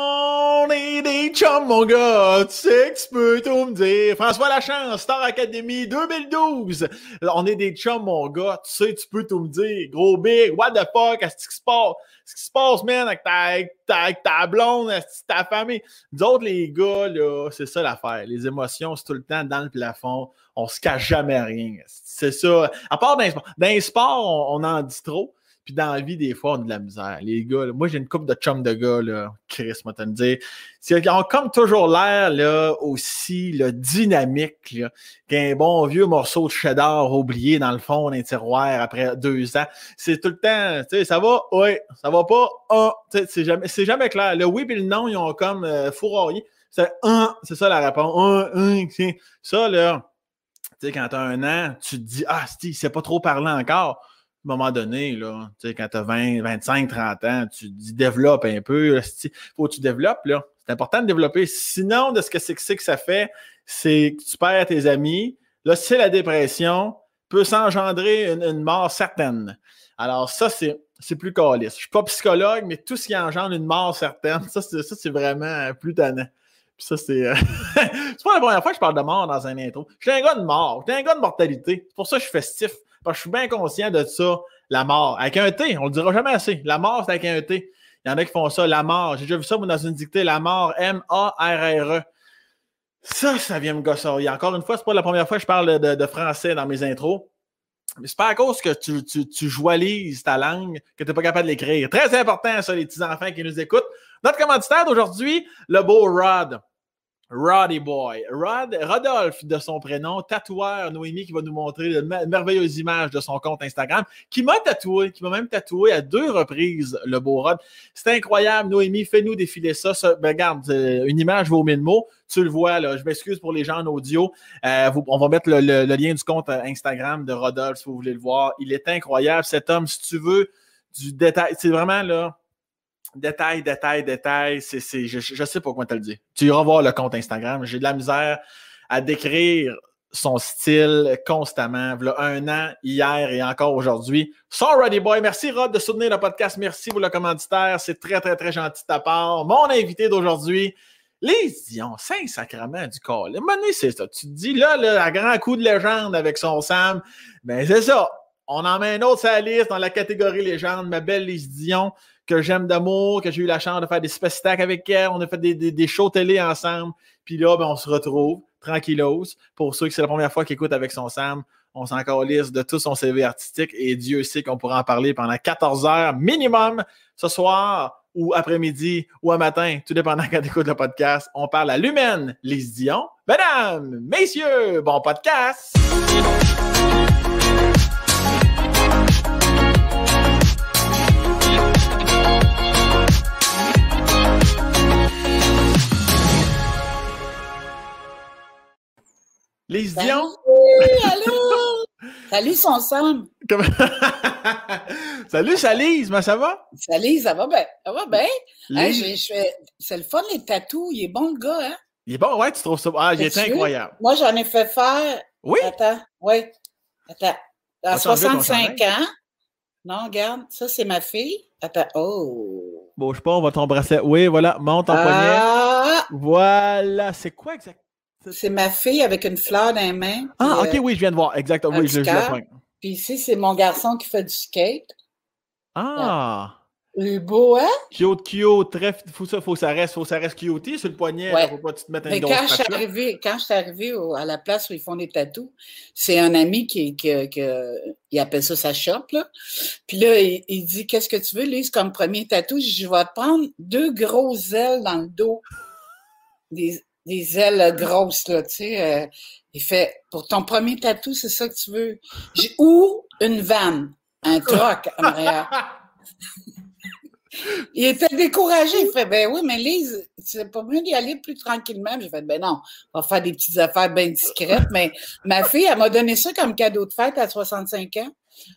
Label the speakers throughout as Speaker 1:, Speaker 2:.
Speaker 1: On est des chums, mon gars. Tu sais que tu peux tout me dire. François Lachance, Star Academy 2012. On est des chums, mon gars. Tu sais, tu peux tout me dire. Gros big. What the fuck? Qu'est-ce qui se passe? Qu'est-ce qui se passe, man, avec ta, avec ta, avec ta blonde, ta famille? Nous autres, les gars, là, c'est ça l'affaire. Les émotions, c'est tout le temps dans le plafond. On se cache jamais rien. C'est ça. À part dans les sports. Dans les sports, on en dit trop. Puis dans la vie, des fois, on a de la misère. Les gars, moi, j'ai une couple de chums de gars, là, Chris, moi, te dire. Ils ont comme toujours l'air, là, aussi, là, dynamique, qu'un bon vieux morceau de cheddar oublié dans le fond d'un tiroir après deux ans. C'est tout le temps, tu sais, ça va, oui, ça va pas, ah, c'est jamais, c'est jamais clair. Le oui et le non, ils ont comme euh, fourroyé. C'est un, c'est ça la réponse. Un, un, ça, là, tu sais, quand t'as un an, tu te dis, ah, c'est pas trop parlant encore moment donné, là, quand tu as 20, 25, 30 ans, tu dis développe un peu. Il faut que tu développes. Là. C'est important de développer. Sinon, de ce que c'est que, que ça fait, c'est que tu perds tes amis. Là, c'est la dépression, peut s'engendrer une, mort certaine. Alors, ça, c'est, plus calice. Je ne suis pas psychologue, mais tout ce qui engendre une mort certaine, ça, c'est, ça, c'est vraiment plus tannant. Puis ça, c'est. Euh, c'est pas la première fois que je parle de mort dans un intro. Je suis un gars de mort. Je suis un gars de mortalité. C'est pour ça que je suis festif. Je suis bien conscient de ça, la mort. Avec un T, on le dira jamais assez. La mort, c'est avec un T. Il y en a qui font ça, la mort. J'ai déjà vu ça dans une dictée, la mort, M-A-R-R-E. Ça, ça vient me gosser. Encore une fois, c'est pas la première fois que je parle de, français dans mes intros. Mais c'est pas à cause que tu, tu, tu joalises ta langue que tu n'es pas capable de l'écrire. Très important, ça, les petits-enfants qui nous écoutent. Notre commanditaire d'aujourd'hui, le beau Rod. Roddy Boy. Rod, Rodolphe de son prénom, tatoueur Noémie qui va nous montrer de merveilleuses images de son compte Instagram, qui m'a tatoué, qui m'a même tatoué à deux reprises le beau Rod. C'est incroyable, Noémie, fais-nous défiler ça. Ben, regarde, une image vaut mille mots. Tu le vois, là. Je m'excuse pour les gens en audio. Euh, on va mettre le, le, lien du compte euh, Instagram de Rodolphe si vous voulez le voir. Il est incroyable, cet homme. Si tu veux du détail, c'est vraiment là Détail, détail, détail. C'est, je, je sais pas comment te le dire. Tu iras voir le compte Instagram. J'ai de la misère à décrire son style constamment. Voilà un an, hier et encore aujourd'hui. Sorry, Boy. Merci, Rod, de soutenir le podcast. Merci pour le commanditaire. C'est très, très, très gentil de ta part. Mon invité d'aujourd'hui, les Dion, Saint-Sacrement du corps. c'est ça. Tu te dis, là, le à grand coup de légende avec son Sam. Ben, c'est ça. On en met un autre sur la liste dans la catégorie légende. Ma belle Lise Dion que j'aime d'amour, que j'ai eu la chance de faire des spectacles avec elle. On a fait des, shows télé ensemble. Puis là, ben, on se retrouve tranquillos. Pour ceux qui c'est la première fois qu'ils écoutent avec son Sam, on s'en calisse de tout son CV artistique et Dieu sait qu'on pourra en parler pendant 14 heures minimum ce soir ou après-midi ou à matin, tout dépendant quand tu écoutes le podcast. On parle à l'humaine, Lise Dion. Mesdames, messieurs, bon podcast! Les Dion.
Speaker 2: allô! Salut, son Sam.
Speaker 1: Salut, Salise, mais ça va?
Speaker 2: Salut, ça va bien? Ça va bien? C'est le fun, les tatous. Il est bon, le gars, hein?
Speaker 1: Il est bon, ouais, tu trouves ça. Ah, il est incroyable.
Speaker 2: Moi, j'en ai fait faire.
Speaker 1: Oui?
Speaker 2: Attends, oui. Attends. À 65 ans. Non, regarde, ça, c'est ma fille. Attends. Oh.
Speaker 1: Bon, je sais pas, on va t'embrasser. Oui, voilà, monte en ah. poignet. Voilà. C'est quoi exactement?
Speaker 2: C'est ma fille avec une fleur dans les mains.
Speaker 1: Ah, ok, oui, je viens de voir. Exactement. Oui, je, je
Speaker 2: Puis ici, c'est mon garçon qui fait du skate.
Speaker 1: Ah!
Speaker 2: Le beau, hein?
Speaker 1: Cute, cute, très. Faut ça, faut ça reste, faut ça reste cute sur le poignet. Ouais. faut pas te mettre un
Speaker 2: Mais quand je suis arrivée, quand je suis arrivée à la place où ils font des tatous, c'est un ami qui, qui, qui, il appelle ça sa shop, là. Puis là, il, dit, qu'est-ce que tu veux, Lise, comme premier tatou? Je vais te prendre deux grosses ailes dans le dos. Des, des ailes grosses, là, tu sais. Euh, il fait, pour ton premier tatou, c'est ça que tu veux? Ou une vanne, un troc en arrière. il était découragé. Il fait, ben oui, mais Lise, c'est pas mieux d'y aller plus tranquillement. J'ai fait, ben non, on va faire des petites affaires bien discrètes. Mais ma fille, elle m'a donné ça comme cadeau de fête à 65 ans.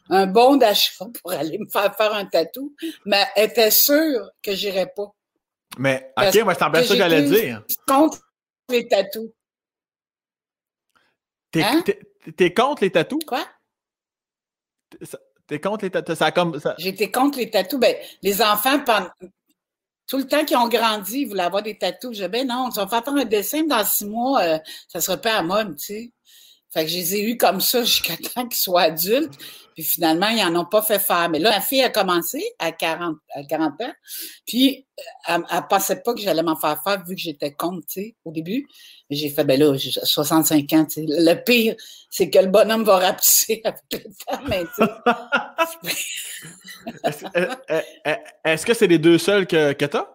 Speaker 2: Un bon d'achat pour aller me faire faire un tatou. Mais elle était sûre que j'irais pas.
Speaker 1: Mais, OK, moi, c'est bien ça que j'allais dire.
Speaker 2: Contre les tatous.
Speaker 1: T'es hein? contre les tatous?
Speaker 2: Quoi?
Speaker 1: T'es contre les tatous? Ça comme. Ça...
Speaker 2: J'étais contre les tatous. Ben, les enfants, pendant... tout le temps qu'ils ont grandi, ils voulaient avoir des tatous. Je dis, ben non, tu vas faire un dessin dans six mois, euh, ça sera pas à mode, tu sais. Fait que je les ai eus comme ça jusqu'à temps qu'ils soient adultes. Puis finalement, ils n'en ont pas fait faire. Mais là, ma fille a commencé à 40, à 40 ans. Puis elle ne pensait pas que j'allais m'en faire faire vu que j'étais contre, tu sais, au début. J'ai fait, ben là, j'ai 65 ans, tu sais. Le pire, c'est que le bonhomme va rapetisser avec le temps, mais tu
Speaker 1: sais. Euh, euh, euh, est-ce que c'est les deux seuls que, que tu as?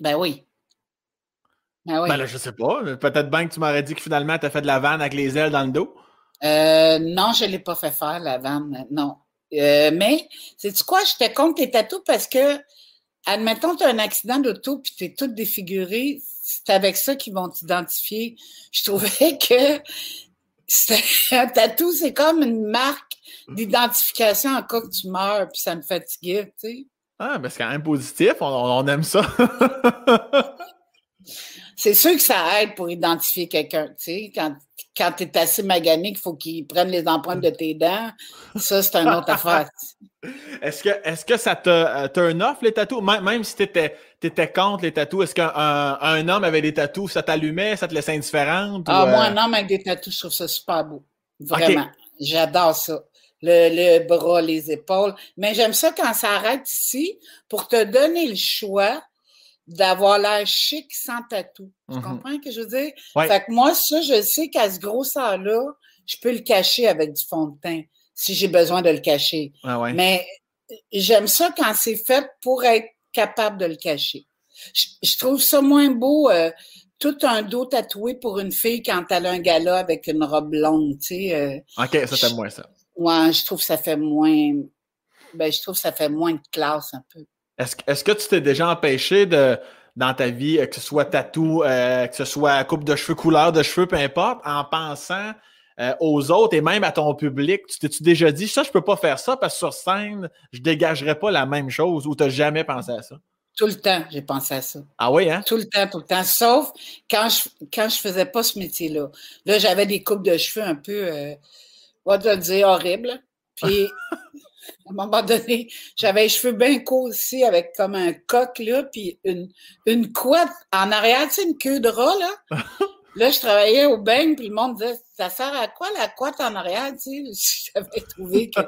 Speaker 2: Ben oui.
Speaker 1: Ben, oui. ben là, je sais pas. Peut-être bien que tu m'aurais dit que finalement, tu as fait de la vanne avec les ailes dans le dos.
Speaker 2: Euh, non, je ne l'ai pas fait faire, la vanne, non. Euh, mais, sais-tu quoi? J'étais contre tes tatous parce que, admettons, tu as un accident d'auto puis tu es toute défigurée, c'est avec ça qu'ils vont t'identifier. Je trouvais que un tatou, c'est comme une marque d'identification en cas que tu meurs, puis ça me fatiguait, tu sais.
Speaker 1: Ah, ben c'est quand même positif, on, on aime ça.
Speaker 2: c'est sûr que ça aide pour identifier quelqu'un. Tu sais, quand, quand tu es assez magané qu'il faut qu'il prenne les empreintes de tes dents, ça, c'est une autre affaire.
Speaker 1: Est-ce que, est que ça te euh, turn off les tatous? Même, si tu étais, étais, contre les tatous, est-ce qu'un un, homme avec des tatous, ça t'allumait, ça te laissait indifférente?
Speaker 2: Ah, moi, euh? un homme avec des tatous, je trouve ça super beau. Vraiment. J'adore ça. Le, le, bras, les épaules. Mais j'aime ça quand ça arrête ici pour te donner le choix d'avoir l'air chic sans tatou. Tu mm-hmm. comprends ce que je veux dire? Fait que moi, ça, je sais qu'à ce grosseur-là, je peux le cacher avec du fond de teint si j'ai besoin de le cacher.
Speaker 1: Ah
Speaker 2: Mais j'aime ça quand c'est fait pour être capable de le cacher. Je, trouve ça moins beau, euh, tout un dos tatoué pour une fille quand elle a un gala avec une robe longue, tu sais. Euh,
Speaker 1: OK, ça fait moins ça.
Speaker 2: Ouais, je trouve que ça fait moins... Ben, je trouve que ça fait moins de classe un peu.
Speaker 1: Est-ce que tu t'es déjà empêché de, dans ta vie, euh, que ce soit tatou, euh, que ce soit coupe de cheveux, couleur de cheveux, peu importe, en pensant euh, aux autres et même à ton public, tu t'es-tu déjà dit, ça, je peux pas faire ça parce que sur scène, je dégagerai pas la même chose ou tu n'as jamais pensé à ça?
Speaker 2: Tout le temps, j'ai pensé à ça.
Speaker 1: Ah oui, hein?
Speaker 2: Tout le temps, tout le temps. Sauf quand je quand je faisais pas ce métier-là. Là, j'avais des coupes de cheveux un peu, euh, on va dire, horribles. Puis à un moment donné, j'avais les cheveux bien courts aussi, avec comme un coq, là, puis une, une couette en arrière, tu sais, une queue de rat, là. là, je travaillais au bain, puis le monde disait, ça sert à quoi la couette en arrière, tu sais? J'avais trouvé que,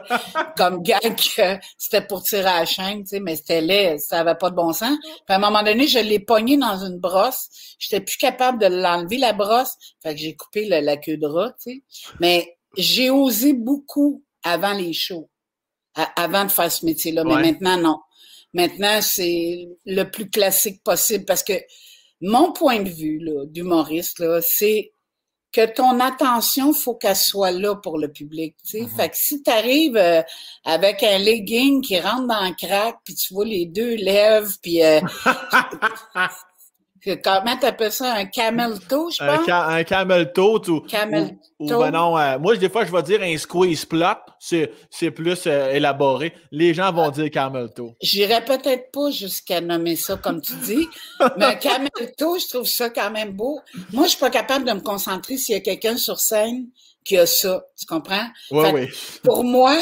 Speaker 2: comme gag, que c'était pour tirer à la chaîne, tu sais, mais c'était laid, ça avait pas de bon sens. Puis à un moment donné, je l'ai pogné dans une brosse. J'étais plus capable de l'enlever, la brosse. Fait que j'ai coupé la queue de rat, tu sais. Mais j'ai osé beaucoup avant les shows avant de faire ce métier-là. Mais maintenant, non. Maintenant, c'est le plus classique possible parce que mon point de vue d'humoriste, c'est que ton attention, faut qu'elle soit là pour le public. Tu sais. Mm-hmm. Fait que si tu arrives euh, avec un legging qui rentre dans le crack, puis tu vois les deux lèvres, puis euh, Comment t'appelles ça? Un camel toe, je pense?
Speaker 1: Un, camel toe. Ou,
Speaker 2: camel
Speaker 1: ou, ben non, euh, moi, des fois, je vais dire un squeeze plot. C'est plus euh, élaboré. Les gens vont dire camel toe.
Speaker 2: J'irais peut-être pas jusqu'à nommer ça comme tu dis, mais un camel toe, je trouve ça quand même beau. Moi, je suis pas capable de me concentrer s'il y a quelqu'un sur scène qui a ça. Tu comprends?
Speaker 1: Oui, oui.
Speaker 2: Pour moi,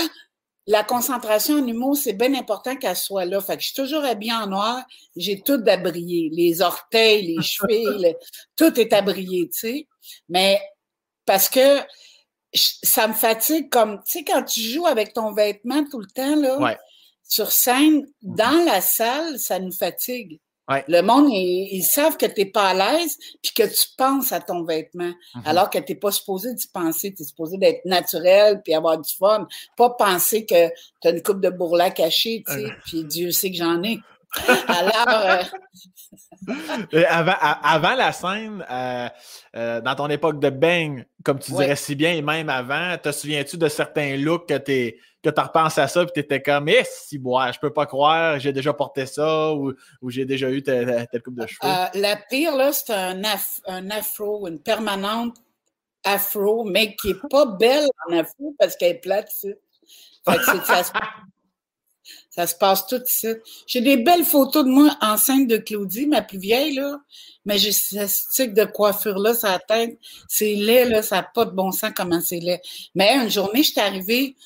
Speaker 2: la concentration en humour, c'est bien important qu'elle soit là. Fait que je suis toujours habillée en noir, j'ai tout d'abrié. Les orteils, les cheveux, tout est abrié, tu sais. Mais parce que ça me fatigue comme, tu sais, quand tu joues avec ton vêtement tout le temps, là, sur scène, dans la salle, ça nous fatigue. Le monde, ils, savent que tu n'es pas à l'aise puis que tu penses à ton vêtement. Mhm. Alors que tu n'es pas supposé d'y penser. Tu es supposé d'être naturel puis avoir du fun. Pas penser que tu as une coupe de bourrelat cachée, tu sais, euh. puis Dieu sait que j'en ai. Alors.
Speaker 1: Euh, avant, avant, la scène, euh, dans ton époque de bang, comme tu dirais si bien, et même avant, te souviens-tu de certains looks que tu que repenses à ça, puis tu étais comme, eh, si, moi, je peux pas croire, j'ai déjà porté ça, ou, ou j'ai déjà eu telle, coupe de cheveux?
Speaker 2: Euh, la pire, là, c'est un, un afro, une permanente afro, mais qui est pas belle en afro parce qu'elle est plate, Fait que se, ça se passe tout ici. J'ai des belles photos de moi enceinte de Claudie, ma plus vieille, là, mais j'ai ce style de coiffure-là sur la tête. C'est laid, là, ça n'a pas de bon sens comment c'est laid. Mais une journée, je suis arrivée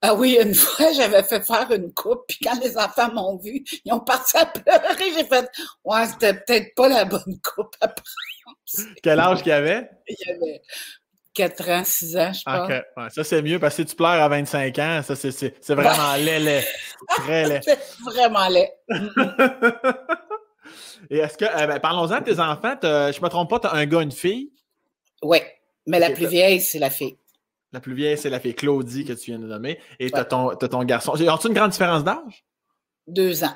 Speaker 2: Ah oui, une fois, j'avais fait faire une coupe, puis quand les enfants m'ont vu, ils ont parti à pleurer. J'ai fait, ouais, c'était peut-être pas la bonne coupe après.
Speaker 1: Quel âge qu'il y avait?
Speaker 2: Il y avait 4 ans, 6 ans, je pense.
Speaker 1: OK. Ouais, ça, c'est mieux parce que si tu pleures à 25 ans, ça, c'est, c'est, c'est vraiment laid, laid. Très laid.
Speaker 2: C'est vraiment laid.
Speaker 1: Et est-ce que, euh, ben, parlons-en de tes enfants. Je me trompe pas, tu as un gars, une fille?
Speaker 2: Oui, mais la plus vieille, c'est la fille.
Speaker 1: La plus vieille, c'est la fille Claudie que tu viens de nommer. Et tu as
Speaker 2: Ouais.
Speaker 1: ton, t'as ton garçon. As-tu une grande différence d'âge?
Speaker 2: Deux ans.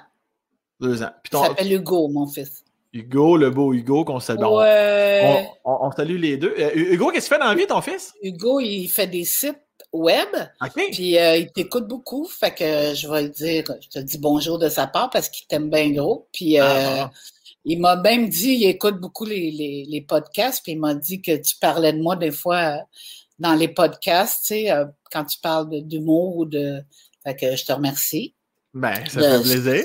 Speaker 1: Deux ans. Puis
Speaker 2: Il s'appelle Hugo, mon fils.
Speaker 1: Hugo, le beau Hugo qu'on salue. On-
Speaker 2: Ouais.
Speaker 1: On, on- on salue les deux. Euh, Hugo, qu'est-ce que tu fais dans la vie, ton fils?
Speaker 2: Hugo, il fait des sites web,
Speaker 1: OK.
Speaker 2: puis euh, il t'écoute beaucoup. Fait que je vais le dire, je te dis bonjour de sa part parce qu'il t'aime bien gros. Puis euh,
Speaker 1: Ah, bon.
Speaker 2: il m'a même dit, il écoute beaucoup les, les, les podcasts, puis il m'a dit que tu parlais de moi des fois dans les podcasts, tu sais, euh, quand tu parles d'humour ou de. Fait que je te remercie.
Speaker 1: Ben, ça
Speaker 2: Euh,
Speaker 1: fait plaisir.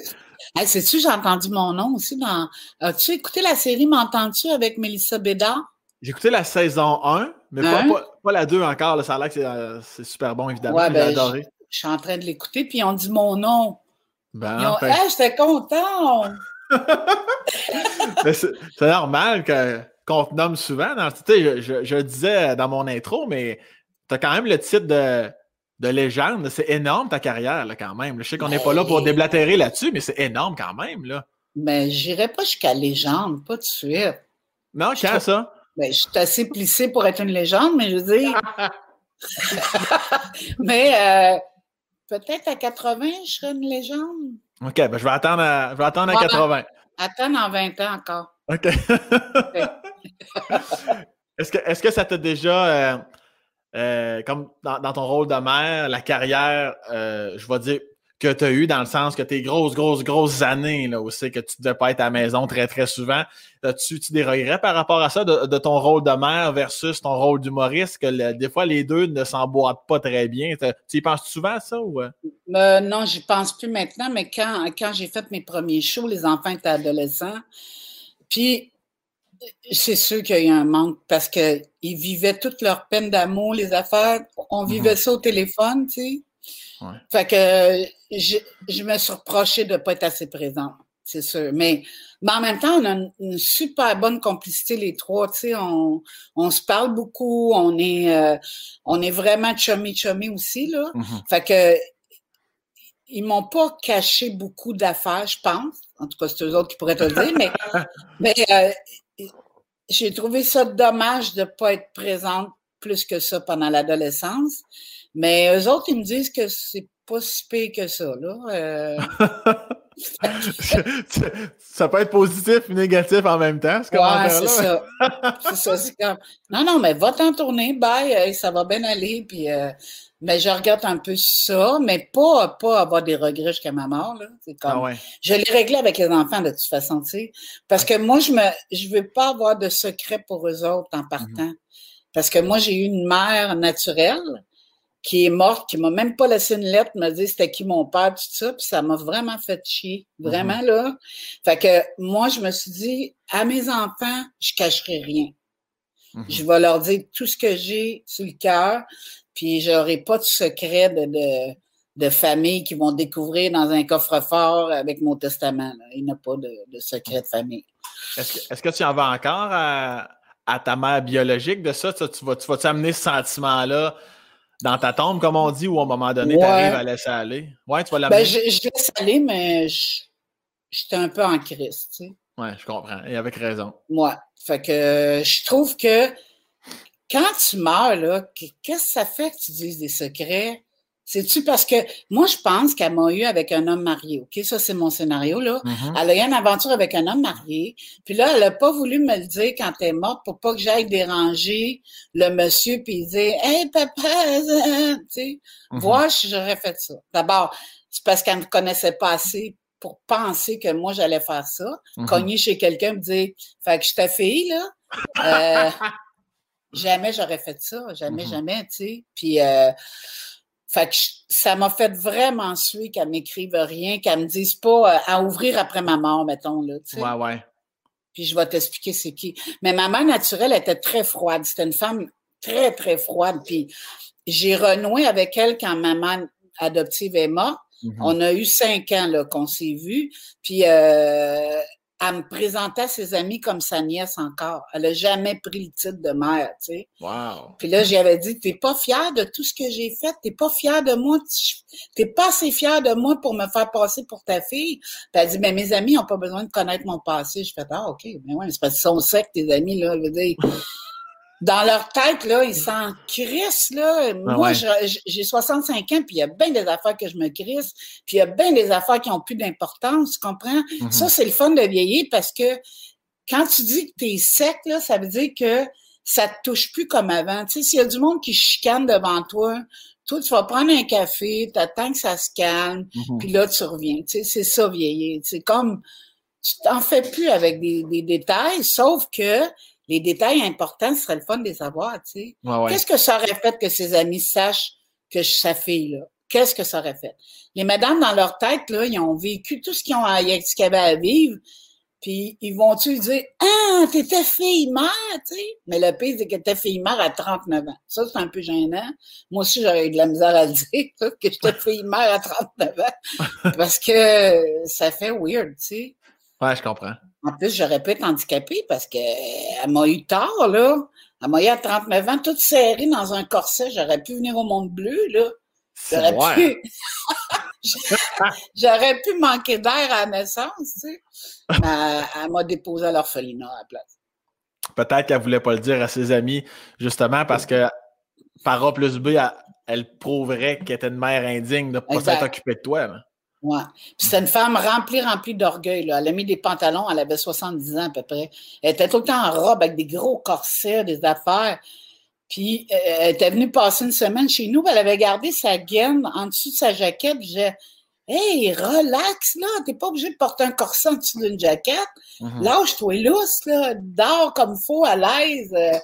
Speaker 2: Hey, sais-tu, j'ai entendu mon nom aussi dans. As-tu écouté la série M'entends-tu avec Mélissa Bédard?
Speaker 1: J'ai écouté la saison 1, mais pas,
Speaker 2: Hein?
Speaker 1: pas- pas la 2 encore. là. Ça a l'air que c'est, euh, super bon, évidemment.
Speaker 2: Ouais,
Speaker 1: J'ai
Speaker 2: ben,
Speaker 1: adoré.
Speaker 2: Je suis en train de l'écouter, puis ils ont dit mon nom.
Speaker 1: Ben,
Speaker 2: Ils ont,
Speaker 1: enfin,
Speaker 2: Hey, j'étais content!
Speaker 1: c'est, normal que, qu'on te nomme souvent. dans- je, je- je le disais dans mon intro, mais tu as quand même le titre de, de légende. C'est énorme ta carrière, là, quand même. Je sais qu'on n'est pas là pour
Speaker 2: Ben-
Speaker 1: déblatérer là-dessus, mais c'est énorme quand même. Là.
Speaker 2: Mais j'irai pas jusqu'à légende, pas de suite.
Speaker 1: Non,
Speaker 2: Je
Speaker 1: quand ça?
Speaker 2: Ben, je suis assez plissée pour être une légende, mais je veux dire. mais euh, peut-être à 80, je serais une légende.
Speaker 1: OK, ben, je vais attendre à, je vais attendre à
Speaker 2: Voilà.
Speaker 1: 80.
Speaker 2: Attends dans 20 ans encore.
Speaker 1: OK. est-ce, que, est-ce que ça t'a déjà, euh, euh, comme dans, ton rôle de mère, la carrière, euh, je vais dire, que tu as eu dans le sens que tes grosses, grosses, grosses années, là, aussi, que tu ne devais pas être à la maison très, très souvent, as-tu tu des regrets par rapport à ça, de, ton rôle de mère versus ton rôle d'humoriste, que des fois, les deux ne s'emboîtent pas très bien? Tu y penses souvent à ça ou... euh?
Speaker 2: Non, j'y pense plus maintenant, mais quand, quand j'ai fait mes premiers shows, les enfants étaient adolescents. Puis, c'est sûr qu'il y a eu un manque parce qu'ils vivaient toute leur peine d'amour, les affaires. On vivait ça au téléphone, tu sais.
Speaker 1: Ouais.
Speaker 2: Fait que je, je me suis reproché de ne pas être assez présente, c'est sûr. Mais, mais en même temps, on a une, une super bonne complicité, les trois. Tu sais, on, on se parle beaucoup, on est, euh, on est vraiment chummy-chummy aussi, là. Fait que ils m'ont pas caché beaucoup d'affaires, je pense. En tout cas, c'est eux autres qui pourraient te le dire, mais, mais euh, j'ai trouvé ça dommage de pas être présente plus que ça pendant l'adolescence. Mais eux autres, ils me disent que c'est pas si pire que ça, là. Euh,
Speaker 1: ça peut être positif et négatif en même temps, ce
Speaker 2: ouais,
Speaker 1: commentaire-là.
Speaker 2: c'est ça. C'est ça. c'est comme, non, non, mais va t'en tourner, bye, ça va bien aller. Puis, euh, mais je regarde un peu ça, mais pas, pas avoir des regrets jusqu'à ma mort, là. C'est comme,
Speaker 1: Ah ouais.
Speaker 2: Je l'ai réglé avec les enfants de toute façon, tu sais. Parce que moi, je me je veux pas avoir de secret pour eux autres en partant. Parce que moi, j'ai eu une mère naturelle qui est morte, qui m'a même pas laissé une lettre, me dire c'était qui mon père, tout ça, puis ça m'a vraiment fait chier. Vraiment, là. Fait que moi, je me suis dit, à mes enfants, je cacherai rien.
Speaker 1: Mhm.
Speaker 2: Je vais leur dire tout ce que j'ai sur le cœur, puis j'aurai pas de secret de, de, de famille qui vont découvrir dans un coffre-fort avec mon testament. là. Il n'y a pas de, de secret de famille.
Speaker 1: Est-ce que, tu en vas encore à, à ta mère biologique de ça? Tu, tu vas, vas-tu amener ce sentiment-là dans ta tombe, comme on dit, ou à un moment donné, tu
Speaker 2: Ouais.
Speaker 1: arrives à laisser aller? Ouais, tu vas l'amener?
Speaker 2: Ben, je, je laisse aller, mais j'étais un peu en crise, tu sais.
Speaker 1: Ouais, je comprends. Et avec raison.
Speaker 2: Moi. Fait que euh, je trouve que quand tu meurs, là, que- qu'est-ce que ça fait que tu dises des secrets? C'est-tu parce que moi, je pense qu'elle m'a eu avec un homme marié. OK, ça, c'est mon scénario, là.
Speaker 1: Mhm.
Speaker 2: Elle a eu une aventure avec un homme marié. Puis là, elle n'a pas voulu me le dire quand elle est morte pour pas que j'aille déranger le monsieur puis dire Hey papa, tu sais? Voir si j'aurais fait ça. D'abord, c'est parce qu'elle ne me connaissait pas assez pour penser que moi j'allais faire ça.
Speaker 1: Mhm.
Speaker 2: Cogner chez quelqu'un me dire Fait que je ta fille, là. Euh, jamais j'aurais fait ça. Jamais, jamais, tu sais. Puis euh, fait que ça m'a fait vraiment suer qu'elle m'écrive rien, qu'elle me dise pas euh, à ouvrir après ma mort, mettons, là, tu sais.
Speaker 1: Ouais, ouais.
Speaker 2: Puis je vais t'expliquer c'est qui. Mais ma mère naturelle était très froide. C'était une femme très, très froide. Puis j'ai renoué avec elle quand maman adoptive est morte. Mm-hmm. On a eu cinq ans là, qu'on s'est vus. Puis euh, elle me présentait ses amis comme sa nièce encore. Elle n'a jamais pris le titre de mère, tu sais.
Speaker 1: Wow.
Speaker 2: Puis là, j'avais dit, t'es pas fière de tout ce que j'ai fait, t'es pas fière de moi, t'es pas assez fière de moi pour me faire passer pour ta fille. Puis elle dit, mais mes amis n'ont pas besoin de connaître mon passé. Je fais, ah, OK, mais ouais, c'est parce qu'ils sont secs, tes amis, là. Je veux dire, dans leur tête, là, ils s'en crissent, là. Ah Moi, j'ai 65 ans, puis il y a bien des affaires que je me crisse, puis il y a bien des affaires qui ont plus d'importance, tu comprends? Mm-hmm. Ça, c'est le fun de vieillir parce que quand tu dis que tu es sec, là, ça veut dire que ça te touche plus comme avant. Tu sais, s'il y a du monde qui chicane devant toi, toi, tu vas prendre un café, t'attends que ça se calme, mm-hmm. puis là, tu reviens. Tu sais, c'est ça, vieillir. C'est comme, tu t'en fais plus avec des, des détails, sauf que les détails importants, ce serait le fun de les savoir, tu sais. Qu'est-ce que ça aurait fait que ses amis sachent que je suis sa fille, là? Qu'est-ce que ça aurait fait? Les madames, dans leur tête, là, ils ont vécu tout ce qu'ils ont à, ce qu'ils avaient à vivre. Puis, ils vont-tu dire, ah, t'étais fille-mère, tu sais? Mais le pire, c'est que t'étais fille-mère à 39 ans. Ça, c'est un peu gênant. Moi aussi, j'aurais eu de la misère à le dire, que j'étais fille-mère à 39 ans. parce que ça fait weird, tu sais.
Speaker 1: Ouais, je comprends.
Speaker 2: En plus, j'aurais pu être handicapée parce qu'elle m'a eu tard, là. Elle m'a eu à 39 ans, toute serrée dans un corset. J'aurais pu venir au monde bleu, là. J'aurais pu. J'aurais pu manquer d'air à la naissance, tu sais. Elle, m'a déposé à l'orphelinat à la place.
Speaker 1: Peut-être qu'elle ne voulait pas le dire à ses amis, justement, parce que par A plus B, elle, prouverait qu'elle était une mère indigne de ne pas s'être occupée de toi. Là.
Speaker 2: Ouais. c'est une femme remplie, remplie d'orgueil. Elle a mis des pantalons, elle avait 70 ans à peu près. Elle était tout le temps en robe avec des gros corsets, des affaires. Puis euh, elle était venue passer une semaine chez nous, elle avait gardé sa gaine en dessous de sa jaquette. J'ai Hey, relax, là, t'es pas obligé de porter un corset en dessous d'une jaquette. Mm-hmm. Lâche-toi lousse, là, dors comme faut, à l'aise. Euh,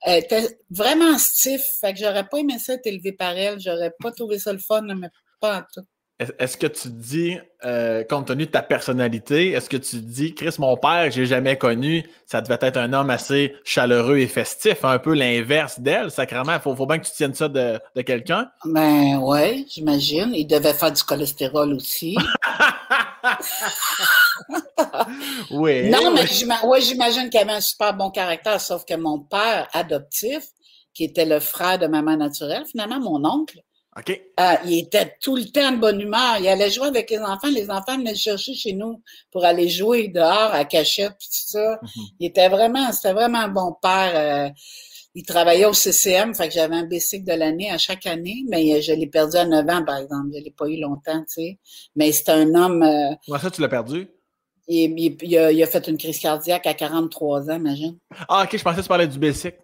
Speaker 2: elle était vraiment stiff. Fait que j'aurais pas aimé ça être élevé par elle. J'aurais pas trouvé ça le fun, mais pas en tout.
Speaker 1: Est-ce que tu dis, euh, compte tenu de ta personnalité, est-ce que tu dis, Chris, mon père, j'ai jamais connu, ça devait être un homme assez chaleureux et festif, un peu l'inverse d'elle, sacrément. Il faut, faut, bien que tu tiennes ça de, de quelqu'un?
Speaker 2: Ben ouais, j'imagine. Il devait faire du cholestérol aussi.
Speaker 1: oui.
Speaker 2: Non, mais j'imagine qu'il avait un super bon caractère, sauf que mon père adoptif, qui était le frère de maman naturelle, finalement, mon oncle,
Speaker 1: ah,
Speaker 2: il était tout le temps de bonne humeur. Il allait jouer avec les enfants. Les enfants venaient chercher chez nous pour aller jouer dehors à cachette tout ça. Mhm. Il était vraiment, c'était vraiment un bon père. Euh, il travaillait au CCM, fait que j'avais un bicycle de l'année à chaque année, mais je l'ai perdu à 9 ans, par exemple. Je l'ai pas eu longtemps, tu sais. Mais c'est un homme. Euh,
Speaker 1: Comment ça, tu l'as perdu?
Speaker 2: Il, a, il, a, fait une crise cardiaque à 43 ans, imagine.
Speaker 1: Ah, ok, je pensais que tu parlais du bicycle.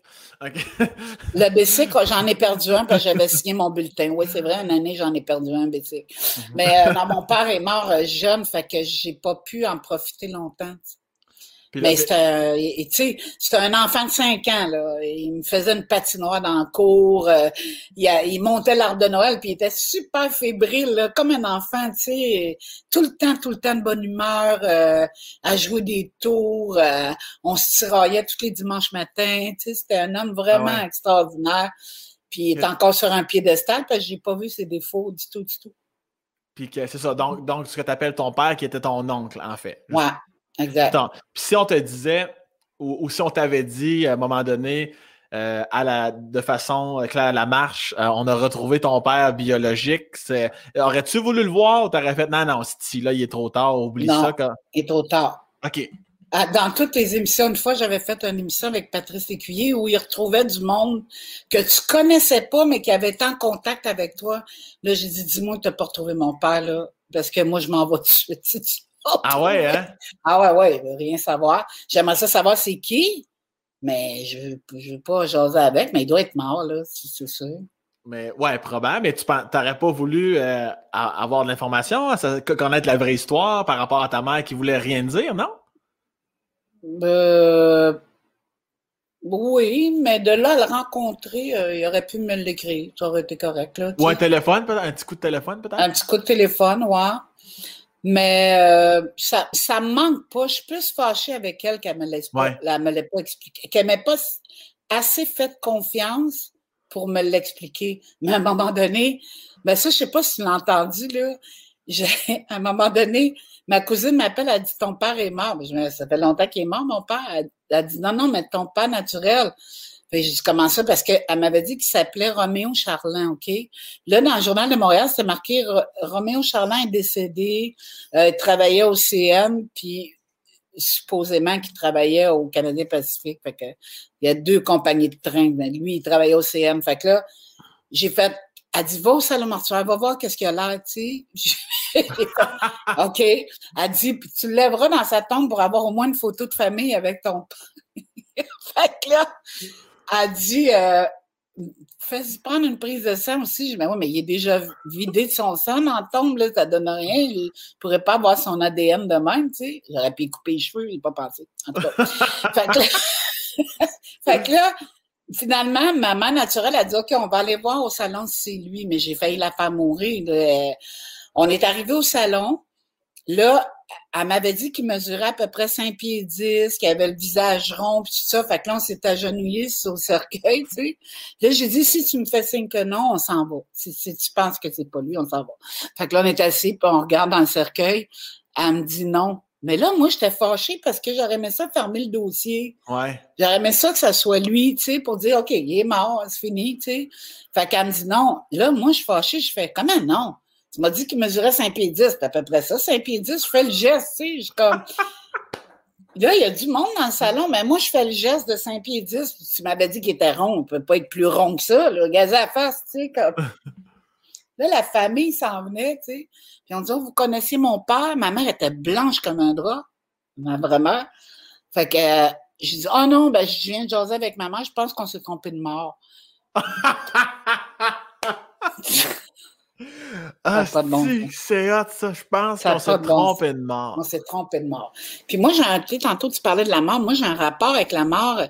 Speaker 2: Le BC, j'en ai perdu un parce que j'avais signé mon bulletin. Oui, c'est vrai, une année, j'en ai perdu un BC. Mhm. Mais euh, mon père est mort euh, jeune, fait que j'ai pas pu en profiter longtemps. Mais c'était, c'était un enfant de 5 ans, là. Il me faisait une patinoire dans le cours. Euh, il, il, montait l'arbre de Noël, puis il était super fébrile, comme un enfant, tu sais. Tout le temps, tout le temps de bonne humeur, euh, à jouer des tours. Euh, on se tiraillait tous les dimanches matins, tu sais. C'était un homme vraiment ah extraordinaire. Puis il est encore sur un piédestal, parce que j'ai pas vu ses défauts du tout, du tout.
Speaker 1: Puis c'est ça. Donc, donc ce que tu appelles ton père, qui était ton oncle, en fait.
Speaker 2: Ouais. Exact.
Speaker 1: Puis si on te disait, ou, si on t'avait dit à un moment donné, euh, à la, de façon claire, à la marche, euh, on a retrouvé ton père biologique. Aurais-tu voulu le voir ou t'aurais fait non, non, si là, il est trop tard, oublie ça. Quand...
Speaker 2: Il est trop tard.
Speaker 1: OK.
Speaker 2: Dans toutes les émissions, une fois, j'avais fait une émission avec Patrice Écuyer où il retrouvait du monde que tu connaissais pas, mais qui avait été en contact avec toi. Là, j'ai dit, dis-moi que tu n'as pas retrouvé mon père, là, parce que moi, je m'en vais tout de suite.
Speaker 1: ah ouais, hein?
Speaker 2: Ah ouais, ouais, il veut rien savoir. J'aimerais ça savoir c'est qui, mais je ne veux pas jaser avec, mais il doit être mort, là, c'est sûr.
Speaker 1: Mais ouais, probable, mais tu n'aurais pas voulu euh, avoir de l'information, connaître la vraie histoire par rapport à ta mère qui voulait rien dire, non?
Speaker 2: Euh, oui, mais de là à le rencontrer, euh, il aurait pu me l'écrire. Ça aurait été correct. Là,
Speaker 1: Ou un téléphone, peut-être? Un petit coup de téléphone, peut-être?
Speaker 2: Un petit coup de téléphone, ouais. Mais euh, ça ça me manque pas. Je suis plus fâchée avec elle qu'elle me laisse pas, me l'ait pas expliqué, qu'elle m'ait pas assez fait confiance pour me l'expliquer. Mais à un moment donné, ben ça, je sais pas si tu l'as entendu, là. à un moment donné, ma cousine m'appelle, elle dit Ton père est mort. Ben, ça fait longtemps qu'il est mort, mon père. Elle, a dit Non, non, mais ton père naturel. J'ai dit comment ça? Parce qu'elle m'avait dit qu'il s'appelait Roméo Charlin, OK? Là, dans le Journal de Montréal, c'est marqué Roméo Charlin est décédé, euh, il travaillait au CN, puis supposément qu'il travaillait au Canadien Pacifique. Il y a deux compagnies de train. Lui, il travaillait au CM. Fait que là, j'ai fait, elle dit, va au salon mortuaire, va voir qu'est-ce qu'il a l'air, tu sais. OK. Elle dit, puis tu lèveras dans sa tombe pour avoir au moins une photo de famille avec ton fait que là, elle dit, euh, fais-y prendre une prise de sang aussi. Je dis, ben oui, mais il est déjà vidé de son sang dans la tombe, là, ça donne rien. Il pourrait pas avoir son ADN de même, tu sais. J'aurais pu couper les cheveux, il n'est pas pensé. En tout cas. fait, que là, fait que là, finalement, ma mère naturelle a dit, OK, on va aller voir au salon si c'est lui, mais j'ai failli la faire mourir. On est arrivé au salon. Là, elle m'avait dit qu'il mesurait à peu près 5 pieds 10, qu'il avait le visage rond, puis tout ça. Fait que là, on s'est agenouillé sur le cercueil, tu sais. Là, j'ai dit, si tu me fais signe que non, on s'en va. Si, tu penses que c'est pas lui, on s'en va. Fait que là, on est assis, puis on regarde dans le cercueil. Elle me dit non. Mais là, moi, j'étais fâchée parce que j'aurais aimé ça fermer le dossier.
Speaker 1: Ouais.
Speaker 2: J'aurais aimé ça que ça soit lui, tu sais, pour dire, OK, il est mort, c'est fini, tu sais. Fait qu'elle me dit non. Là, moi, je suis fâchée, je fais, comment non? Tu m'as dit qu'il mesurait 5 pieds 10, c'est à peu près ça, 5 pieds 10, je fais le geste, tu sais, je comme... Là, il y a du monde dans le salon, mais moi, je fais le geste de 5 pieds 10. Tu m'avais dit qu'il était rond, il peut pas être plus rond que ça, là, gazé à face, tu sais, comme... Là, la famille s'en venait, tu sais. Puis on dit, oh, vous connaissiez mon père? Ma mère était blanche comme un drap, ma vraie Fait que, euh, je dis, oh non, ben, je viens de jaser avec ma mère, je pense qu'on s'est trompé de mort.
Speaker 1: Ah, c'est hot, ça. Je pense qu'on s'est trompé de mort.
Speaker 2: On s'est trompé de mort. Puis moi, j'ai tantôt, tu parlais de la mort. Moi, j'ai un rapport avec la mort.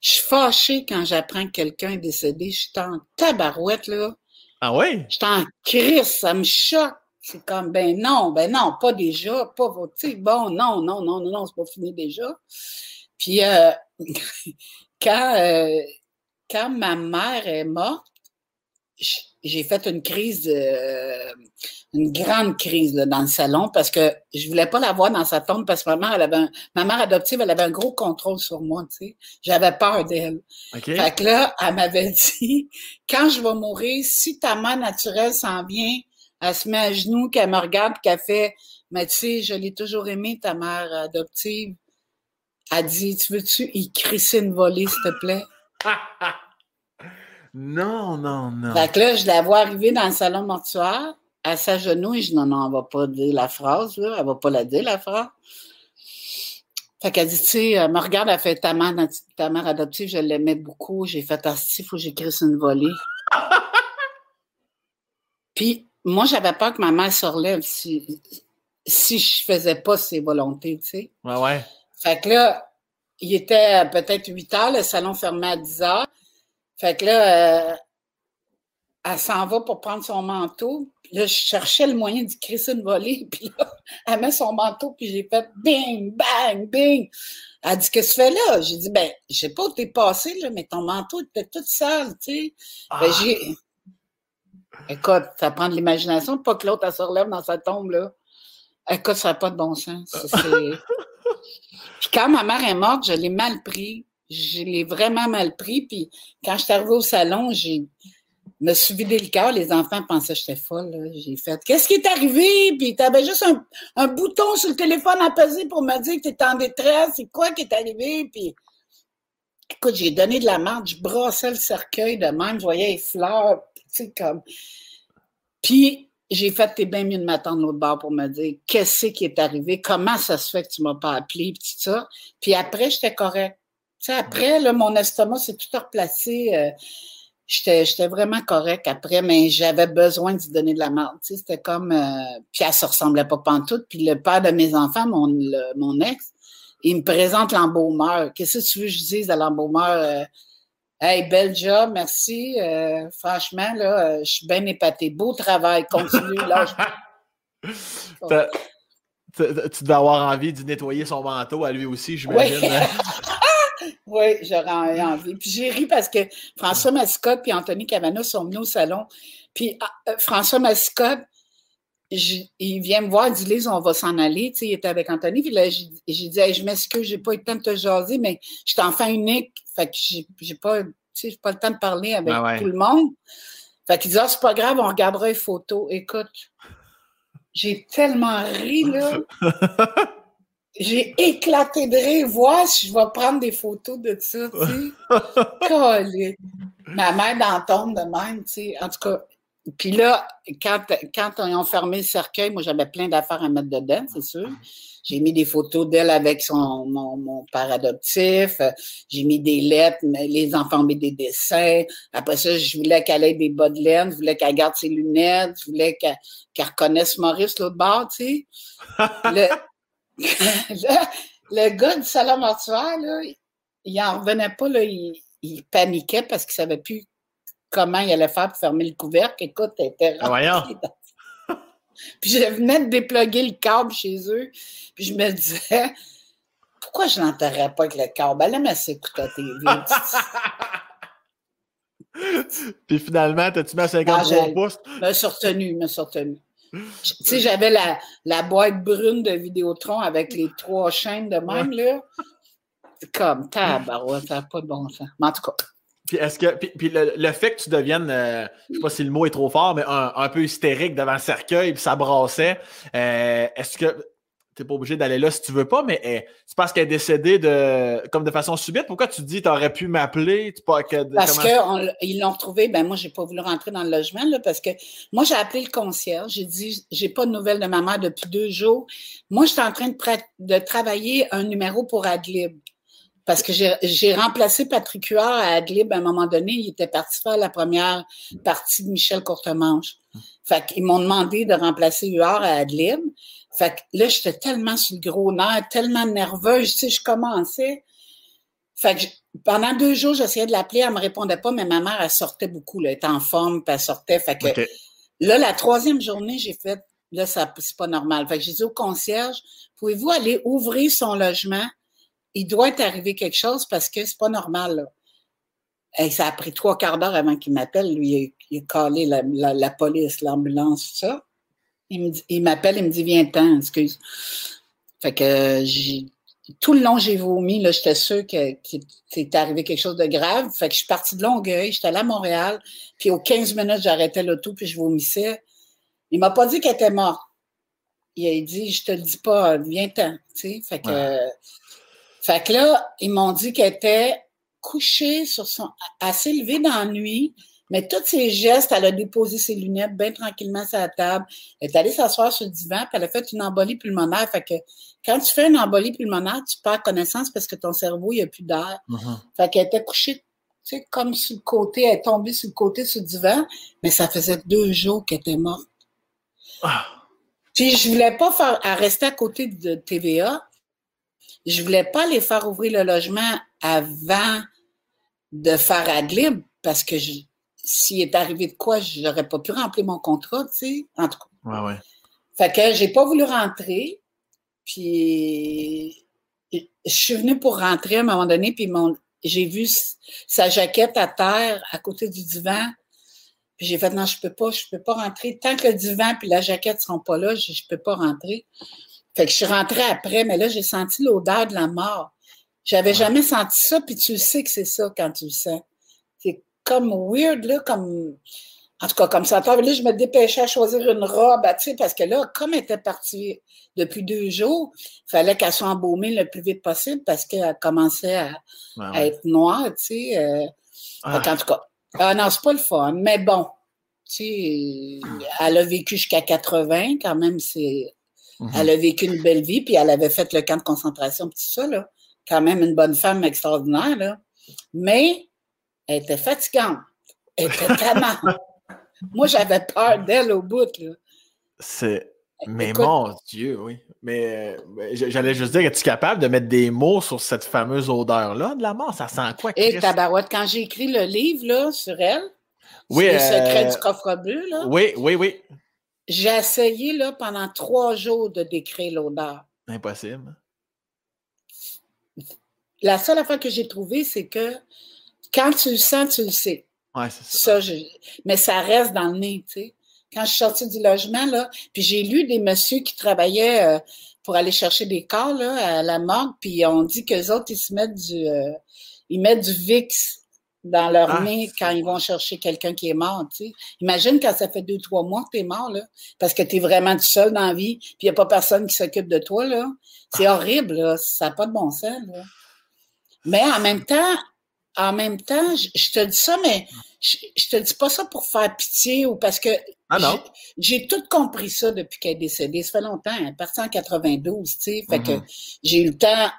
Speaker 2: Je suis fâchée quand j'apprends que quelqu'un est décédé. Je suis en tabarouette, là.
Speaker 1: Ah oui?
Speaker 2: Je suis en crise. Ça me choque. C'est comme, ben non, ben non, pas déjà. Pas, tu sais, bon, non, non, non, non, non, c'est pas fini déjà. Puis, euh, quand, euh, quand ma mère est morte, j'ai fait une crise, une grande crise dans le salon parce que je voulais pas la voir dans sa tombe parce que ma mère, elle avait ma mère adoptive, elle avait un gros contrôle sur moi, tu sais. J'avais peur d'elle. Fait que là, elle m'avait dit, quand je vais mourir, si ta mère naturelle s'en vient, elle se met à genoux, qu'elle me regarde, qu'elle fait, mais tu sais, je l'ai toujours aimé, ta mère adoptive. Elle dit, tu veux-tu y crisser une volée, s'il te plaît?
Speaker 1: Non, non, non.
Speaker 2: Fait que là, je la vois arriver dans le salon mortuaire, à sa genou, et je dis non, non, elle va pas dire la phrase, là. Elle va pas la dire, la phrase. Fait qu'elle dit, tu sais, elle me regarde, elle fait ta mère, ta mère adoptive, je l'aimais beaucoup. J'ai fait, ah, il faut que j'écrisse une volée. Puis, moi, j'avais peur que ma mère se relève si, si je faisais pas ses volontés, tu sais.
Speaker 1: Ouais, ouais.
Speaker 2: Fait que là, il était peut-être 8 heures, le salon fermait à 10 heures. Fait que là, euh, elle s'en va pour prendre son manteau. Puis là, je cherchais le moyen d'y crisser une volée. Puis là, elle met son manteau, puis j'ai fait bing, bang, bing. Elle dit, qu'est-ce que tu fais là? J'ai dit, ben, je sais pas où t'es passé, là, mais ton manteau était tout sale, tu sais. Ben, ah. j'ai. Écoute, ça prend de l'imagination, pas que l'autre, elle se relève dans sa tombe, là. Écoute, ça n'a pas de bon sens. puis quand ma mère est morte, je l'ai mal pris je l'ai vraiment mal pris. Puis quand je suis arrivée au salon, j'ai me suis vidé le cœur. Les enfants pensaient que j'étais folle. J'ai fait Qu'est-ce qui est arrivé? Puis tu avais juste un, bouton sur le téléphone à peser pour me dire que tu en détresse. C'est quoi qui est arrivé? Puis écoute, j'ai donné de la marde. Je brassais le cercueil de même. Je voyais les fleurs. Tu sais, comme. Puis j'ai fait T'es bien mieux de m'attendre l'autre bord pour me dire qu'est-ce qui est arrivé, comment ça se fait que tu m'as pas appelé, puis tout ça. Puis après, j'étais correct sais, après, là, mon estomac s'est tout replacé. Euh, j'étais vraiment correct après, mais j'avais besoin de donner de la marde. Tu sais, c'était comme... Euh, puis elle se ressemblait pas pantoute. Puis le père de mes enfants, mon, mon ex, il me présente l'embaumeur. Qu'est-ce que tu veux que je dise à l'embaumeur? Euh, hey, bel job, merci. franchement, là, je suis bien épaté. Beau travail, continue. là,
Speaker 1: Tu devais avoir envie de nettoyer son manteau à lui aussi, j'imagine.
Speaker 2: Oui, j'aurais envie. Puis j'ai ri parce que François Mascotte et Anthony Cavana sont venus au salon. Puis ah, euh, François Mascotte, il vient me voir, il dit Lise, on va s'en aller. Tu sais, il était avec Anthony. Puis là, j'ai dit Je m'excuse, j'ai pas eu le temps de te jaser, mais je suis enfant unique. Fait que j'ai pas, pas le temps de parler avec tout le monde. Fait qu'il dit Ah, c'est pas grave, on regardera les photos. Écoute, j'ai tellement ri, là. J'ai éclaté de rire. Vois si je vais prendre des photos de ça, tu sais. Ma mère dans tombe de même, tu sais. En tout cas, puis là, quand, quand ils ont fermé le cercueil, moi, j'avais plein d'affaires à mettre dedans, c'est sûr. J'ai mis des photos d'elle avec son, mon, mon père adoptif. J'ai mis des lettres, les enfants ont mis des dessins. Après ça, je voulais qu'elle ait des bas de laine, je voulais qu'elle garde ses lunettes, je voulais qu'elle reconnaisse Maurice l'autre bord, tu sais. le, le, gars du salon mortuaire, là, il en revenait pas, là, il, il paniquait parce qu'il savait plus comment il allait faire pour fermer le couvercle. Écoute, elle était
Speaker 1: ah,
Speaker 2: Puis je venais de déploguer le câble chez eux. Puis je me disais, pourquoi je n'enterrais pas avec le câble? Elle aime s'écouter à TV.
Speaker 1: Puis finalement, t'as-tu mis à 53 ah, pouces?
Speaker 2: Je me suis retenu, me suis retenu. Tu sais, j'avais la, la, boîte brune de Vidéotron avec les trois chaînes de même, là. Comme, tabarouette, ça n'a pas de bon sens. Mais en tout cas.
Speaker 1: Puis, est-ce que, puis, le, fait que tu deviennes, euh, je sais pas si le mot est trop fort, mais un, peu hystérique devant le cercueil, puis ça brassait, euh, est-ce que tu n'es pas obligé d'aller là si tu veux pas, mais eh, c'est parce qu'elle est décédée de, comme de façon subite. Pourquoi tu dis tu aurais pu m'appeler?
Speaker 2: Parce qu'ils l'ont retrouvé, ben moi, j'ai pas voulu rentrer dans le logement, là, parce que moi, j'ai appelé le concierge, j'ai dit j'ai pas de nouvelles de ma mère depuis deux jours. Moi, j'étais en train de, de travailler un numéro pour Adlib. Parce que j'ai remplacé Patrick Huard à Adlib à un moment donné. Il était parti faire la première partie de Michel Courtemanche. Fait qu'ils m'ont demandé de remplacer Huard à Adlib. Fait que là, j'étais tellement sur le gros nerf, tellement nerveuse. Tu sais, je commençais. Fait que pendant deux jours, j'essayais de l'appeler, elle me répondait pas, mais ma mère, elle sortait beaucoup, elle était en forme, puis elle sortait. Fait que là, la troisième journée, j'ai fait, là, ça, c'est pas normal. Fait que j'ai dit au concierge, pouvez-vous aller ouvrir son logement? Il doit être arrivé quelque chose parce que c'est pas normal. Et ça a pris trois quarts d'heure avant qu'il m'appelle. Lui, il a, calé la, police, l'ambulance, tout ça. Il m'appelle, il, me dit Viens-t'en, excuse. Fait que tout le long, j'ai vomi. Là, j'étais sûre que, c'est arrivé quelque chose de grave. Fait que je suis partie de Longueuil, j'étais allée à Montréal. Puis aux 15 minutes, j'arrêtais l'auto, puis je vomissais. Il m'a pas dit qu'elle était morte. Il a dit Je te le dis pas, viens-t'en. Fait. Fait que là, ils m'ont dit qu'elle était couchée sur son. assez levée dans la nuit, mais tous ses gestes, elle a déposé ses lunettes bien tranquillement sur la table. Elle est allée s'asseoir sur le divan, puis elle a fait une embolie pulmonaire. Fait que quand tu fais une embolie pulmonaire, tu perds connaissance parce que ton cerveau, il n'y a plus d'air. Mm-hmm. Fait qu'elle était couchée, tu sais, comme sur le côté, elle est tombée sur le côté sur le divan, mais ça faisait deux jours qu'elle était morte. Ah. Puis je voulais pas faire, à rester à côté de TVA je voulais pas les faire ouvrir le logement avant de faire Adlib parce que s'il est arrivé de quoi, j'aurais pas pu remplir mon contrat, tu sais, en tout
Speaker 1: cas. Ouais, ouais.
Speaker 2: Fait que j'ai pas voulu rentrer, puis je suis venue pour rentrer à un moment donné, puis mon, j'ai vu sa jaquette à terre à côté du divan, puis j'ai fait non, je peux pas, je peux pas rentrer tant que le divan puis la jaquette seront pas là, je, je peux pas rentrer. Fait que je suis rentrée après, mais là, j'ai senti l'odeur de la mort. J'avais jamais senti ça, puis tu sais que c'est ça quand tu le sens. Comme weird, là, comme. En tout cas, comme ça. Là, je me dépêchais à choisir une robe, tu sais, parce que là, comme elle était partie depuis deux jours, il fallait qu'elle soit embaumée le plus vite possible parce qu'elle commençait à, être noire, tu sais. Euh, ah. En tout cas, ah, non, c'est pas le fun, mais bon, tu sais, elle a vécu jusqu'à 80, quand même, c'est Mhm. Elle a vécu une belle vie, puis elle avait fait le camp de concentration, tout ça, là. Quand même une bonne femme extraordinaire, là. Mais elle était fatigante. Elle était tellement. Moi, j'avais peur d'elle au bout.
Speaker 1: C'est. Mais mon Dieu, oui. Mais, j'allais juste dire, es-tu capable de mettre des mots sur cette fameuse odeur-là de la mort? Ça sent quoi?
Speaker 2: Et eh, tabarouette, quand j'ai écrit le livre là, sur elle, oui, sur les secrets euh, du coffre bleu, là.
Speaker 1: Oui, oui, oui.
Speaker 2: J'ai essayé là, pendant trois jours de décrire l'odeur.
Speaker 1: Impossible.
Speaker 2: la seule affaire que j'ai trouvée, c'est que quand tu le sens, tu le sais.
Speaker 1: Ouais, c'est ça.
Speaker 2: Ça, mais ça reste dans le nez, tu sais. Quand je suis sortie du logement, là, puis j'ai lu des messieurs qui travaillaient euh, pour aller chercher des corps là, à la morgue, puis on dit qu'eux autres, ils se mettent du euh, ils mettent du VIX dans leur
Speaker 1: Ah,
Speaker 2: nez quand ils vont chercher quelqu'un qui est mort, tu sais. Imagine quand ça fait deux, trois mois que tu es mort, là, parce que tu es vraiment tout seul dans la vie, puis il n'y a pas personne qui s'occupe de toi, là. C'est
Speaker 1: Ah.
Speaker 2: horrible, là. Ça n'a pas de bon sens, là. Mais en même temps, en même temps, je, je te dis ça, mais je, je te dis pas ça pour faire pitié ou parce que
Speaker 1: Ah non.
Speaker 2: j'ai tout compris ça depuis qu'elle est décédée. Ça fait longtemps. Elle est partie en 92, tu sais. Fait que
Speaker 1: Mhm.
Speaker 2: j'ai eu le temps.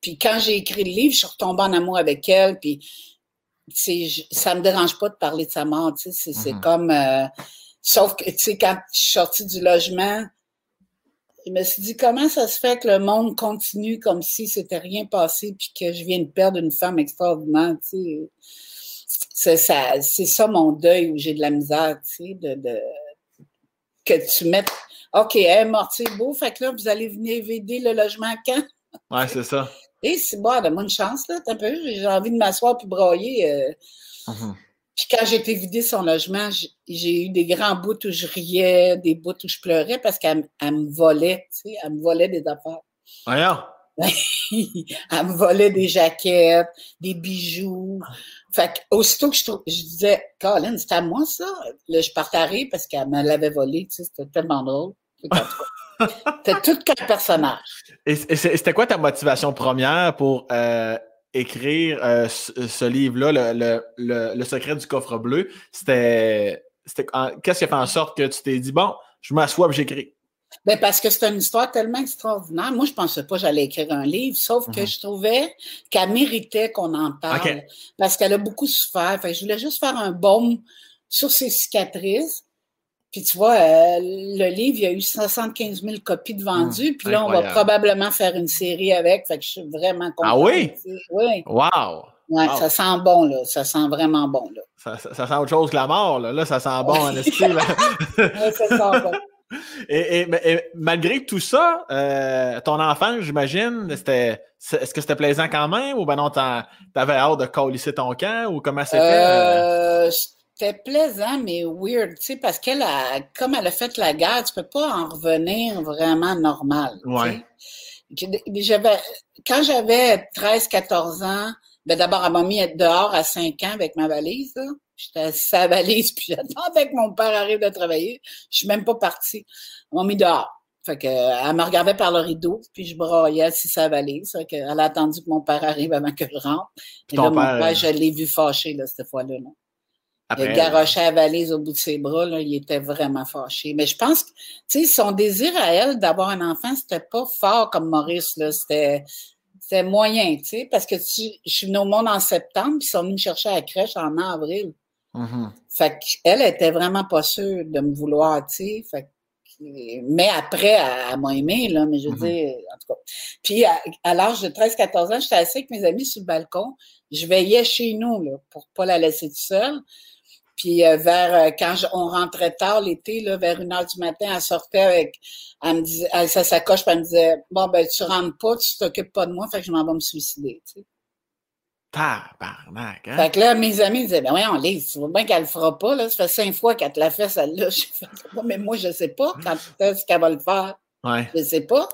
Speaker 2: Puis quand j'ai écrit le livre, je suis retombée en amour avec elle. Puis tu sais, je- ça me dérange pas de parler de sa mort, tu sais. C'est c'est
Speaker 1: Mhm.
Speaker 2: comme... euh, sauf que, tu sais, quand je suis sortie du logement, je me suis dit, comment ça se fait que le monde continue comme si c'était rien passé puis que je viens de perdre une femme extraordinaire, tu sais? C'est ça, c'est ça mon deuil où j'ai de la misère, tu sais, de, de- que tu mettes, OK, elle est morte, c'est beau, fait que là, vous allez venir vider le logement quand?
Speaker 1: Ouais, c'est ça.
Speaker 2: Et c'est bon, donne-moi une chance, là, t'as un peu, j'ai envie de m'asseoir puis broyer. euh.
Speaker 1: Mhm.
Speaker 2: Puis quand j'ai été vider son logement, j'ai- eu des grands bouts où je riais, des bouts où je pleurais parce qu'elle me volait, tu sais, elle me volait des affaires.
Speaker 1: Voyons.
Speaker 2: elle me volait des jaquettes, des bijoux. Fait que, aussitôt que je, je disais, Colin, c'était à moi ça? Là, je partais à rire parce qu'elle me l'avait volé, tu sais, c'était tellement drôle. C'était tout qu'un personnage.
Speaker 1: Et, c'est- c'était quoi ta motivation première pour euh, écrire euh, ce, ce livre-là, le, le, le, le secret du coffre bleu? C'était. Qu'est-ce qui a fait en sorte que tu t'es dit, bon, je m'assois et j'écris?
Speaker 2: Ben parce que c'est une histoire tellement extraordinaire. Moi, je pensais pas que j'allais écrire un livre, sauf que
Speaker 1: Mhm.
Speaker 2: je trouvais qu'elle méritait qu'on en parle. Parce qu'elle a beaucoup souffert. Fait que je voulais juste faire un baume sur ses cicatrices. Puis tu vois, euh, le livre, il y a eu 75 000 copies de vendues. puis là, on va probablement faire une série avec. Fait que je suis vraiment contente.
Speaker 1: Ah oui?
Speaker 2: Oui.
Speaker 1: Wow!
Speaker 2: Ouais,
Speaker 1: Wow.
Speaker 2: ça sent bon, là. Ça sent vraiment bon, là.
Speaker 1: Ça, ça- ça sent autre chose que la mort, là. Là, ça sent bon en là.
Speaker 2: Ouais, ça sent bon.
Speaker 1: Et, et- mais- et malgré tout ça, euh, ton enfant, j'imagine, c'était. Est-ce que c'était plaisant quand même ou ben non, t'avais hâte de colisser ton camp ou comment c'était? euh?
Speaker 2: C'était plaisant, mais weird, tu sais, parce qu'elle a, comme elle a fait la guerre, tu peux pas en revenir vraiment normal.
Speaker 1: Ouais.
Speaker 2: J'avais, quand j'avais 13, 14 ans, ben d'abord, elle m'a mis dehors à 5 ans avec ma valise, là. J'étais assise à la valise, puis j'attendais que mon père arrive de travailler. Je suis même pas partie. Ils m'ont mis dehors. Fait que, elle me regardait par le rideau, puis je broyais assis à la valise. Fait que, elle a attendu que mon père arrive avant que je rentre. Et là, mon
Speaker 1: père,
Speaker 2: père,
Speaker 1: euh,
Speaker 2: je l'ai vu fâché, là, cette fois-là. là. Il
Speaker 1: Après,
Speaker 2: a garoché la valise au bout de ses bras, là, il était vraiment fâché. Mais je pense que, tu sais, son désir à elle d'avoir un enfant, c'était pas fort comme Maurice, là. C'était, c'était moyen, tu sais, parce que tu- je suis venue au monde en septembre, puis ils sont venus me chercher à la crèche en avril.
Speaker 1: mhm.
Speaker 2: Fait qu'elle était vraiment pas sûre de me vouloir, tu sais. Fait que- mais après, elle, elle m'a aimé, là, mais je veux
Speaker 1: Mhm.
Speaker 2: dire, en tout cas. Puis, à, à l'âge de 13-14 ans, j'étais assise avec mes amis sur le balcon. Je veillais chez nous, là, pour pas la laisser toute seule. Puis, euh, vers, euh, quand je- on rentrait tard l'été, là, vers une heure du matin, elle sortait avec, elle me disait, avec sa sacoche, puis elle me disait, bon, ben, tu rentres pas, tu t'occupes pas de moi, fait que je m'en vais me suicider, tu sais.
Speaker 1: Tabarnak, hein?
Speaker 2: Fait que là, mes amis disaient, ben oui, on lise, tu vois bien qu'elle le fera pas, là. Ça fait cinq fois qu'elle te l'a fait, celle-là. Mais moi, je sais pas quand est-ce qu'elle va le faire.
Speaker 1: Ouais.
Speaker 2: Je sais pas.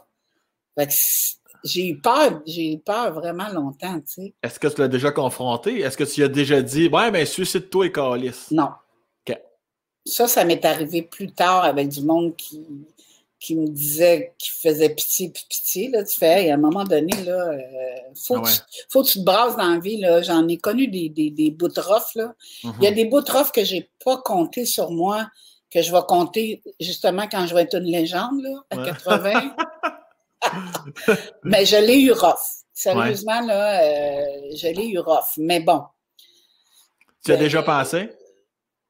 Speaker 2: Fait que j'ai eu peur, j'ai eu peur vraiment longtemps, tu sais.
Speaker 1: Est-ce que tu l'as déjà confronté? Est-ce que tu as déjà dit, ouais, mais suicide-toi et calice?
Speaker 2: Non.
Speaker 1: OK.
Speaker 2: Ça, ça m'est arrivé plus tard avec du monde qui, qui me disait, qui faisait pitié puis pitié, là. Tu fais, hey, à un moment donné, là, euh, faut,
Speaker 1: Ah ouais.
Speaker 2: tu, faut que tu te brasses dans la vie, là. J'en ai connu des, des, des bouts de rough, là.
Speaker 1: Mhm.
Speaker 2: Il y a des bouts de rough que j'ai pas compté sur moi, que je vais compter justement quand je vais être une légende, là, à
Speaker 1: Ouais.
Speaker 2: 80. Mais je l'ai eu rough. Sérieusement, là, euh, je l'ai eu rough. Mais bon.
Speaker 1: Tu as
Speaker 2: Euh,
Speaker 1: déjà pensé?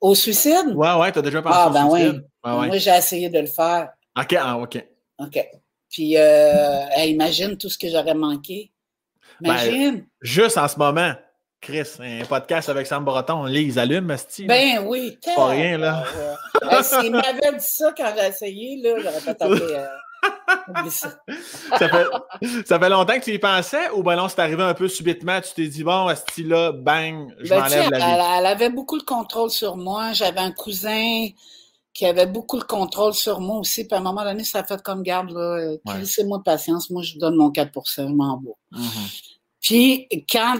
Speaker 2: Au suicide?
Speaker 1: Ouais, ouais, tu as déjà pensé
Speaker 2: Ah,
Speaker 1: au
Speaker 2: ben oui.
Speaker 1: Ouais, ouais.
Speaker 2: Moi, j'ai essayé de le faire.
Speaker 1: OK, ah, OK.
Speaker 2: OK. Puis, euh, hey, imagine tout ce que j'aurais manqué. Imagine.
Speaker 1: Juste en ce moment, Chris, un podcast avec Sam Breton, on les allume, Asti.
Speaker 2: Ben, oui.
Speaker 1: pas rien, là.
Speaker 2: Euh, hey, S'il m'avait dit ça quand j'ai essayé, là, j'aurais pas tapé.
Speaker 1: Ça. fait, ça fait longtemps que tu y pensais ou ben non, c'est arrivé un peu subitement, tu t'es dit, bon, à ce style-là, bang, je ben, m'enlève la vie.
Speaker 2: Elle, elle, avait beaucoup le contrôle sur moi. J'avais un cousin qui avait beaucoup le contrôle sur moi aussi. Puis à un moment donné, ça a fait comme garde, là, laissez-moi patience, moi je donne mon 4% je m'en vais. Mm-hmm. Puis quand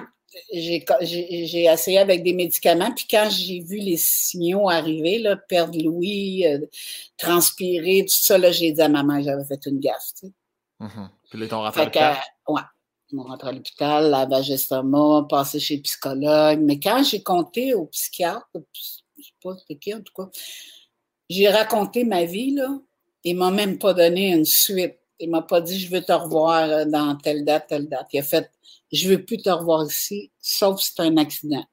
Speaker 2: j'ai essayé avec des médicaments, puis quand j'ai vu les signaux arriver, là, perdre l'ouïe, euh, transpirer, tout ça, là, j'ai dit à maman que j'avais fait une gaffe. Tu sais.
Speaker 1: Mm-hmm. Puis là, ils t'ont rentré à l'hôpital?
Speaker 2: Ouais. Ils m'ont rentré à l'hôpital, lavage d'estomac, passé chez le psychologue. Mais quand j'ai compté au psychiatre, je sais pas c'était qui en tout cas, j'ai raconté ma vie, là. Il m'a même pas donné une suite. Il m'a pas dit je veux te revoir euh, dans telle date, telle date. Il a fait je veux plus te revoir ici, sauf si c'est un accident.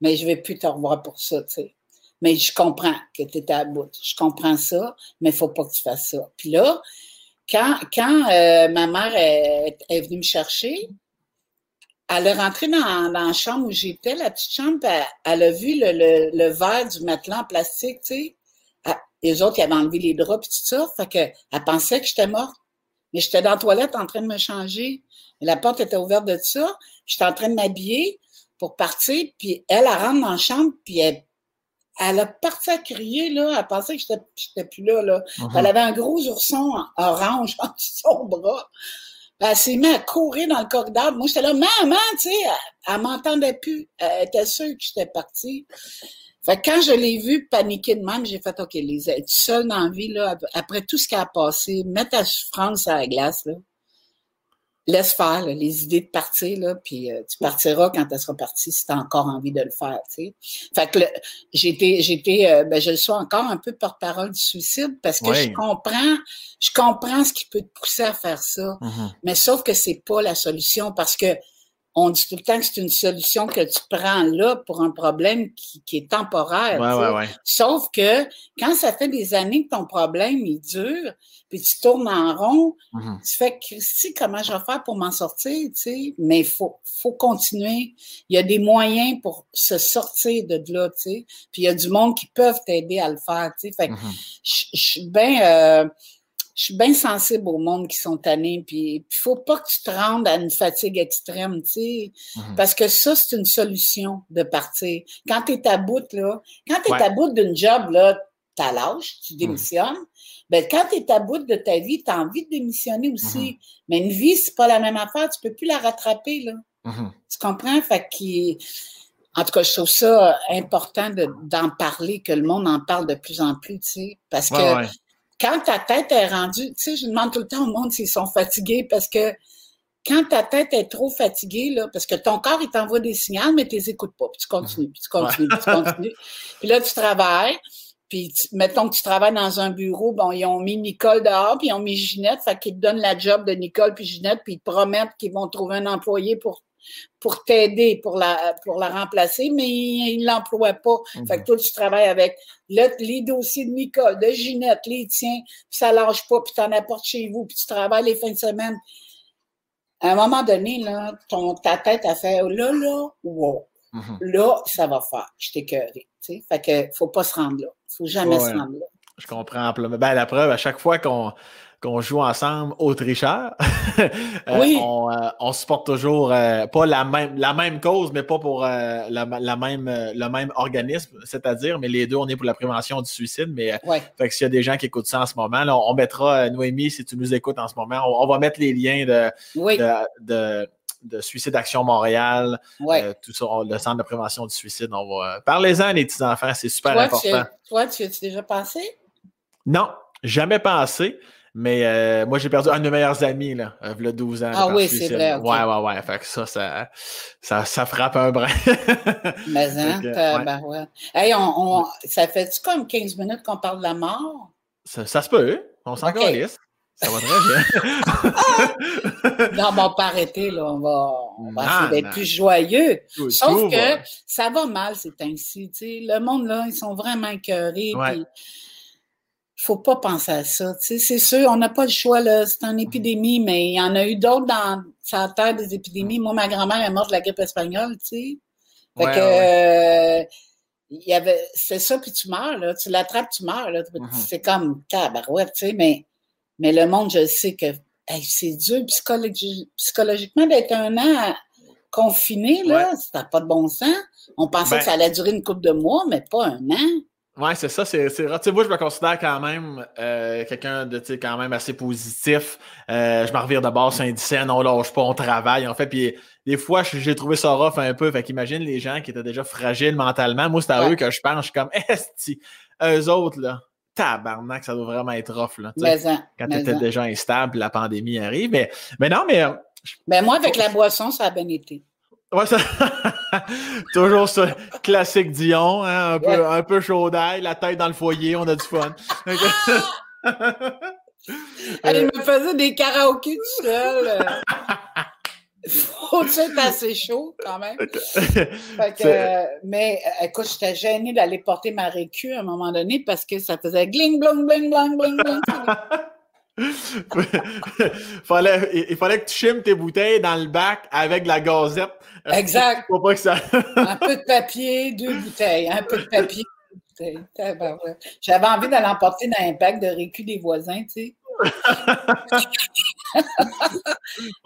Speaker 2: Mais je vais plus te revoir pour ça, tu sais. Mais je comprends que tu étais à bout. Je comprends ça, mais il faut pas que tu fasses ça. Puis là, quand, quand euh, ma mère est, venue me chercher, elle est rentrée dans, la chambre où j'étais, la petite chambre, elle, elle, a vu le, le, le verre du matelas en plastique, tu sais les autres, ils avaient enlevé les draps et tout ça. Fait que, elle pensait que j'étais morte. Mais j'étais dans la toilette en train de me changer. La porte était ouverte de ça. J'étais en train de m'habiller pour partir. Puis elle, elle rentre dans la chambre, puis elle, elle a parti à crier, là. Elle pensait que j'étais plus là, là. Uh-huh. Elle avait un gros ourson orange en son bras. Elle s'est mise à courir dans le corridor. Moi, j'étais là, maman, tu sais, elle, elle m'entendait plus. Elle était sûre que j'étais partie. Fait que quand je l'ai vu paniquer de même, j'ai fait, OK, les être seule dans la vie, là, après tout ce qui a passé, mettre ta souffrance à la glace, là. Laisse faire les idées de partir, là, puis euh, tu partiras quand elle sera partie si tu as encore envie de le faire, tu sais. Fait que j'étais, j'étais, euh, ben, je le suis encore un peu porte-parole du suicide parce que je comprends, je comprends ce qui peut te pousser à faire ça. Mm-hmm. Mais sauf que c'est pas la solution parce que on dit tout le temps que c'est une solution que tu prends là pour un problème qui, qui est temporaire. Sauf que quand ça fait des années que ton problème il dure, puis tu tournes en rond, mm-hmm. tu fais Christy, comment je vais faire pour m'en sortir, tu sais? Mais il faut, faut continuer. Il y a des moyens pour se sortir de là, tu sais. Puis il y a du monde qui peuvent t'aider à le faire, tu sais. Fait que je suis bien. Euh, je suis bien sensible au monde qui sont tannés. Puis il faut pas que tu te rendes à une fatigue extrême, tu sais. Mhm. Parce que ça, c'est une solution de partir. Quand tu es à bout, là, quand tu es à bout d'une job, là, t'as l'âge, tu mhm. démissionnes. Ben, quand tu es à bout de ta vie, tu as envie de démissionner aussi. Mhm. Mais une vie, c'est pas la même affaire. Tu peux plus la rattraper, là. Tu comprends? Fait que, en tout cas, je trouve ça important d'en parler, que le monde en parle de plus en plus, tu sais. Parce que quand ta tête est rendue, tu sais, je demande tout le temps au monde s'ils sont fatigués parce que quand ta tête est trop fatiguée, là, parce que ton corps, il t'envoie des signaux, mais tu les écoutes pas, puis tu continues, puis tu continues, puis tu continues. Puis là, tu travailles, puis mettons que tu travailles dans un bureau, bon, ils ont mis Nicole dehors, puis ils ont mis Ginette, fait qu'ils te donnent la job de Nicole puis Ginette, puis ils te promettent qu'ils vont trouver un employé pour pour t'aider, pour la, pour la remplacer, mais il ne l'emploie pas. Mhm. Fait que toi, tu travailles avec les dossiers de Nicole, de Ginette, les tiens, puis ça lâche pas, puis tu en apportes chez vous, puis tu travailles les fins de semaine. À un moment donné, là, ton, ta tête a fait là, là, wow. Mhm. Là, ça va faire. Je t'ai cœuré. Fait que faut pas se rendre là. Faut jamais se rendre là.
Speaker 1: Je comprends. Ben, la preuve, à chaque fois qu'on qu'on joue ensemble au tricheur, euh, on, euh, on, supporte toujours euh, pas la même, la même cause, mais pas pour la, la, même, le même organisme, c'est-à-dire, mais les deux, on est pour la prévention du suicide. Mais fait que s'il y a des gens qui écoutent ça en ce moment, là, on, mettra, Noémie, si tu nous écoutes en ce moment, on, va mettre les liens de, de, de Suicide Action Montréal, tout ça, le centre de prévention du suicide. On va parlez-en les petits enfants, c'est super important.
Speaker 2: toi, tu as-tu déjà pensé?
Speaker 1: Non, jamais pensé. Mais euh, moi, j'ai perdu un de mes meilleurs amis, là, euh, il y a 12 ans.
Speaker 2: Ah oui, c'est vrai.
Speaker 1: Ouais, ouais, ouais. Fait que ça, ça, ça, ça frappe un brin.
Speaker 2: Mais hein, ben ouais. Hey, on, on, ça fait-tu comme 15 minutes qu'on parle de la mort?
Speaker 1: Ça, ça se peut. On s'en okay. Ça va très
Speaker 2: bien. non, mais on pas arrêter, là. On va, on va essayer d'être plus joyeux. Sauf que ça va mal, c'est ainsi. Le monde, là, ils sont vraiment écœurés. Ouais faut pas penser à ça. C'est sûr, on n'a pas le choix, là. C'est une épidémie, mais il y en a eu d'autres dans sa terre des épidémies. Moi, ma grand-mère est morte de la grippe espagnole, tu sais. Fait que euh, il y avait c'est ça, puis tu meurs, là. Tu l'attrapes, tu meurs, là. Mm-hmm. C'est comme tabarouette, tu sais, mais Mais le monde, je sais que c'est dur psychologiquement d'être un an confiné, là. Ça pas de bon sens. On pensait
Speaker 1: Ben
Speaker 2: que ça allait durer une couple de mois, mais pas un an.
Speaker 1: Ouais, c'est ça, c'est c'est rare. Tu sais, moi, je me considère quand même euh, quelqu'un de, tu sais, quand même assez positif. Euh, je m'en revire de bord Saint-Dicenne, on lâche pas, on travaille, en fait. Puis des fois, je- j'ai trouvé ça rough un peu. Fait qu'imagine les gens qui étaient déjà fragiles mentalement. Moi, c'est à
Speaker 2: Ouais.
Speaker 1: eux que je pense. Je suis comme, esti, eux autres, là, tabarnak, ça doit vraiment être rough, là. tu
Speaker 2: Mais,
Speaker 1: quand t'étais
Speaker 2: en.
Speaker 1: déjà instable, la pandémie arrive. Mais, mais non, mais... euh,
Speaker 2: Ben, moi, avec la boisson, ça a bien été.
Speaker 1: Ouais, ça... Toujours ça. Classique Dion, hein, un, peu,
Speaker 2: Ouais.
Speaker 1: un peu chaud d'ail, la tête dans le foyer, on a du fun.
Speaker 2: Elle
Speaker 1: euh,
Speaker 2: me faisait des karaokés tout seul. Faut être assez chaud quand même. Fait que,
Speaker 1: C'est-
Speaker 2: euh, mais euh, écoute, j'étais gênée d'aller porter ma récu à un moment donné parce que ça faisait gling, blong, bling, bling, bling, bling.
Speaker 1: fallait, il, il fallait que tu chimes tes bouteilles dans le bac avec de la gazette.
Speaker 2: Exact.
Speaker 1: Faut pas que ça.
Speaker 2: Un peu de papier, deux bouteilles. Un peu de papier, deux bouteilles. J'avais envie d'aller emporter dans un bac de récu des voisins, tu sais.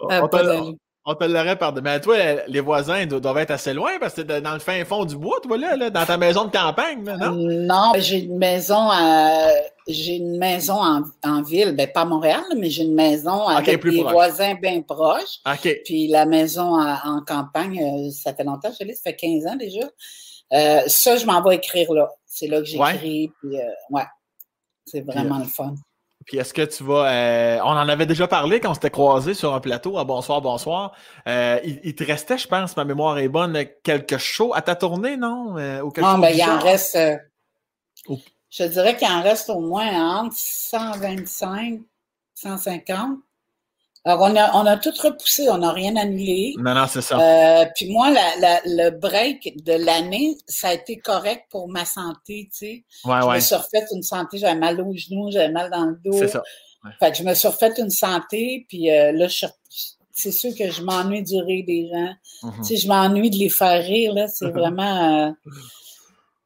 Speaker 2: Ah,
Speaker 1: on,
Speaker 2: d'allure.
Speaker 1: On te l'aurait pardonné. Mais toi, les voisins do- doivent être assez loin parce que t'es dans le fin fond du bois, toi, là, là dans ta maison de campagne, là, non?
Speaker 2: Non, ben, j'ai une maison à- j'ai une maison en, en ville, ben pas à Montréal, mais j'ai une maison avec
Speaker 1: plus
Speaker 2: des
Speaker 1: proche.
Speaker 2: voisins bien proches.
Speaker 1: OK.
Speaker 2: Puis la maison à- en campagne, euh, ça fait longtemps, je l'ai, ça fait 15 ans déjà. Euh, ça, je m'en vais écrire là. C'est là que j'écris. Puis euh, ouais, c'est vraiment le fun.
Speaker 1: Puis est-ce que tu vas. euh, on en avait déjà parlé quand on s'était croisés sur un plateau à Bonsoir, bonsoir. Euh, il, il te restait, je pense, ma mémoire est bonne, quelques shows à ta tournée, non? Euh, ou
Speaker 2: Non, ben, il en reste. euh,
Speaker 1: Oh.
Speaker 2: Je dirais qu'il en reste au moins entre 125, 150. Alors, on a, on a tout repoussé, on n'a rien annulé.
Speaker 1: Non, non, c'est ça.
Speaker 2: Euh, puis moi, la, la- le break de l'année, ça a été correct pour ma santé, tu sais.
Speaker 1: ouais,
Speaker 2: je
Speaker 1: ouais.
Speaker 2: me suis refait une santé, j'avais mal aux genoux, j'avais mal dans le dos.
Speaker 1: C'est ça.
Speaker 2: Fait que je me suis refait une santé, puis euh, là, je suis- c'est sûr que je m'ennuie du rire des gens.
Speaker 1: Mhm.
Speaker 2: Tu sais, je m'ennuie de les faire rire, là. C'est vraiment... euh,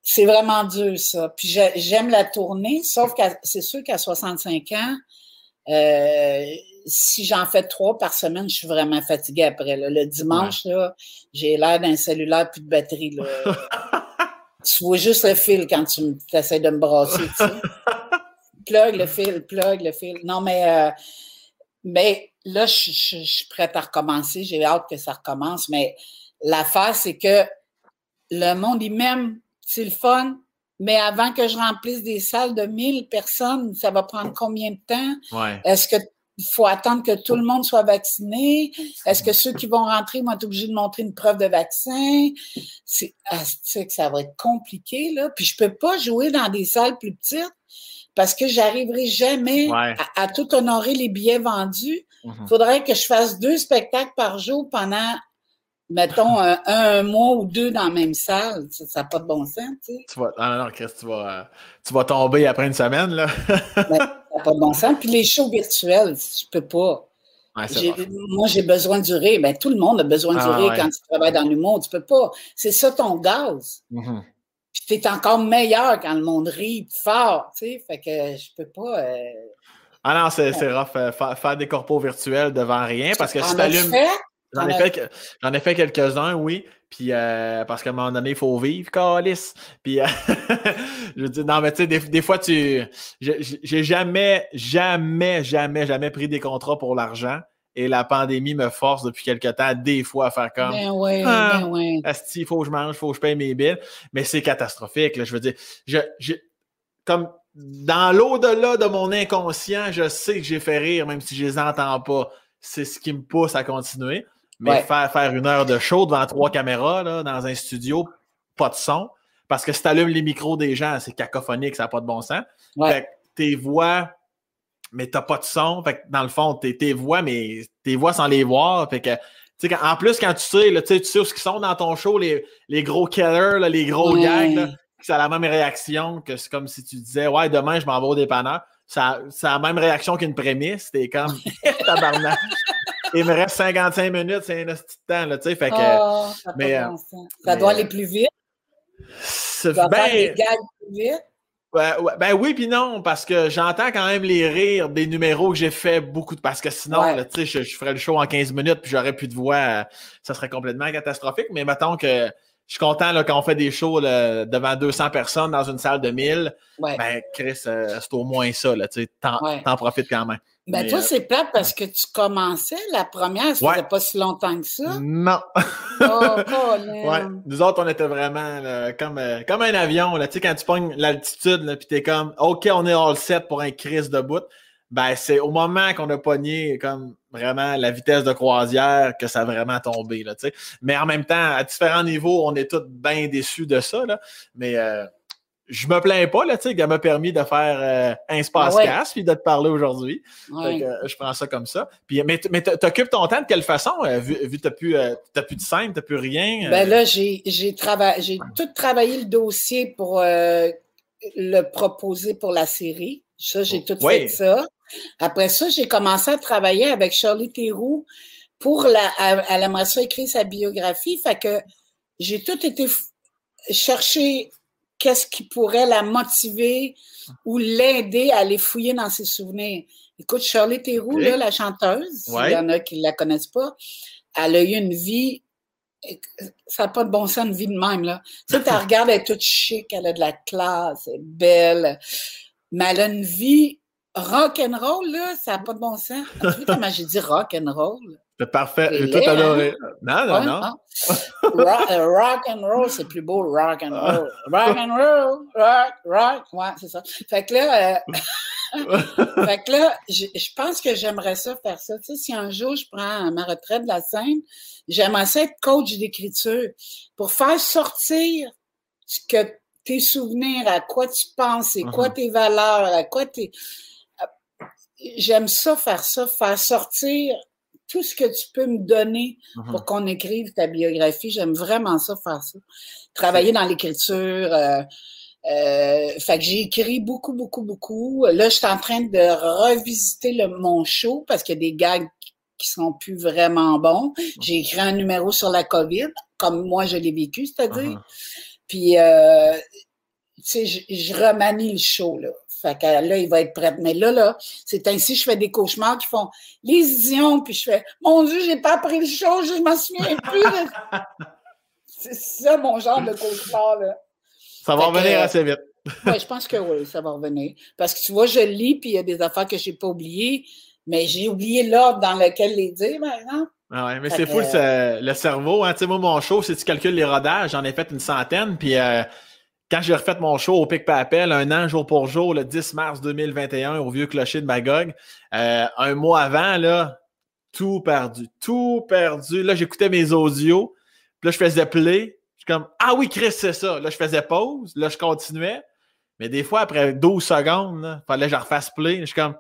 Speaker 2: c'est vraiment dur, ça. Puis j'ai- j'aime la tournée, sauf que c'est sûr qu'à 65 ans, euh, si j'en fais trois par semaine, je suis vraiment fatiguée après. là. Le dimanche, là, j'ai l'air d'un cellulaire plus de batterie. Là. tu vois juste le fil quand tu essaies de me brasser. Tu sais. plug le fil, plug le fil. Non, mais, euh, mais là, je, je- je suis prête à recommencer. J'ai hâte que ça recommence. Mais l'affaire, c'est que le monde, il m'aime. C'est le fun. Mais avant que je remplisse des salles de 1000 personnes, ça va prendre combien de temps?
Speaker 1: Ouais.
Speaker 2: Est-ce que il faut attendre que tout le monde soit vacciné? Est-ce que ceux qui vont rentrer vont être obligés de montrer une preuve de vaccin? C'est, ah, que ça va être compliqué, là. Puis je peux pas jouer dans des salles plus petites parce que j'arriverai jamais
Speaker 1: Ouais.
Speaker 2: à, à tout honorer les billets vendus. Il faudrait que je fasse deux spectacles par jour pendant, mettons, un, un mois ou deux dans la même salle. Ça n'a pas de bon sens, tu sais.
Speaker 1: Tu vas, ah non, Chris, tu vas, euh, tu vas tomber après une semaine, là.
Speaker 2: Ça n'a pas de bon sens. Puis les shows virtuels, je peux pas.
Speaker 1: Ouais,
Speaker 2: moi, j'ai besoin du rire. Ben, tout le monde a besoin du
Speaker 1: Ah,
Speaker 2: rire
Speaker 1: ouais.
Speaker 2: quand tu travailles dans l'humour. Tu peux pas. C'est ça ton gaz.
Speaker 1: Mhm.
Speaker 2: Puis t'es encore meilleur quand le monde rit fort, tu sais. Fait que je peux pas. euh,
Speaker 1: Ah non, c'est c'est rough. euh, fa- faire des corpos virtuels devant rien parce que si t'allumes.
Speaker 2: fait?
Speaker 1: J'en ai, fait, fait quelques-uns, oui. Puis euh, parce qu'à un moment donné, il faut vivre, calice. Puis euh, je veux dire, non, mais tu sais, des, des fois, tu. j'ai- jamais, jamais, jamais, jamais pris des contrats pour l'argent. Et la pandémie me force depuis quelque temps, des fois, à faire comme.
Speaker 2: Ben oui,
Speaker 1: Ah.
Speaker 2: ben oui.
Speaker 1: Il faut que je mange, il faut que je paye mes billes. Mais c'est catastrophique. Là, je veux dire, je, je- comme dans l'au-delà de mon inconscient, je sais que j'ai fait rire, même si je les entends pas. C'est ce qui me pousse à continuer. Mais
Speaker 2: Ouais.
Speaker 1: faire, faire une heure de show devant trois caméras là, dans un studio, pas de son. Parce que si tu allumes les micros des gens, c'est cacophonique, ça n'a pas de bon sens.
Speaker 2: Ouais.
Speaker 1: Fait que tes voix, mais t'as pas de son. Fait que dans le fond, t'es tes voix, mais tes voix sans les voir. Fait que, en plus, quand tu sais, là, tu sais, où ce qu'ils sont dans ton show, les, les gros killers, là, les gros
Speaker 2: Ouais.
Speaker 1: gags, là, ça a la même réaction que c'est comme si tu disais, ouais, demain, je m'en vais au dépanneur. Ça, ça a la même réaction qu'une prémisse. T'es comme, tabarnak. Il me reste 55 minutes, c'est un petit temps, là, tu sais. Fait que,
Speaker 2: Ah, ça pas
Speaker 1: mais, euh.
Speaker 2: Ça doit
Speaker 1: euh,
Speaker 2: aller plus vite. faire des
Speaker 1: ben,
Speaker 2: plus vite.
Speaker 1: ben, oui, puis non, parce que j'entends quand même les rires des numéros que j'ai fait beaucoup de. Parce que sinon, tu sais, je, ferais le show en 15 minutes, puis j'aurais plus de voix. Euh, ça serait complètement catastrophique. Mais mettons que je suis content là, quand on fait des shows devant 200 personnes dans une salle de 1000. Ben, Chris, euh, c'est au moins ça. Tu t'en profites quand même.
Speaker 2: Ben, toi, euh, c'est plate parce que tu commençais la première, ça faisait pas si longtemps que ça.
Speaker 1: Non. oh, ouais. Nous autres, on était vraiment comme, euh, comme un avion. Là. Tu sais, quand tu pognes l'altitude, puis t'es comme OK, on est all set pour un crise de bout. Ben, c'est au moment qu'on a pogné comme vraiment la vitesse de croisière que ça a vraiment tombé. Là, Mais en même temps, à différents niveaux, on est tous bien déçus de ça. Là. Mais euh, je me plains pas, là, tu sais, qu'elle m'a permis de faire euh, un space ah casse puis de te parler aujourd'hui. Euh, je prends ça comme ça. Puis, mais mais t'occupes ton temps de quelle façon, euh, vu, vu que t'as plus, plus de scène, t'as plus rien?
Speaker 2: Ben là, j'ai, j'ai, j'ai tout travaillé le dossier pour le proposer pour la série. Ça, j'ai tout fait ça. Après ça, j'ai commencé à travailler avec Charlie Theroux pour la, elle aimerait ça écrire sa biographie. Fait que j'ai tout été chercher qu'est-ce qui pourrait la motiver ou l'aider à aller fouiller dans ses souvenirs. Écoute, Shirley Theroux, la chanteuse, il y en a qui ne la connaissent pas, elle a eu une vie, ça n'a pas de bon sens, une vie de même. Là. Tu sais, tu regardes, elle est toute chic, elle a de la classe, elle est belle, mais elle a une vie rock and roll, là, ça n'a pas de bon sens. Tu vois comment j'ai dit rock and roll?
Speaker 1: C'est parfait. J'ai tout adoré. Hein? Non, non, non. Hein?
Speaker 2: Euh, rock, and roll, c'est plus beau, rock and roll. Rock and roll, rock, rock. Ouais, c'est ça. Fait que là, euh... fait que là, je, pense que j'aimerais ça faire ça. Tu sais, si un jour je prends ma retraite de la scène, j'aimerais ça être coach d'écriture pour faire sortir ce que tes souvenirs, à quoi tu penses, c'est quoi uh-huh. tes valeurs, à quoi tes. Euh, j'aime ça, faire ça, faire sortir tout ce que tu peux me donner pour uh-huh. qu'on écrive ta biographie. J'aime vraiment ça, faire ça. Travailler dans l'écriture. Euh, euh, fait que j'ai écrit beaucoup, beaucoup, beaucoup. Là, je suis en train de revisiter le, mon show parce qu'il y a des gags qui sont plus vraiment bons. J'ai écrit un numéro sur la COVID, comme moi je l'ai vécu, c'est-à-dire. Uh-huh. Puis, euh, tu sais, je, je remanie le show, là. Fait que là, il va être prêt. Mais là, là, c'est ainsi, je fais des cauchemars qui font les ions, puis je fais Mon Dieu, j'ai pas pris le show, je m'en souviens plus. c'est ça mon genre de cauchemar, là.
Speaker 1: Ça va revenir assez vite.
Speaker 2: oui, je pense que oui, ça va revenir. Parce que tu vois, je lis, puis il y a des affaires que j'ai pas oubliées, mais j'ai oublié l'ordre dans lequel les dire maintenant.
Speaker 1: Ah ouais, mais c'est fou le, cerveau. Hein. Tu sais, moi, mon show, si tu calcules les rodages, j'en ai fait une centaine, puis euh, quand j'ai refait mon show au Pic Papel, un an jour pour jour, le 10 mars 2021, au vieux clocher de Magog, euh, un mois avant, là, tout perdu, tout perdu. Là, j'écoutais mes audios, puis là, je faisais play. Je suis comme, ah oui, Chris, c'est ça. Là, je faisais pause, là, je continuais. Mais des fois, après 12 secondes, il fallait que je refasse play. Je suis comme,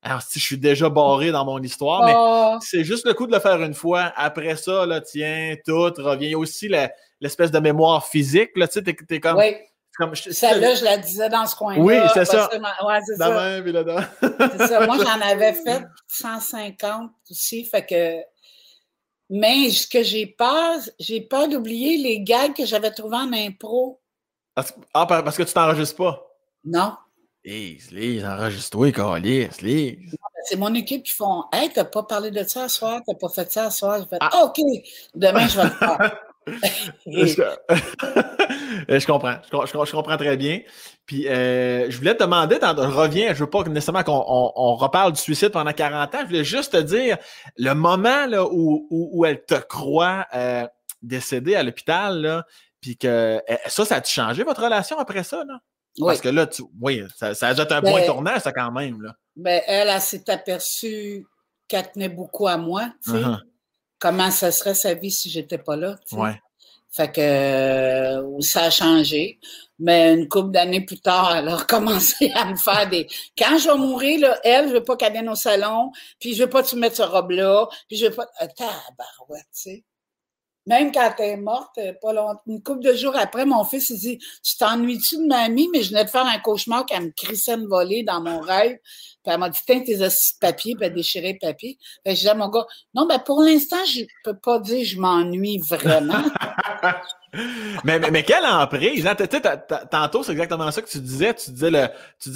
Speaker 1: alors, si je suis déjà barré dans mon histoire, mais oh. c'est juste le coup de le faire une fois. Après ça, là, tiens, tout revient. Il y a aussi l'espèce de mémoire physique. Là, tu sais, t'es, comme,
Speaker 2: oui. Celle-là, je la disais dans ce coin-là.
Speaker 1: Oui, c'est ça.
Speaker 2: Ouais, c'est ça. c'est ça. Moi, j'en avais fait 150 aussi. Fait que. Mais ce que j'ai peur, j'ai peur d'oublier les gags que j'avais trouvés en impro.
Speaker 1: Ah, parce que tu t'enregistres pas?
Speaker 2: Non.
Speaker 1: Lise, Lise, enregistre-toi, Carlis, Lise.
Speaker 2: C'est mon équipe qui font Hey, t'as pas parlé de ça ce soir, t'as pas fait ça ce soir. J'ai fait ah. OK, demain je vais le faire.
Speaker 1: je, comprends. Je, comprends très bien. Puis, euh, je voulais te demander, je reviens, je veux pas nécessairement qu'on reparle du suicide pendant 40 ans. Je voulais juste te dire le moment là, où, où, elle te croit euh, décédée à l'hôpital, puis que eh, ça, ça a changé votre relation après ça? Là? Parce que là, tu, oui, ça, ça ajoute un point ben, tournant, ça, quand même. Là.
Speaker 2: Ben, elle, elle, s'est aperçue qu'elle tenait beaucoup à moi. Tu sais. Uh-huh comment ça serait sa vie si j'étais pas là.
Speaker 1: Ouais.
Speaker 2: Fait que euh, ça a changé. Mais une couple d'années plus tard, elle a recommencé à me faire des. Quand je vais mourir, là, elle, je veux pas qu'elle vienne au salon, puis je veux pas que tu mettes ce robe-là, puis je veux pas. Euh, tabarouette, tu sais. Même quand elle est morte, euh, pas longtemps, une couple de jours après, mon fils, il dit Tu t'ennuies-tu de mamie? Mais je venais de faire un cauchemar qu'elle me crissait une volée dans mon rêve. Puis elle m'a dit Tiens, tes assis de papier, puis elle le papier. Puis je disais à mon gars Non, ben pour l'instant, je peux pas dire je m'ennuie vraiment.
Speaker 1: mais, mais, quelle emprise! Hein? Tantôt, c'est exactement ça que tu disais. Tu disais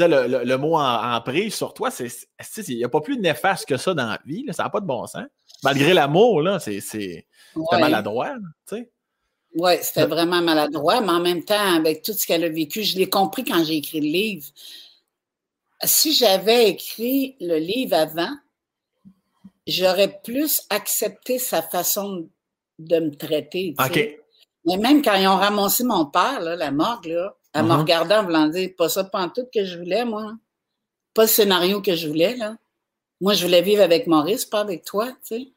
Speaker 1: le, mot emprise sur toi. Il n'y a pas plus néfaste que ça dans la vie. Ça n'a pas de bon sens. Malgré l'amour, là, c'est maladroit. Tu sais.
Speaker 2: Oui, c'était vraiment maladroit, mais en même temps, avec tout ce qu'elle a vécu, je l'ai compris quand j'ai écrit le livre. Si j'avais écrit le livre avant, j'aurais plus accepté sa façon de me traiter. OK. Mais même quand ils ont ramassé mon père, la morgue, là, elle me uh-huh. regardait en voulant dire pas ça pas tout que je voulais, moi. Pas le scénario que je voulais, là. Moi, je voulais vivre avec Maurice, pas avec toi, tu sais.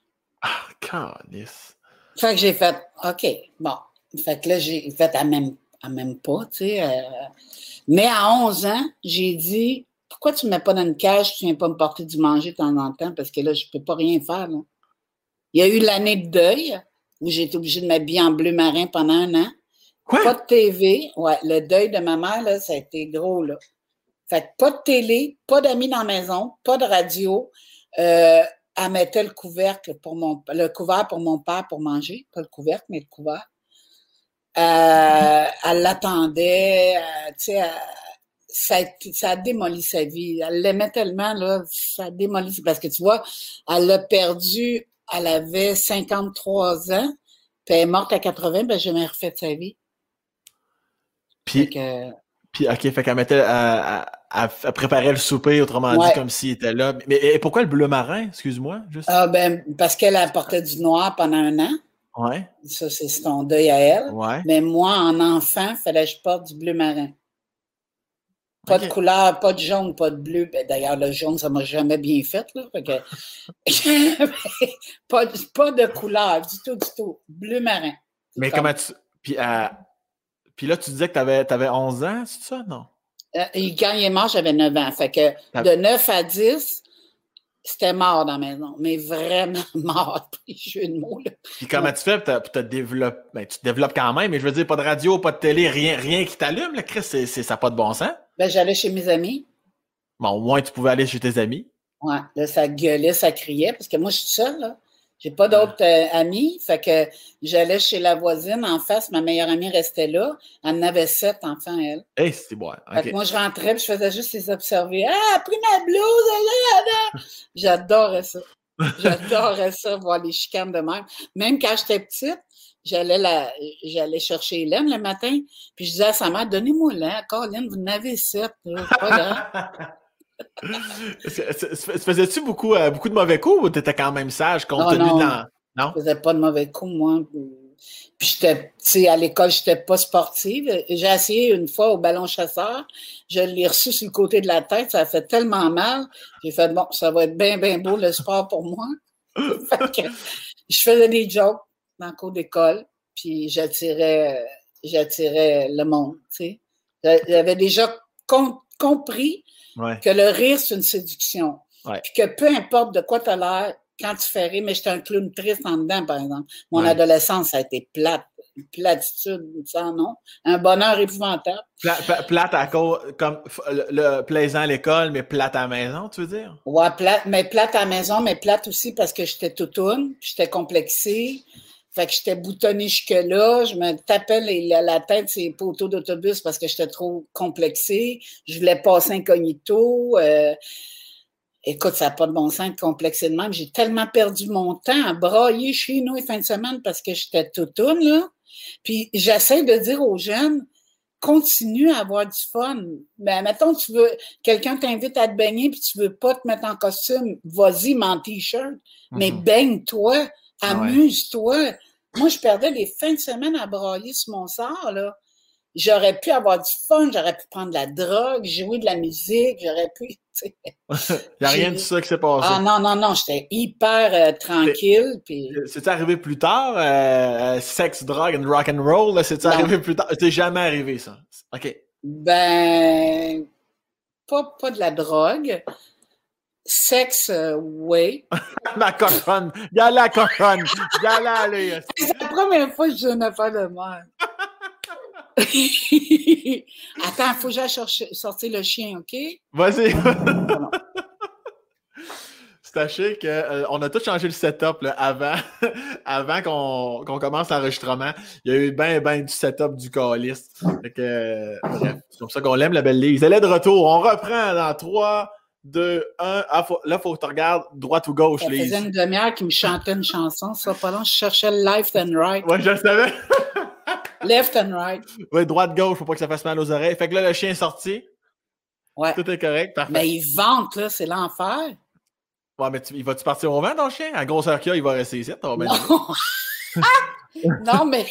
Speaker 1: Ah, calice.
Speaker 2: Fait que j'ai fait, OK, bon. Fait que là, j'ai fait à même, à même pas, tu sais. Euh. mais à 11 ans, j'ai dit, pourquoi tu ne me mets pas dans une cage, tu ne viens pas me porter du manger de temps en temps, parce que là, je ne peux pas rien faire, là. Il y a eu l'année de deuil, où j'ai été obligée de m'habiller en bleu marin pendant un an. Quoi? Pas de TV. Ouais, le deuil de ma mère, là, ça a été gros, là. Fait pas de télé, pas d'amis dans la maison, pas de radio. Euh, elle mettait le couvercle pour mon, le couvert pour mon père pour manger. Pas le couvercle, mais le couvert. Euh, elle l'attendait, euh, tu sais, ça, ça, a démoli sa vie. Elle l'aimait tellement, là, ça a démoli, parce que tu vois, elle l'a perdu, elle avait 53 ans, puis elle est morte à 80, ben j'ai jamais refait sa vie.
Speaker 1: Puis, puis ok, fait qu'elle mettait, elle, préparait le souper, autrement dit, comme s'il était là. Mais et pourquoi le bleu marin, excuse-moi?
Speaker 2: Juste... Ah, ben, parce qu'elle apportait du noir pendant un an.
Speaker 1: Ouais.
Speaker 2: Ça, c'est son deuil à elle.
Speaker 1: Ouais.
Speaker 2: Mais moi, en enfant, il fallait que je porte du bleu marin? Pas de couleur, pas de jaune, pas de bleu. Ben, d'ailleurs, le jaune, ça m'a jamais bien fait. Là, pas, pas, de couleur, du tout, du tout. Bleu marin.
Speaker 1: Mais comment tu. Puis, euh, puis là, tu disais que tu avais, avais, 11 ans, c'est ça, non?
Speaker 2: Euh, quand il est mort, j'avais 9 ans. Fait que de 9 à 10, c'était mort dans la maison, mais vraiment mort, jeu de mots. Là.
Speaker 1: Puis comment tu fais pour te, développer? Ben, tu te développes quand même, mais je veux dire, pas de radio, pas de télé, rien, rien qui t'allume, là, Chris, c'est, ça n'a pas de bon sens.
Speaker 2: Ben, j'allais chez mes amis.
Speaker 1: Bon, au moins, tu pouvais aller chez tes amis.
Speaker 2: Ouais, là, ça gueulait, ça criait, parce que moi, je suis seule, là. J'ai pas d'autres euh, amis. Fait que j'allais chez la voisine en face. Ma meilleure amie restait là. Elle en avait sept enfants, elle.
Speaker 1: Hey, c'est bon.
Speaker 2: moi, je rentrais et je faisais juste les observer. Ah, pris ma blouse! J'adorais ça. J'adorais ça, voir les chicanes de même. Même quand j'étais petite, j'allais la, j'allais chercher Hélène le matin, puis je disais à sa mère, donnez-moi là, Colin, vous en avez sept, pas
Speaker 1: Faisais-tu beaucoup, euh, beaucoup de mauvais coups ou t'étais quand même sage compte
Speaker 2: tenu de Non? Je faisais pas de mauvais coups, moi. Puis j'étais, à l'école, j'étais pas sportive. J'ai essayé une fois au ballon chasseur. Je l'ai reçu sur le côté de la tête. Ça a fait tellement mal. J'ai fait, bon, ça va être bien, bien beau le sport pour moi. je faisais des jokes dans le cours d'école. Puis j'attirais, j'attirais le monde, tu sais. J'avais déjà compris que le rire, c'est une séduction. Puis que peu importe de quoi tu as l'air, quand tu fais rire, mais j'étais un clown triste en dedans, par exemple. Mon adolescence, ça a été plate. Une platitude, sans nom. Un bonheur épouvantable.
Speaker 1: plate à cause, comme le, plaisant à l'école, mais plate à la maison, tu veux dire?
Speaker 2: Ouais, plate, mais plate à la maison, mais plate aussi parce que j'étais toutoune, j'étais complexée. Fait que j'étais boutonnée jusque-là, je me tapais la tête ces poteaux d'autobus parce que j'étais trop complexée. Je voulais passer incognito. Euh, écoute, ça n'a pas de bon sens de complexer de même. J'ai tellement perdu mon temps à brailler chez nous les fins de semaine parce que j'étais toutoune, là. Puis j'essaie de dire aux jeunes, continue à avoir du fun. Ben, mettons, tu veux, quelqu'un t'invite à te baigner puis tu veux pas te mettre en costume, vas-y, mon t-shirt. Mais mm-hmm. baigne-toi Amuse-toi. Moi, je perdais les fins de semaine à brailler sur mon sort, là. J'aurais pu avoir du fun, j'aurais pu prendre de la drogue, jouer de la musique, j'aurais pu.
Speaker 1: Il n'y a rien de ça qui s'est passé.
Speaker 2: Ah non, non, non, j'étais hyper euh, tranquille. Puis...
Speaker 1: C'est arrivé plus tard? Euh, euh, sex, drogue and rock and roll, c'est arrivé plus tard? C'est jamais arrivé, ça. OK.
Speaker 2: Ben, pas, pas de la drogue. Sexe, euh, oui.
Speaker 1: Ma cochonne. Y'a la cochonne. Y'a la allez.
Speaker 2: C'est la première fois que je ne fais de mal. Attends, il faut que j'aille sortir le chien, OK?
Speaker 1: Vas-y. Sachez qu'on euh, a tout changé le setup avant, avant qu'on commence l'enregistrement. Il y a eu ben, ben du setup du calliste. Euh, bref, c'est comme ça qu'on l'aime, la belle Lise. Elle est de retour. On reprend dans 3, 2, 1. là, il faut que tu regardes droite ou gauche,
Speaker 2: Ça faisait une demi-heure qu'il me chantait une chanson. Ça pas long, je cherchais le left and right.
Speaker 1: Oui, je le savais.
Speaker 2: left and right.
Speaker 1: Oui, droite-gauche, faut pas que ça fasse mal aux oreilles. Fait que là, le chien est sorti.
Speaker 2: Ouais.
Speaker 1: Tout est correct, parfait.
Speaker 2: Mais il vente, là, c'est l'enfer.
Speaker 1: Ouais, mais tu, il va-tu partir au vent, ton chien? À grosseur qu'il a, il va rester ici. Non.
Speaker 2: non, mais,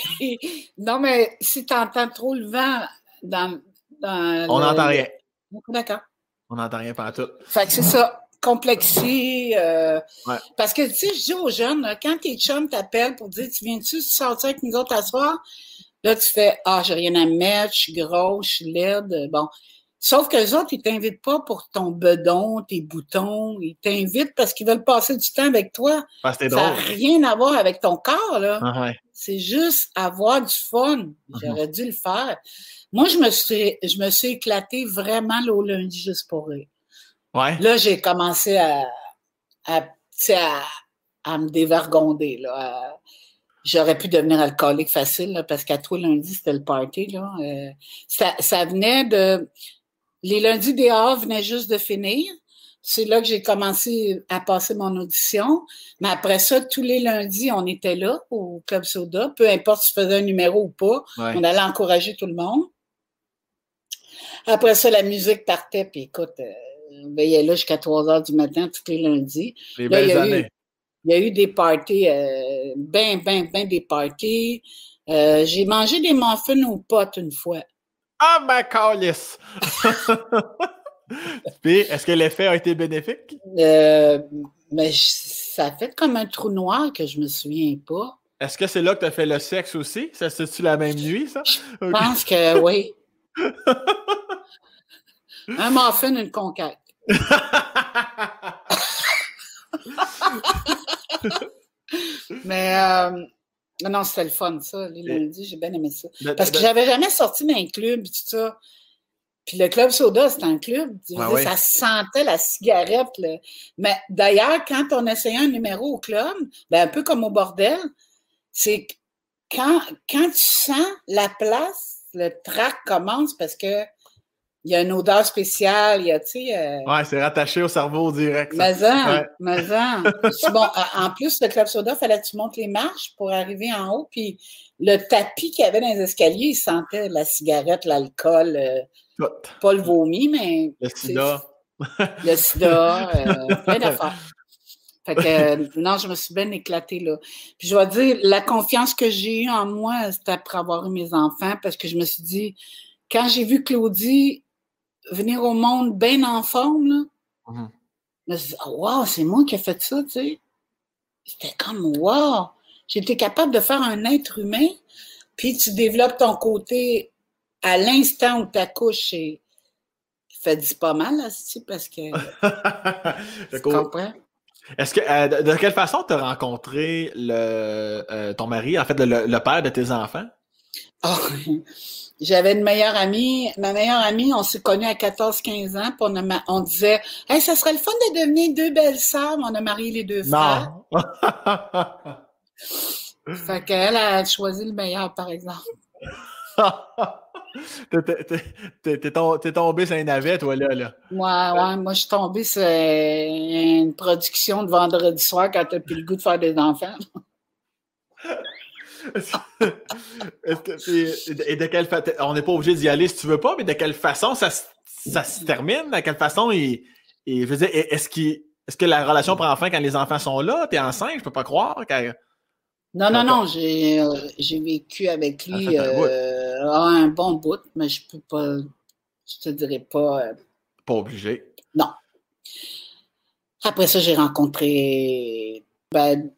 Speaker 2: non, mais si tu entends trop le vent dans. dans
Speaker 1: On n'entend rien.
Speaker 2: D'accord.
Speaker 1: On n'entend rien pas tout.
Speaker 2: Fait que c'est ça. Complexie. Euh, Parce que, tu sais, je dis aux jeunes, quand tes chums t'appellent pour dire Tu viens-tu sortir avec nous autres à soir? Là, tu fais Ah, j'ai rien à mettre, je suis grosse, je suis laide. Bon. Sauf que les autres, ils t'invitent pas pour ton bedon, tes boutons. Ils t'invitent parce qu'ils veulent passer du temps avec toi.
Speaker 1: Parce que
Speaker 2: ça n'a rien à voir avec ton corps, là.
Speaker 1: Ah
Speaker 2: C'est juste avoir du fun. J'aurais dû le faire. Moi, je me suis, je me suis éclaté vraiment le lundi juste pour rire.
Speaker 1: Ouais.
Speaker 2: Là, j'ai commencé à, à, à, à, me dévergonder, là. J'aurais pu devenir alcoolique facile, là, parce qu'à toi, lundi, c'était le party, là. Euh, ça, ça venait de les lundis des venaient juste de finir. C'est là que j'ai commencé à passer mon audition. Mais après ça, tous les lundis, on était là au Club Soda. Peu importe si je faisais un numéro ou pas, on allait encourager tout le monde. Après ça, la musique partait, puis écoute, euh, on veillait là jusqu'à 3 heures du matin tous les lundis.
Speaker 1: Les belles
Speaker 2: il, y a
Speaker 1: années.
Speaker 2: eu, il y a eu des parties, euh, ben, ben, ben des parties. Euh, j'ai mangé des muffins aux potes une fois.
Speaker 1: Ah, ma calice! Puis, est-ce que l'effet a été bénéfique?
Speaker 2: Euh, mais ça a fait comme un trou noir que je me souviens pas.
Speaker 1: Est-ce que c'est là que tu as fait le sexe aussi? Ça c'est-tu la même nuit, ça?
Speaker 2: Je pense que oui. un muffin, une conquête. mais euh, non, c'était le fun, ça. Les lundis, j'ai bien aimé ça. Parce que j'avais jamais sorti d'un club et tout ça. Puis le club soda, c'est un club.
Speaker 1: Ah
Speaker 2: oui. Ça sentait la cigarette. Là. Mais d'ailleurs, quand on essayait un numéro au club, ben, un peu comme au bordel, c'est quand, quand tu sens la place, le track commence parce que il y a une odeur spéciale, il y a, tu sais... Euh...
Speaker 1: Ouais, c'est rattaché au cerveau direct.
Speaker 2: Mais en, mais en. bon, en plus, le Club Soda, fallait que tu montes les marches pour arriver en haut, puis le tapis qu'il y avait dans les escaliers, il sentait la cigarette, l'alcool, euh, pas le vomi, mais...
Speaker 1: Le sida.
Speaker 2: Le sida, euh, plein d'affaires. Fait que, euh, non, je me suis bien éclatée, là. Puis je dois dire, la confiance que j'ai eue en moi, c'était après avoir eu mes enfants, parce que je me suis dit, quand j'ai vu Claudie venir au monde bien en forme, là,
Speaker 1: mm -hmm.
Speaker 2: je me suis dit, oh, wow, c'est moi qui ai fait ça, tu sais. C'était comme, wow, j'étais capable de faire un être humain, puis tu développes ton côté à l'instant où tu accouches, et fait dit pas mal, là, parce que. tu comprends?
Speaker 1: Est-ce que euh, de, de, quelle façon tu as rencontré le, euh, ton mari, en fait, le, le, père de tes enfants?
Speaker 2: Oh, j'avais une meilleure amie. Ma meilleure amie, on s'est connus à 14-15 ans. Puis on, a, on disait Hey, ça serait le fun de devenir deux belles sœurs. On a marié les deux frères.
Speaker 1: Non.
Speaker 2: fait qu'elle a choisi le meilleur, par exemple.
Speaker 1: T'es tombé sur un navet, toi, là. là.
Speaker 2: Ouais, ouais. Moi, je suis tombée sur une production de vendredi soir quand t'as plus le goût de faire des enfants.
Speaker 1: Que, et de quelle fa... On n'est pas obligé d'y aller si tu veux pas, mais de quelle façon ça, ça se termine? De quelle façon il, il je veux dire, est-ce qu'il est-ce que la relation prend fin quand les enfants sont là? T'es enceinte? Je peux pas croire. Quand...
Speaker 2: Non, non, non. J'ai euh, vécu avec lui euh, un, un, bon bout, mais je peux pas. Je te dirais pas. Euh...
Speaker 1: Pas obligé.
Speaker 2: Non. Après ça, j'ai rencontré. Ben,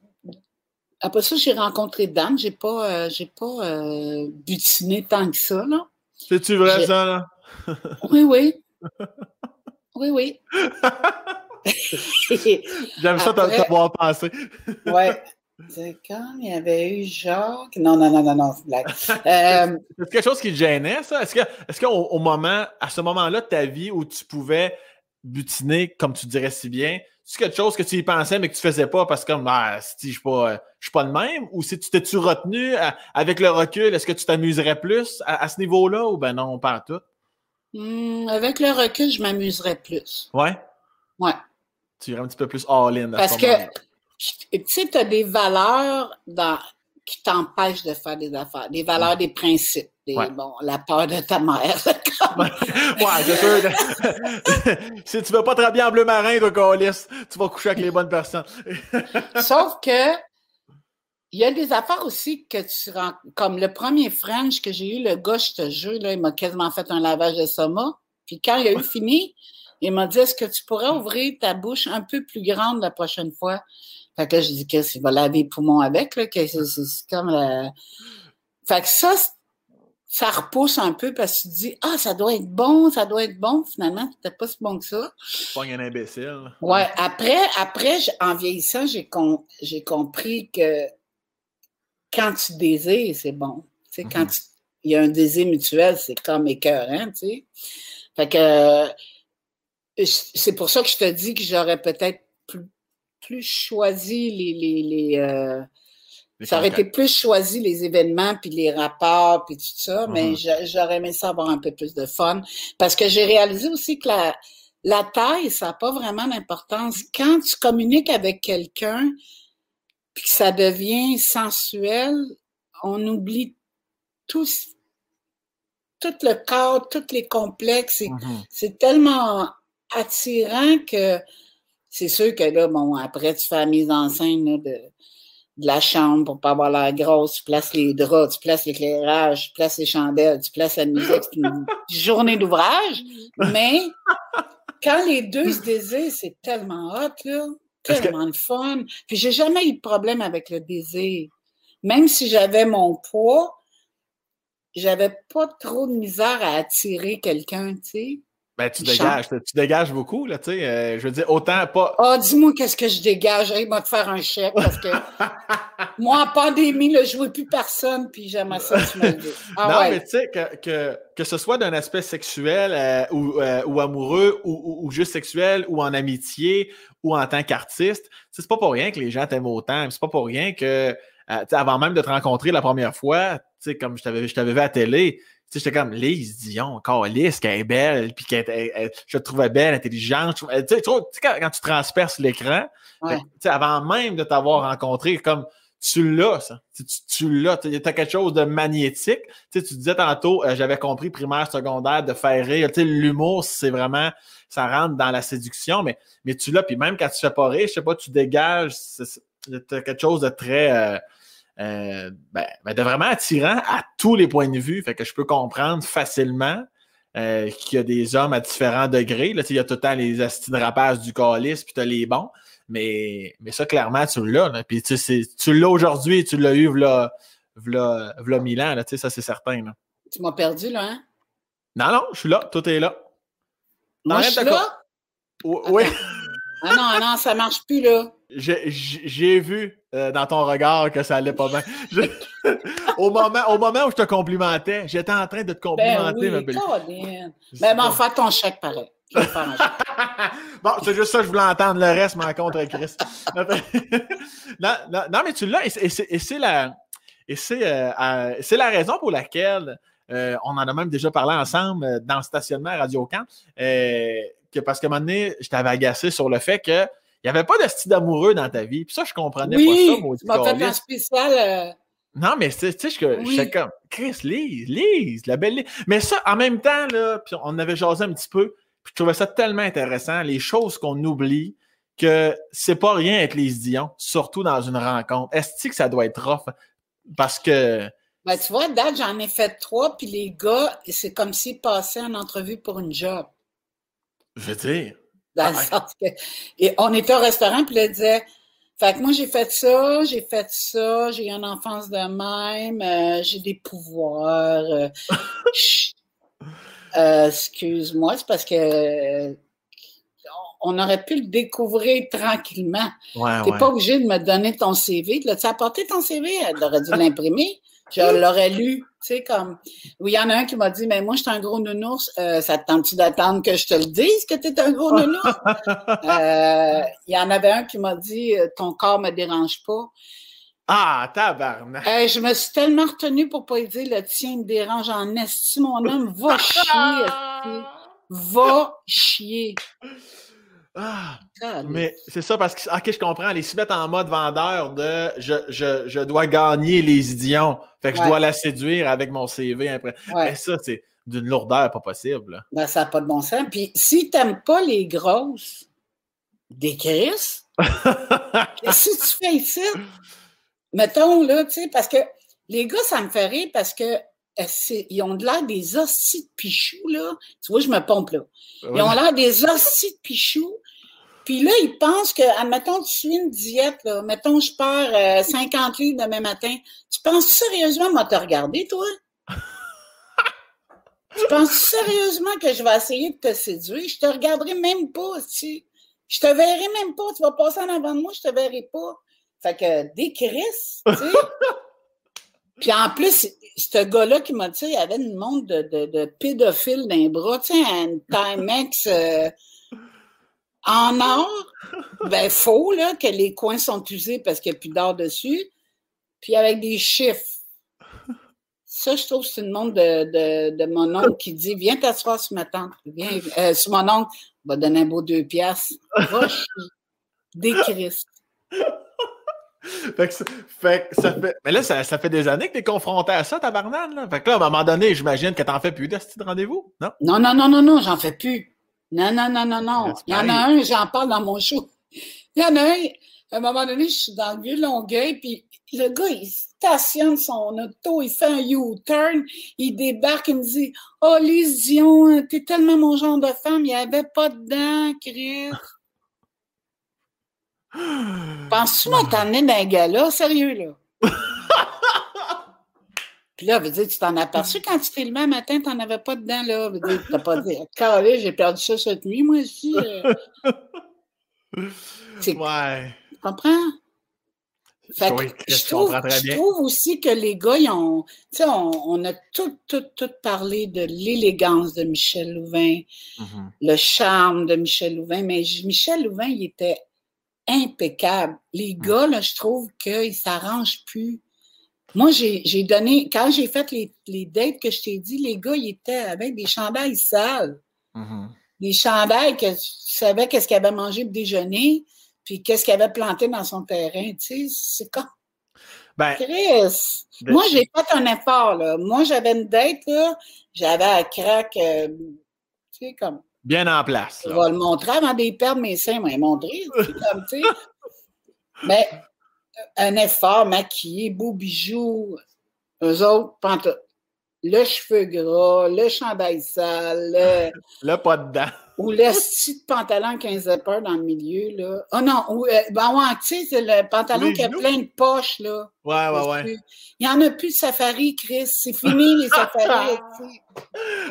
Speaker 2: après ça, j'ai rencontré Dan. J'ai pas, euh, j'ai pas euh, butiné tant que ça, là.
Speaker 1: C'est-tu vrai, ça, là?
Speaker 2: oui, oui. Oui, oui.
Speaker 1: J'aime ça t'avoir pensé.
Speaker 2: ouais. C'est quand il y avait eu Jacques. Non, non, non, non, non, c'est blague. Euh...
Speaker 1: c'est quelque chose qui te gênait, ça? Est-ce que, est-ce qu'au au moment, à ce moment-là de ta vie où tu pouvais butiner, comme tu dirais si bien, c'est quelque chose que tu y pensais mais que tu faisais pas parce que comme ah, si je suis pas je suis pas le même? Ou si tu t'es-tu retenu avec le recul, est-ce que tu t'amuserais plus à, ce niveau-là ou ben non, pas tout?
Speaker 2: Mmh, avec le recul, je m'amuserais plus.
Speaker 1: Ouais?
Speaker 2: Ouais.
Speaker 1: Tu irais un petit peu plus all-in.
Speaker 2: Parce que, tu sais, tu as des valeurs dans, qui t'empêchent de faire des affaires, des valeurs, des principes. Bon, la peur de ta mère.
Speaker 1: ouais, c'est sûr. si tu veux pas travailler en bleu marin, toi, tu vas coucher avec les bonnes personnes.
Speaker 2: Sauf que il y a des affaires aussi que tu rends. Comme le premier French que j'ai eu, le gars, je te jure, là, il m'a quasiment fait un lavage de soma. Puis quand il a eu fini, il m'a dit Est-ce que tu pourrais ouvrir ta bouche un peu plus grande la prochaine fois? Fait que là, je dis qu'est-ce qu'il va laver les poumons avec, là, que c'est comme la... Fait que ça, ça repousse un peu parce que tu te dis Ah, ça doit être bon, ça doit être bon. Finalement, c'était pas si bon que ça.
Speaker 1: Pas un imbécile.
Speaker 2: Ouais, après, après, en vieillissant, j'ai j'ai compris que quand tu désires, c'est bon. Tu sais, Quand mm-hmm. il y a un désir mutuel, c'est comme écœurant, tu sais. Fait que c'est pour ça que je te dis que j'aurais peut-être plus, choisi les. les, les, euh, ça aurait été plus choisi les événements, puis les rapports, puis tout ça, mais mm-hmm. j'aurais aimé ça avoir un peu plus de fun. Parce que j'ai réalisé aussi que la, la taille, ça n'a pas vraiment d'importance. Quand tu communiques avec quelqu'un, puis que ça devient sensuel, on oublie tout, tout le corps, tous les complexes. C'est tellement attirant que c'est sûr que là, bon, après, tu fais la mise en scène de, de la chambre pour pas avoir la grosse, tu places les draps, tu places l'éclairage, tu places les chandelles, tu places la musique, c'est une journée d'ouvrage. Mais quand les deux se désirent, c'est tellement hot, là tellement de fun. Puis j'ai jamais eu de problème avec le désir. Même si j'avais mon poids, j'avais pas trop de misère à attirer quelqu'un, tu sais.
Speaker 1: Ben, tu dégages, tu dégages beaucoup, là, tu sais. Euh, je veux dire, autant pas.
Speaker 2: Ah, oh, dis-moi qu'est-ce que je dégage. Il va te faire un chèque parce que moi, en pandémie, là, je vois plus personne, puis j'aimerais ça, tu me
Speaker 1: ah, Non, mais tu sais, que, que, que, ce soit d'un aspect sexuel euh, ou, euh, ou, amoureux ou, ou, juste sexuel ou en amitié ou en tant qu'artiste, c'est pas pour rien que les gens t'aiment autant. C'est pas pour rien que, avant même de te rencontrer la première fois, tu sais, comme je t'avais vu à la télé, j'étais comme Lise Dion, encore Lise, qu'elle est belle, puis qu'elle, je te trouvais belle, intelligente. Tu sais, quand, quand, tu transperces l'écran, avant même de t'avoir rencontré, comme tu l'as, ça. Tu, tu l'as. Tu as quelque chose de magnétique. Tu, tu disais tantôt, euh, j'avais compris primaire, secondaire, de faire rire. Tu sais, l'humour, c'est vraiment, ça rentre dans la séduction, mais, mais tu l'as. Puis même quand tu fais pas rire, je sais pas, tu dégages, tu as quelque chose de très, euh, euh, ben, ben, de vraiment attirant à tous les points de vue. Fait que je peux comprendre facilement euh, qu'il y a des hommes à différents degrés. Là, il y a tout le temps les astines rapaces du calice, puis tu as les bons. Mais, mais ça, clairement, tu l'as. Puis tu, tu l'as aujourd'hui, tu l'as eu v'là, v'là, v'là mille ans, là, ça c'est certain. Là.
Speaker 2: Tu m'as perdu, là, hein?
Speaker 1: Non, non, je suis là, tout est là.
Speaker 2: Moi, je suis là?
Speaker 1: Oui.
Speaker 2: Ah non, non, ça marche plus, là.
Speaker 1: J'ai vu euh, dans ton regard que ça allait pas bien. au, moment, au moment où je te complimentais, j'étais en train de te complimenter,
Speaker 2: ben oui, ma belle. Mais m'en faire ton chèque pareil.
Speaker 1: bon, c'est juste ça que je voulais entendre. Le reste m'en contre Chris. non, non, non, mais tu l'as, et c'est la. Et c'est euh, la raison pour laquelle euh, on en a même déjà parlé ensemble dans le stationnement à Radio Camp. que parce qu'à un moment donné, je t'avais agacé sur le fait que il n'y avait pas de style amoureux dans ta vie. Puis ça, je comprenais pas ça,
Speaker 2: fait un spécial. Euh,
Speaker 1: non, mais tu sais, je suis comme, Chris, lise, lise, la belle lise. Mais ça, en même temps, là, puis on avait jasé un petit peu, puis je trouvais ça tellement intéressant, les choses qu'on oublie, que c'est pas rien être les Dion, surtout dans une rencontre. Est-ce que ça doit être rough? Parce que.
Speaker 2: Ben, tu vois, date, j'en ai fait trois, puis les gars, c'est comme s'ils passaient en entrevue pour une job.
Speaker 1: Je veux dire.
Speaker 2: Dans ah que, et on était au restaurant, puis il disait Fait que moi, j'ai fait ça, j'ai fait ça, j'ai eu une enfance de même, euh, j'ai des pouvoirs. Euh, euh, excuse-moi, c'est parce que on aurait pu le découvrir tranquillement.
Speaker 1: Ouais,
Speaker 2: T'es pas obligé de me donner ton CV. Tu as apporté ton CV? Elle aurait dû l'imprimer. Je l'aurais lu, tu sais, comme. Oui, il y en a un qui m'a dit, mais moi, je suis un gros nounours. Euh, ça te tente-tu d'attendre que je te le dise que tu es un gros nounours? Euh, il y en avait un qui m'a dit, euh, ton corps me dérange pas.
Speaker 1: Ah, tabarnak!
Speaker 2: je me suis tellement retenue pour pas dire, le tien me dérange en estime, mon homme. Va chier, Va chier.
Speaker 1: Ah, mais c'est ça parce que, ok, je comprends, les se mettent en mode vendeur de je, je, je dois gagner les idiots, fait que je dois la séduire avec mon CV après. Mais ça, c'est d'une lourdeur pas possible.
Speaker 2: Ben, ça n'a pas de bon sens. Puis si tu n'aimes pas les grosses, décris. si tu fais ici, mettons là, tu sais, parce que les gars, ça me fait rire parce que ils ont l'air des hosties de pichou, là. Tu vois, je me pompe, là. Ils ont l'air des hosties de pichou. Puis là, ils pensent que, admettons, tu suis une diète, là. Mettons, je perds 50 euh, livres demain matin. Tu penses sérieusement à te regarder, toi? tu penses sérieusement que je vais essayer de te séduire? Je te regarderai même pas, tu Je te verrai même pas. Tu vas passer en avant de moi, je te verrai pas. Fait que, décris, tu sais. Puis en plus, ce gars-là qui m'a dit, il y avait une monde de, de, dans les bras, tu sais, un Timex euh, en or, ben faux, là, que les coins sont usés parce qu'il n'y a plus d'or dessus, puis avec des chiffres. Ça, je trouve c'est une monde de, de, mon oncle qui dit Viens t'asseoir sur ma tante. Viens, euh, mon oncle, va donner un beau deux piastres. Va Des Christ
Speaker 1: fait, que, fait que ça fait. Mais là, ça, ça fait des années que tu es confronté à ça, ta Là. Fait que là, à un moment donné, j'imagine que t'en fais plus de ce rendez-vous, non?
Speaker 2: Non, non, non, non, non, j'en fais plus. Non, non, non, non, non. Il y en a un, j'en parle dans mon show. Il y en a un, à un moment donné, je suis dans le vieux Longueuil, puis le gars, il stationne son auto, il fait un U-turn, il débarque, il me dit Oh, Lise Dion, t'es tellement mon genre de femme, il n'y avait pas de dents, Chris. Penses-tu m'entendre d'un gars-là? Sérieux, là? Puis là, veut dire, tu t'en as aperçu quand tu t'es levé un matin, t'en avais pas dedans, là. Veut dire, t'as pas dit, carré, j'ai perdu ça cette nuit, moi aussi. Euh.
Speaker 1: ouais.
Speaker 2: Tu comprends? Fait je, trouve, je trouve aussi que les gars, ils ont, tu sais, on, a tout, tout, tout parlé de l'élégance de Michel Louvain, mm-hmm. le charme de Michel Louvain, mais Michel Louvain, il était impeccable. Les gars, là, je trouve qu'ils s'arrangent plus. Moi, j'ai donné, quand j'ai fait les, les, dates que je t'ai dit, les gars, ils étaient avec des chandails sales. Mm-hmm. Des chandails que tu savais qu'est-ce qu'il avait mangé pour déjeuner, puis qu'est-ce qu'il avait planté dans son terrain. Tu sais, c'est comme. Ben, Chris, moi, j'ai fait un effort, là. Moi, j'avais une date, là. J'avais un crack, euh, tu sais, comme
Speaker 1: bien en place.
Speaker 2: Je vais le montrer avant de perdre mes seins, vais montrer. comme, tu sais. Mais un effort, maquillé, beau bijoux, eux autres, pantoute. Le cheveu gras, le chandail sale, le...
Speaker 1: le pas dedans.
Speaker 2: Ou le style pantalon 15 un dans le milieu, là. Oh non, ou, euh, ben ouais, tu sais, c'est le pantalon qui a plein de poches, là.
Speaker 1: Ouais, ouais, ouais.
Speaker 2: Il n'y en a plus de safari, Chris. C'est fini, les safaris.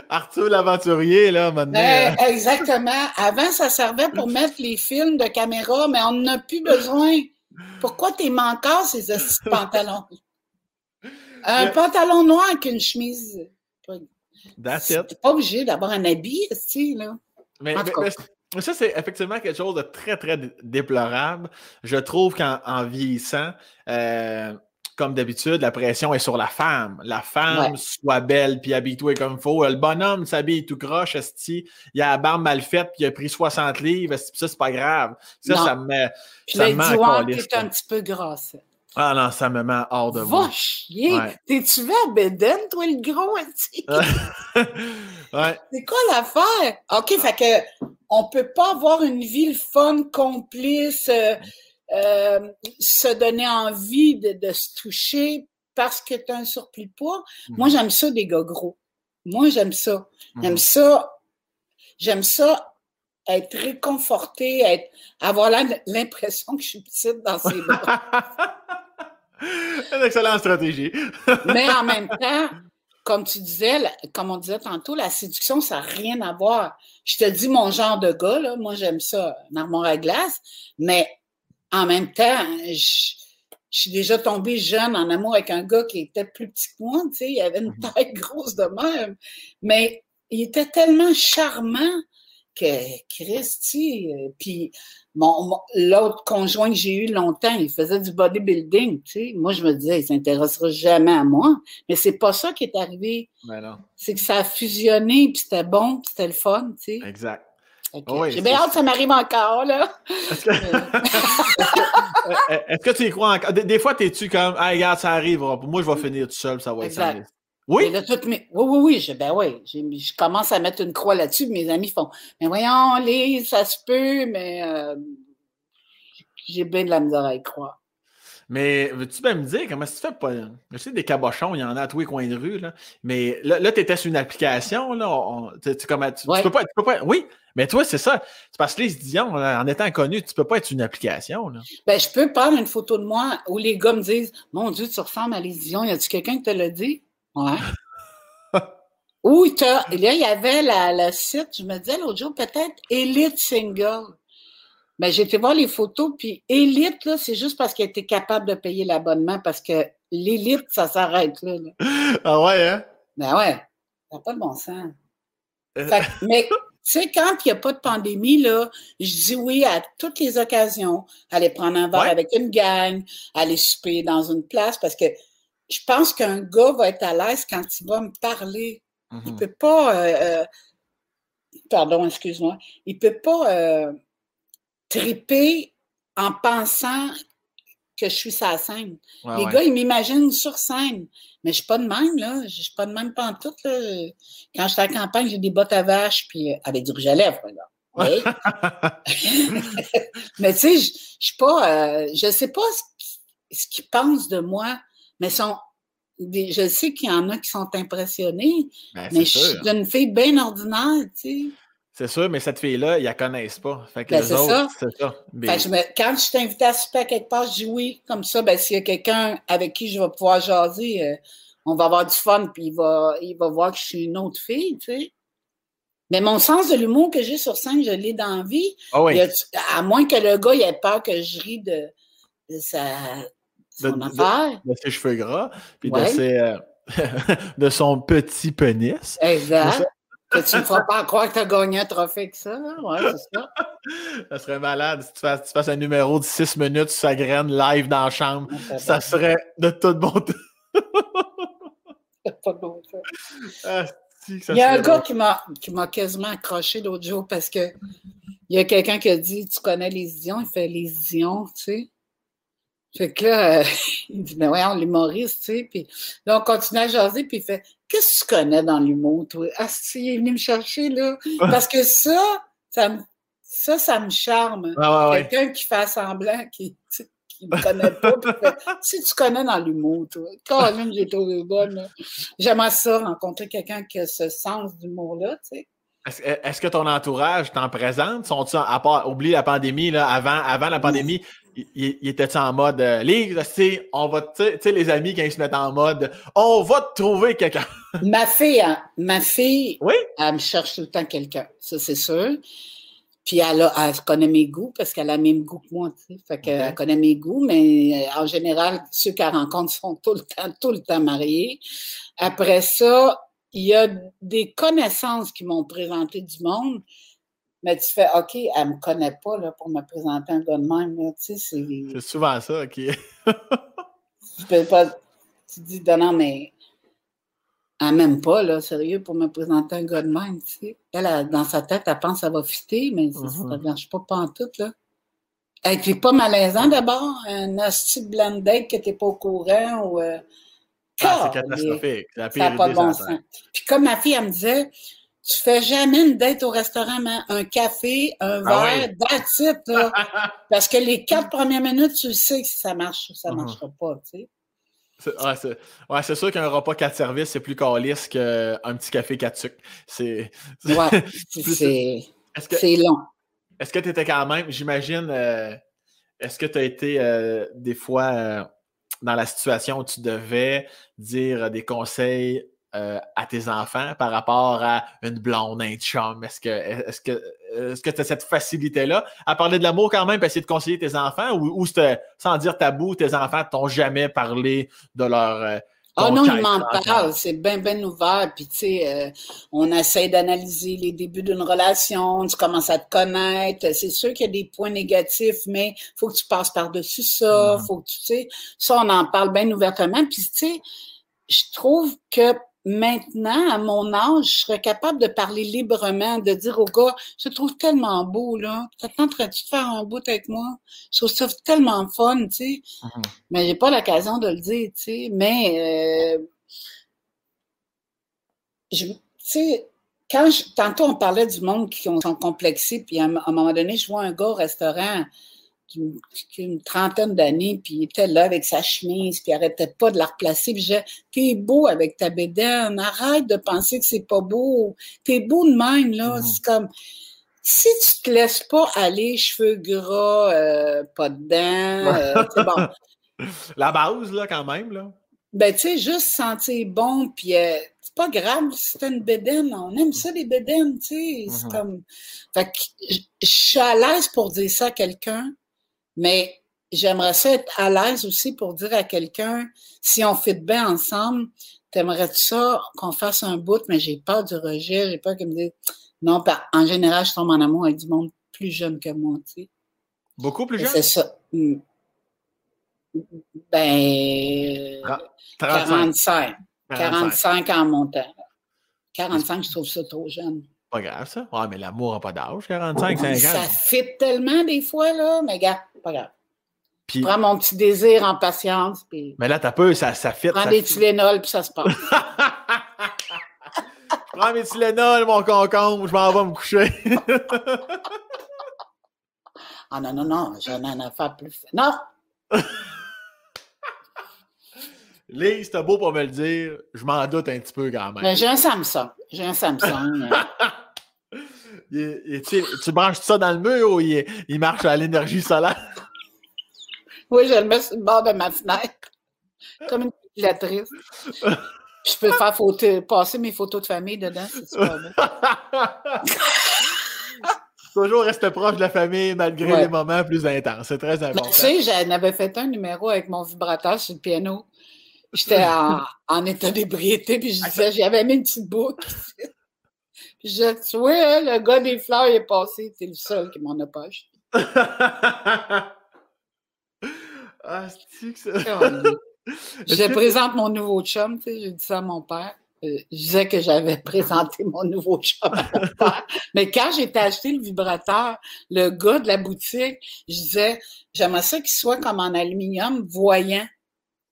Speaker 1: Arthur l'aventurier, là, maintenant. Ben,
Speaker 2: exactement. Avant, ça servait pour mettre les films de caméra, mais on n'en a plus besoin. Pourquoi t'es manquant, ces pantalons? Un pantalon noir avec une chemise.
Speaker 1: That's it.
Speaker 2: T'es pas obligé d'avoir un habit, tu là.
Speaker 1: Mais, ça, c'est effectivement quelque chose de très, très déplorable. Je trouve qu'en vieillissant, euh, comme d'habitude, la pression est sur la femme. La femme soit belle puis habille-toi comme il faut. Le bonhomme s'habille tout croche, esti. Il a la barbe mal faite puis il a pris 60 livres. Ça, c'est pas grave. Ça, ça me met.
Speaker 2: ça met un petit peu grasse.
Speaker 1: Ah non, ça me met hors de moi.
Speaker 2: Va chier! T'es-tu vu à Beden, toi, le gros?
Speaker 1: ouais.
Speaker 2: C'est quoi l'affaire? OK, fait que on peut pas avoir une vie fun, complice, euh, euh, se donner envie de, se toucher parce que tu as un surplus de poids. Moi, mhm. j'aime ça des gars gros. Moi, j'aime ça. J'aime mhm. ça. J'aime ça être réconforté, être, avoir l'impression que je suis petite dans ses bras.
Speaker 1: Une excellente stratégie.
Speaker 2: Mais en même temps, comme tu disais, comme on disait tantôt, la séduction, ça n'a rien à voir. Je te dis mon genre de gars, là, moi j'aime ça, une armoire à glace, mais en même temps, je suis déjà tombée jeune en amour avec un gars qui était plus petit que moi, tu sais, il avait une mhm. taille grosse de même. Mais il était tellement charmant que Christy, euh, puis mon, l'autre conjoint que j'ai eu longtemps, il faisait du bodybuilding, tu sais. Moi, je me disais, il s'intéressera jamais à moi. Mais c'est pas ça qui est arrivé.
Speaker 1: Ben
Speaker 2: c'est que ça a fusionné, puis c'était bon, puis c'était le fun, tu sais.
Speaker 1: Exact.
Speaker 2: J'ai bien hâte que ça m'arrive encore, là.
Speaker 1: Est-ce que, tu y crois encore? Des, fois, t'es-tu comme, ah, regarde, ça arrive, moi, je vais finir tout seul, ça va être
Speaker 2: Oui? Oui, oui, oui, je, ben oui. Je, commence à mettre une croix là-dessus. Mes amis font Mais voyons, Lise, ça se peut, mais euh, j'ai bien de la misère à y croire.
Speaker 1: Mais veux-tu bien me dire comment tu fais pas. Je sais, des cabochons, il y en a à tous les coins de rue, là. Mais là, là tu étais sur une application, là. tu, tu, peux pas, tu peux pas. Oui, mais toi, c'est ça. C'est parce que les Dion, en étant connu, tu peux pas être une application. Là.
Speaker 2: Ben, je peux prendre une photo de moi où les gars me disent Mon Dieu, tu ressembles à les Dion. Y a-tu quelqu'un qui te l'a dit? Ouais. Ou là, il y avait la, le site, je me disais l'autre jour, peut-être Elite Single. Mais j'ai été voir les photos, puis Elite, là, c'est juste parce qu'elle était capable de payer l'abonnement, parce que l'élite, ça s'arrête là,
Speaker 1: Ah ouais, hein?
Speaker 2: Ben ouais. Ça n'a pas de bon sens. Euh. mais, tu sais, quand il n'y a pas de pandémie, là, je dis oui à toutes les occasions. Aller prendre un verre avec une gang, aller souper dans une place, parce que je pense qu'un gars va être à l'aise quand il va me parler. Il ne mm-hmm. peut pas. Euh, euh, pardon, excuse-moi. Il ne peut pas euh, triper en pensant que je suis sa scène. Les gars, ils m'imaginent sur scène. Mais je ne suis pas de même, là. Je ne suis pas de même pantoute, là. Quand je suis à la campagne, j'ai des bottes à vache, puis avec du rouge à lèvres, là. Oui. mais tu sais, je ne suis pas. je sais pas ce qu'ils pensent de moi mais sont je sais qu'il y en a qui sont impressionnés, ben, mais je suis une fille bien ordinaire, tu sais.
Speaker 1: C'est sûr, mais cette fille-là, ils la connaissent pas. Fait que ben, c'est ça.
Speaker 2: Quand je t'invite à souper à quelque part, je dis oui. Comme ça, ben, s'il y a quelqu'un avec qui je vais pouvoir jaser, euh, on va avoir du fun, puis il va, il va voir que je suis une autre fille, tu sais. Mais mon sens de l'humour que j'ai sur scène, je l'ai dans la vie.
Speaker 1: Ah
Speaker 2: à moins que le gars ait peur que je ris de, de sa,
Speaker 1: de, ses cheveux gras, puis de, ses, euh, de son petit pénis.
Speaker 2: Exact. Que tu ne feras pas croire que tu as gagné un trophée avec ça. Ouais, c'est ça.
Speaker 1: ça serait malade si tu fasses, un numéro de 6 minutes sur sa graine live dans la chambre. ça serait de toute bonté.
Speaker 2: ah, il y a un gars qui m'a quasiment accroché l'autre jour parce que il y a quelqu'un qui a dit Tu connais les ions Il fait les ions, tu sais. Fait que là, euh, il dit, mais voyons, l'humoriste, tu sais. Puis là, on continue à jaser, puis il fait, qu'est-ce que tu connais dans l'humour, toi? Ah, si, il est venu me chercher, là. Parce que ça, ça me, ça, ça me charme. Quelqu'un qui fait semblant, qui, qui ne connaît pas, puis fait, si tu connais dans l'humour, toi? Quand même, j'ai trouvé bonne, J'aimerais ça, rencontrer quelqu'un qui a ce sens d'humour-là, tu sais.
Speaker 1: Est-ce que ton entourage t'en présente? Sont-ils, à part, oublie la pandémie, là, avant, avant la pandémie, il, était en mode euh, on va, tu sais, les amis, quand ils se mettent en mode on va te trouver quelqu'un.
Speaker 2: ma fille, hein, ma fille,
Speaker 1: oui?
Speaker 2: elle me cherche tout le temps quelqu'un, ça c'est sûr. Puis elle, a, elle connaît mes goûts parce qu'elle a le même goût que moi, tu sais. Fait qu'elle connaît mes goûts, mais euh, en général, ceux qu'elle rencontre sont tout le temps, tout le temps mariés. Après ça, il y a des connaissances qui m'ont présenté du monde. Mais tu fais, OK, elle ne me connaît pas là, pour me présenter un gars de même. c'est...
Speaker 1: souvent ça, OK.
Speaker 2: tu peux pas. Tu dis, non, mais elle m'aime pas, là, sérieux, pour me présenter un gars de même. Tu sais. Elle, dans sa tête, elle pense que ça va fitter, mais ça ne mm-hmm. marche pas, pas en tout. Là. Elle n'est pas malaisant d'abord, un hostie blind date que tu n'es pas au courant ou. Euh,
Speaker 1: ah, c'est catastrophique.
Speaker 2: Ça n'a pas de bon sens. Puis comme ma fille, elle me disait, tu fais jamais une date au restaurant, mais un café, un ah verre, that's it, là. Parce que les quatre premières minutes, tu sais que ça marche ou ça ne uh-huh. marchera pas, tu sais.
Speaker 1: Ouais, c'est sûr qu'un repas quatre services, c'est plus calice qu'un petit café quatre sucres. C'est
Speaker 2: ouais, c'est long.
Speaker 1: Est-ce que tu étais quand même, j'imagine, euh, est-ce que tu as été euh, des fois euh, dans la situation où tu devais dire des conseils euh, à tes enfants par rapport à une blonde, un chum? Est-ce que est-ce que est-ce que tu as cette facilité-là à parler de l'amour quand même, et essayer de conseiller tes enfants, ou, ou sans dire tabou, tes enfants t'ont jamais parlé de leur euh,
Speaker 2: ah non, il m'en parle, c'est bien, bien ouvert. Puis, tu sais, euh, on essaie d'analyser les débuts d'une relation, tu commences à te connaître. C'est sûr qu'il y a des points négatifs, mais il faut que tu passes par-dessus ça. Mm-hmm. Faut que tu sais, ça, on en parle bien ouvertement. Puis, tu sais, je trouve que maintenant, à mon âge, je serais capable de parler librement, de dire au gars, je te trouve tellement beau, là. T'attendrais-tu de faire un bout avec moi? Je trouve ça tellement fun, tu sais. Mm-hmm. Mais j'ai pas l'occasion de le dire, tu sais. Mais, euh, tu sais, quand je, tantôt on parlait du monde qui sont complexés, puis à, un moment donné, je vois un gars au restaurant, une, une trentaine d'années, puis il était là avec sa chemise, puis il arrêtait pas de la replacer. Puis j'ai t'es beau avec ta bédaine, arrête de penser que c'est pas beau. T'es beau de même, là. C'est comme, si tu te laisses pas aller, cheveux gras, euh, pas de dents, euh, c'est bon.
Speaker 1: La base, là, quand même, là.
Speaker 2: Ben, tu sais, juste sentir bon, puis euh, c'est pas grave si t'as une bédaine. On aime ça, les bédaines, tu sais. C'est mm-hmm. comme... Fait que je suis à l'aise pour dire ça à quelqu'un, mais j'aimerais ça être à l'aise aussi pour dire à quelqu'un, si on fait bien ensemble, t'aimerais ça qu'on fasse un bout, mais j'ai peur du rejet, j'ai peur qu'il me dise, non, en général, je tombe en amour avec du monde plus jeune que moi, tu sais.
Speaker 1: Beaucoup plus jeune?
Speaker 2: C'est ça. Hmm. Ben, 45. 45 en montant. 45, je trouve ça trop jeune.
Speaker 1: Pas grave, ça. Ouais, mais l'amour n'a pas d'âge, 45, 50.
Speaker 2: Ça fit tellement des fois, là, mais gars, pas grave. Puis, prends mon petit désir en patience. Puis...
Speaker 1: Mais là, t'as peu, ça, ça fit.
Speaker 2: Prends des Tylenol, puis ça se passe.
Speaker 1: prends mes Tylenol, mon concombre, je m'en vais me coucher.
Speaker 2: ah non, non, non, j'en ai un affaire plus. Non!
Speaker 1: Lise, c'était beau pour me le dire. Je m'en doute un petit peu quand même.
Speaker 2: Mais j'ai un Samsung. J'ai un Samsung.
Speaker 1: tu, branches ça dans le mur ou il, marche à l'énergie solaire?
Speaker 2: Oui, je le mets sur le bord de ma fenêtre. Comme une calculatrice. je peux faire passer mes photos de famille dedans, c'est
Speaker 1: Toujours rester proche de la famille malgré les moments plus intenses. C'est très important.
Speaker 2: tu sais, j'avais fait un numéro avec mon vibrateur sur le piano. J'étais en, état d'ébriété, puis je disais, j'avais mis une petite boucle. Puis tu vois, hein, le gars des fleurs est passé, c'est le seul qui m'en a pas acheté.
Speaker 1: ah, c'est que ça?
Speaker 2: je présente mon nouveau chum, tu sais, j'ai dit ça à mon père. Euh, je disais que j'avais présenté mon nouveau chum à mon père. Mais quand j'ai acheté le vibrateur, le gars de la boutique, je disais, j'aimerais ça qu'il soit comme en aluminium, voyant.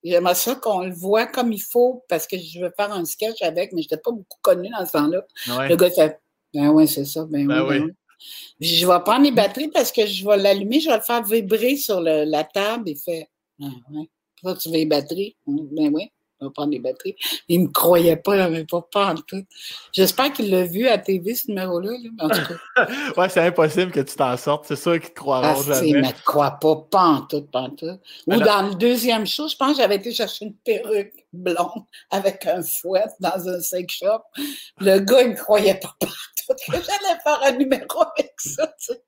Speaker 2: J'aimerais ça qu'on le voit comme il faut parce que je veux faire un sketch avec, mais je n'étais pas beaucoup connu dans ce temps-là. Le gars fait Ben oui, c'est ça, ben, ben oui. Ben je vais prendre les batteries parce que je vais l'allumer, je vais le faire vibrer sur la table. Il fait Ah ouais. Tu veux les batteries? Ben oui va prendre des batteries. Il ne me croyait pas, il n'avait pas peur en tout. J'espère qu'il l'a vu à TV, ce numéro-là. en tout cas.
Speaker 1: ouais, c'est impossible que tu t'en sortes. C'est sûr qu'il te croira ah, jamais.
Speaker 2: Il ne me croit pas, pas en tout, pas en tout. Ou dans le deuxième show, je pense que j'avais été chercher une perruque blonde avec un fouet dans un sex shop. Le gars, il ne me croyait pas, pas en tout. Que j'allais faire un numéro avec ça, tu sais.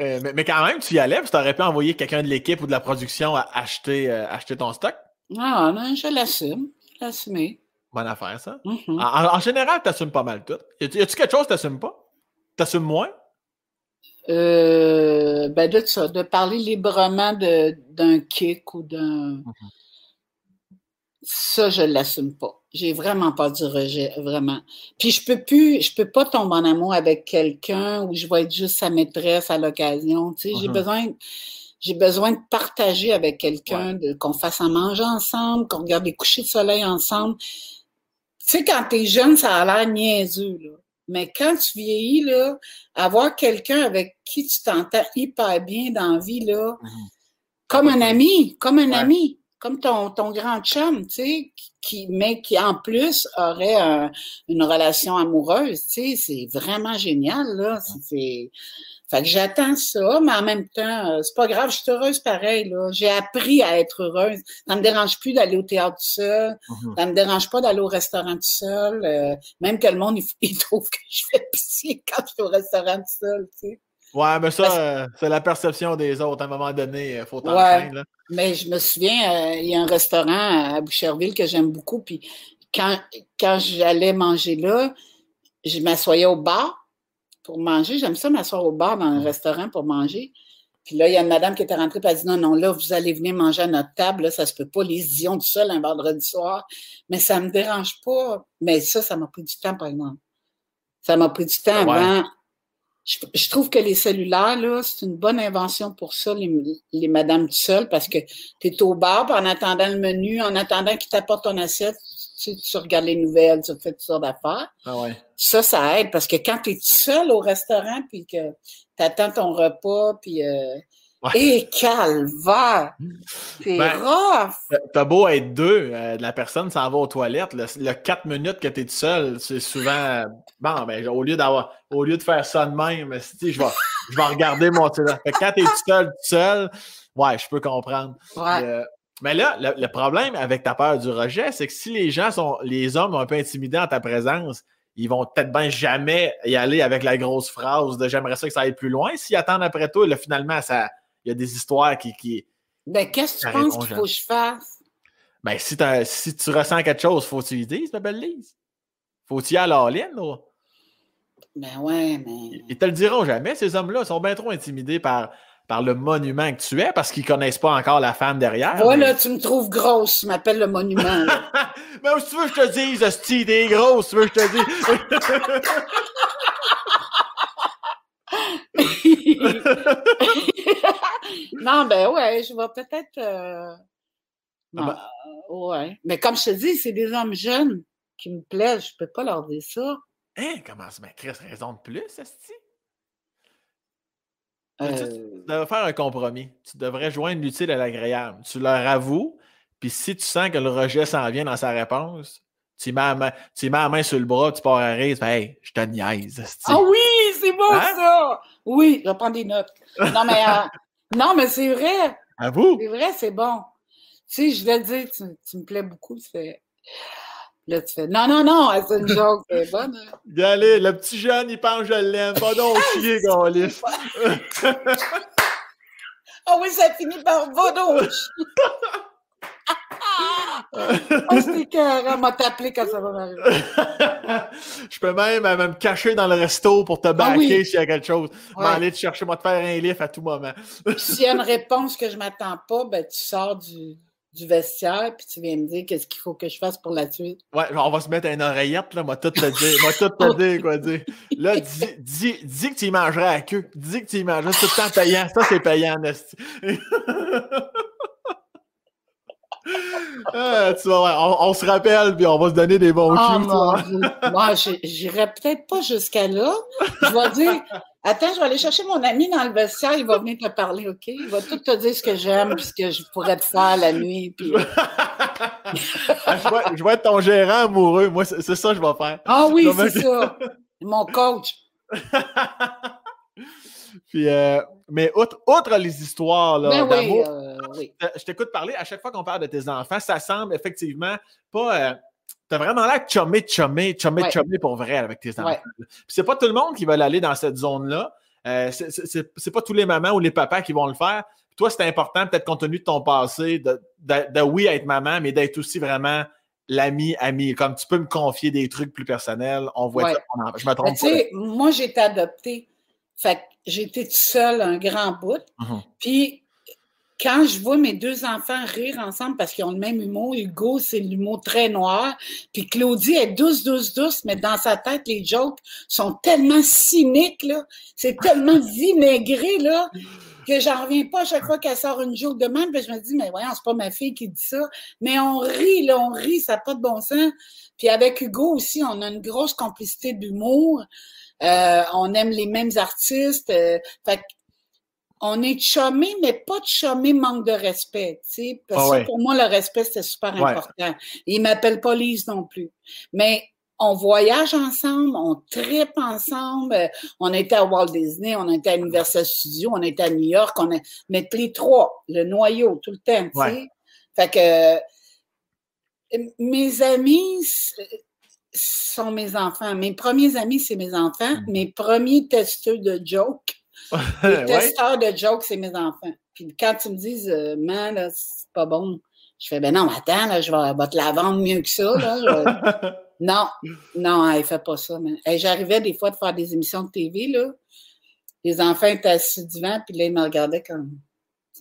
Speaker 1: Euh, mais, mais, quand même, tu y allais, tu aurais pu envoyer quelqu'un de l'équipe ou de la production à acheter, euh, acheter ton stock?
Speaker 2: Ah non, je l'assume. Je l'assume.
Speaker 1: Bonne affaire, ça. Mm-hmm. en, général, tu assumes pas mal tout. Y a-tu quelque chose que tu n'assumes pas? Tu assumes moins?
Speaker 2: Euh, ben de ça, de parler librement d'un kick ou d'un. Mm-hmm. Ça, je l'assume pas. J'ai vraiment pas du rejet, vraiment. Puis je peux plus, je peux pas tomber en amour avec quelqu'un où je vais être juste sa maîtresse à l'occasion. Tu sais, j'ai mm-hmm. besoin j'ai besoin de partager avec quelqu'un, qu'on fasse un manger ensemble, qu'on regarde les couchers de soleil ensemble. Tu sais, quand t'es jeune, ça a l'air niaiseux, là. Mais quand tu vieillis, là, avoir quelqu'un avec qui tu t'entends hyper bien dans la vie, là, mhm. comme un ami, comme un ami. comme ton, ton grand chum, tu sais, qui, mais qui en plus aurait une relation amoureuse, tu sais, c'est vraiment génial, là. C'est, fait que j'attends ça, mais en même temps, euh, c'est pas grave, je suis heureuse pareil, là. J'ai appris à être heureuse. Ça me dérange plus d'aller au théâtre tout seul. Mm-hmm. Ça me dérange pas d'aller au restaurant tout seul. Euh, même que le monde, il, trouve que je fais pitié quand je suis au restaurant tout seul, tu sais.
Speaker 1: Ouais, mais ça, euh, c'est la perception des autres. À un moment donné, il faut t'en ouais,
Speaker 2: Mais je me souviens, il y a un restaurant à Boucherville que j'aime beaucoup. Puis quand, quand j'allais manger là, je m'assoyais au bar pour manger. J'aime ça m'asseoir au bar dans un restaurant pour manger. Puis là, il y a une madame qui était rentrée et elle a dit non, non, là, vous allez venir manger à notre table, là, ça se peut pas, les ions du sol un vendredi soir. Mais ça me dérange pas. Mais ça, ça m'a pris du temps, par exemple. Ça m'a pris du temps avant je, trouve que les cellulaires, là, c'est une bonne invention pour ça, les, les madames tout seules, parce que tu es au bar, en attendant le menu, en attendant qu'ils t'apportent ton assiette, tu, tu, regardes les nouvelles, tu fais toutes sortes d'affaires.
Speaker 1: Ah ouais.
Speaker 2: Ça, ça aide, parce que quand tu es seul au restaurant, puis que tu attends ton repas, puis euh, et calvaire! C'est ben, rough!
Speaker 1: T'as beau être deux, euh, la personne s'en va aux toilettes, le, quatre minutes que t'es tout seul, c'est souvent bon, ben, au lieu d'avoir au lieu de faire ça de même, je vais, je vais regarder mon téléphone. Quand t'es tout seul, tout seul, ouais, je peux comprendre. Euh, mais là, le, problème avec ta peur du rejet, c'est que si les gens sont, les hommes sont un peu intimidés en ta présence, ils vont peut-être bien jamais y aller avec la grosse phrase de j'aimerais ça que ça aille plus loin. S'ils attendent après toi, là, finalement, ça, il y a des histoires qui. qui
Speaker 2: ben, qu'est-ce que tu penses qu'il faut que je fasse?
Speaker 1: Ben, si, si tu ressens quelque chose, faut que tu lui dises, ma belle Lise. Faut que tu y ailles à l'all là.
Speaker 2: Ben ouais, mais.
Speaker 1: Ils te le diront jamais, ces hommes-là. Ils sont bien trop intimidés par, par le monument que tu es parce qu'ils connaissent pas encore la femme derrière.
Speaker 2: Voilà, tu me trouves grosse, tu m'appelles le monument.
Speaker 1: mais si tu veux que je te dise, Asti, t'es grosse, tu veux que je te dise.
Speaker 2: non, ben ouais, je vais peut-être. Euh, ah ben ouais. Mais comme je te dis, c'est des hommes jeunes qui me plaisent. Je peux pas leur dire ça.
Speaker 1: Hein? Comment ça? Mais Chris, raison de plus, Esti?
Speaker 2: Euh...
Speaker 1: Tu, devrais faire un compromis. Tu devrais joindre l'utile à l'agréable. Tu leur avoues, puis si tu sens que le rejet s'en vient dans sa réponse, tu mets, la main, tu mets la main sur le bras, tu pars à rire, tu fais Hey, je te niaise.
Speaker 2: Ah oui, c'est beau hein? ça! Oui, je vais prendre des notes. Non, mais, euh, non, mais c'est vrai.
Speaker 1: À vous?
Speaker 2: C'est vrai, c'est bon. Tu sais, je vais te dire, tu, tu, me plais beaucoup, fais. Là, tu fais Non, non, non, c'est une joke, c'est bonne. Hein?
Speaker 1: Allez, le petit jeune, il pense que je l'aime. Pas donc chier, Gaulis.
Speaker 2: Ah oui, ça finit par va donc oh, c'était carré, m'a t'appeler quand ça va m'arriver.
Speaker 1: je peux même, me cacher dans le resto pour te ah baquer s'il y a quelque chose. Ouais. M'aller te chercher, moi te faire un livre à tout moment.
Speaker 2: s'il y a une réponse que je ne m'attends pas, ben, tu sors du, du vestiaire puis tu viens me dire qu'est-ce qu'il faut que je fasse pour la suite.
Speaker 1: Ouais, on va se mettre une oreillette, là, moi tout te dire, moi tout te dire, quoi dire. Là, dis, dis, dis, que tu y mangerais à queue. Dis que tu y mangerais, c'est tout le temps payant. Ça, c'est payant, Nasty. Ah, tu vois, on, se rappelle, puis on va se donner des bons oh,
Speaker 2: Moi, j'irai peut-être pas jusqu'à là. Je vais dire, attends, je vais aller chercher mon ami dans le vestiaire, il va venir te parler, OK? Il va tout te dire ce que j'aime, puis ce que je pourrais te faire la nuit. Puis...
Speaker 1: Ah, je, vais, être ton gérant amoureux. Moi, c'est ça que je vais faire.
Speaker 2: Ah oui, c'est ça. Mon coach.
Speaker 1: Puis, euh, mais outre, les histoires là,
Speaker 2: ben d'amour, euh,
Speaker 1: je t'écoute parler, à chaque fois qu'on parle de tes enfants, ça semble effectivement pas. Euh, T'as vraiment l'air chumé, chumé, chumé, chumé pour vrai avec tes enfants. Puis c'est pas tout le monde qui va aller dans cette zone-là. Euh, c'est pas tous les mamans ou les papas qui vont le faire. Toi, c'est important, peut-être compte tenu de ton passé, de, de, oui être maman, mais d'être aussi vraiment l'ami, ami. Comme tu peux me confier des trucs plus personnels. On voit ça. Je me trompe
Speaker 2: pas. Moi, j'ai été adoptée. Fait j'étais toute seule un grand bout.
Speaker 1: Mhm.
Speaker 2: Puis quand je vois mes deux enfants rire ensemble parce qu'ils ont le même humour, Hugo, c'est l'humour très noir, puis Claudie est douce, douce, douce, mais dans sa tête, les jokes sont tellement cyniques, là, c'est tellement vinaigré, là, que j'en reviens pas à chaque fois qu'elle sort une joke de même, puis je me dis, mais voyons, c'est pas ma fille qui dit ça, mais on rit, là, on rit, ça n'a pas de bon sens. Puis avec Hugo aussi, on a une grosse complicité d'humour. Euh, on aime les mêmes artistes. Euh, fait on est chumé, mais pas de chumé manque de respect, tu sais. Parce
Speaker 1: Ah
Speaker 2: que pour moi, le respect, c'était super
Speaker 1: Ouais.
Speaker 2: important. Il m'appelle pas Lise non plus. Mais on voyage ensemble, on tripe ensemble. euh, On était à Walt Disney, on était à Universal Studios, on était à New York, on a, mais les trois, le noyau, tout le temps, tu sais.
Speaker 1: Ouais.
Speaker 2: Fait que euh, mes amis c- sont mes enfants. Mes premiers amis, c'est mes enfants.
Speaker 1: Mhm.
Speaker 2: Mes premiers testeurs de jokes, les
Speaker 1: ouais.
Speaker 2: testeurs de jokes, c'est mes enfants. Puis quand tu me dis, euh, man, là, c'est pas bon, je fais, ben non, mais attends, là, je vais, te la vendre mieux que ça. Là, non, non, elle fait pas ça. man. Hey, J'arrivais des fois de faire des émissions de TV, là. Les enfants étaient assis devant, puis là, ils me regardaient comme.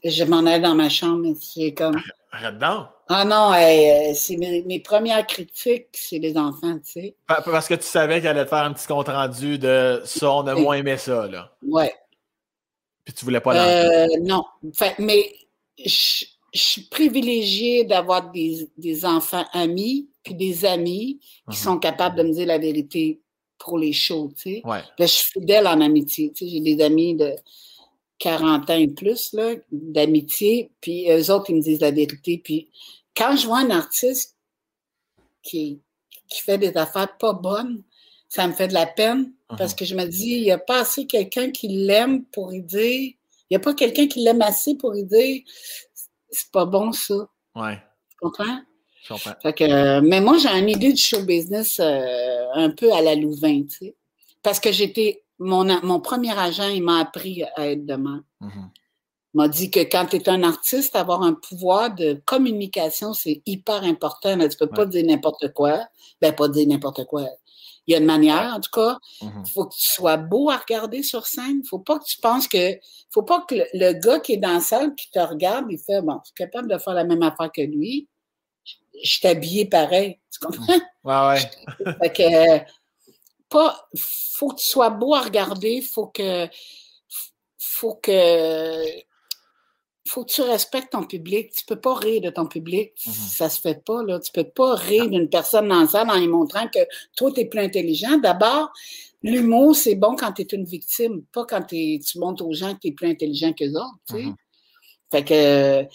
Speaker 2: Je m'en allais dans ma chambre, et c'est comme.
Speaker 1: Arrête donc.
Speaker 2: Ah non, hey, euh, c'est mes, mes premières critiques, c'est les enfants, tu sais.
Speaker 1: Pa- Parce que tu savais qu'elle allait te faire un petit compte rendu de ça, on a moins aimé ça, là.
Speaker 2: Ouais.
Speaker 1: Puis tu voulais pas l'entendre.
Speaker 2: Euh, non. Mais je, je suis privilégiée d'avoir des, des enfants amis, puis des amis qui
Speaker 1: Mhm.
Speaker 2: sont capables de me dire la vérité pour les shows, tu sais.
Speaker 1: Ouais.
Speaker 2: Là, je suis fidèle en amitié. Tu sais, j'ai des amis de 40 ans et plus, là, d'amitié, puis eux autres, ils me disent la vérité. Puis quand je vois un artiste qui, qui fait des affaires pas bonnes, ça me fait de la peine parce que je me dis, il n'y a pas assez quelqu'un qui l'aime pour y dire, il n'y a pas quelqu'un qui l'aime assez pour y dire, c'est pas bon ça.
Speaker 1: Ouais.
Speaker 2: Tu comprends?
Speaker 1: Je comprends.
Speaker 2: Fait que, euh, mais moi, j'ai une idée du show business euh, un peu à la Louvain, tu sais. Parce que j'étais, mon, mon premier agent, il m'a appris à être de même.
Speaker 1: Mhm.
Speaker 2: Il m'a dit que quand tu es un artiste, avoir un pouvoir de communication, c'est hyper important. Là, tu peux pas dire n'importe quoi. Ben, pas dire n'importe quoi. Il y a une manière, en tout cas. Il faut que tu sois beau à regarder sur scène. faut pas que tu penses que. faut pas que le, le gars qui est dans la salle qui te regarde, il fait Bon, je suis capable de faire la même affaire que lui. Je, suis habillé pareil. Tu comprends?
Speaker 1: Ouais, ouais.
Speaker 2: fait que. Pas, faut que tu sois beau à regarder. Faut que. Faut que. Faut que tu respectes ton public. Tu peux pas rire de ton public.
Speaker 1: Mhm.
Speaker 2: Ça se fait pas, là. Tu peux pas rire d'une personne dans la salle en lui montrant que toi, tu es plus intelligent. D'abord, l'humour, c'est bon quand tu es une victime, pas quand tu montres aux gens que tu es plus intelligent qu'eux autres, tu sais.
Speaker 1: Mhm.
Speaker 2: Fait que,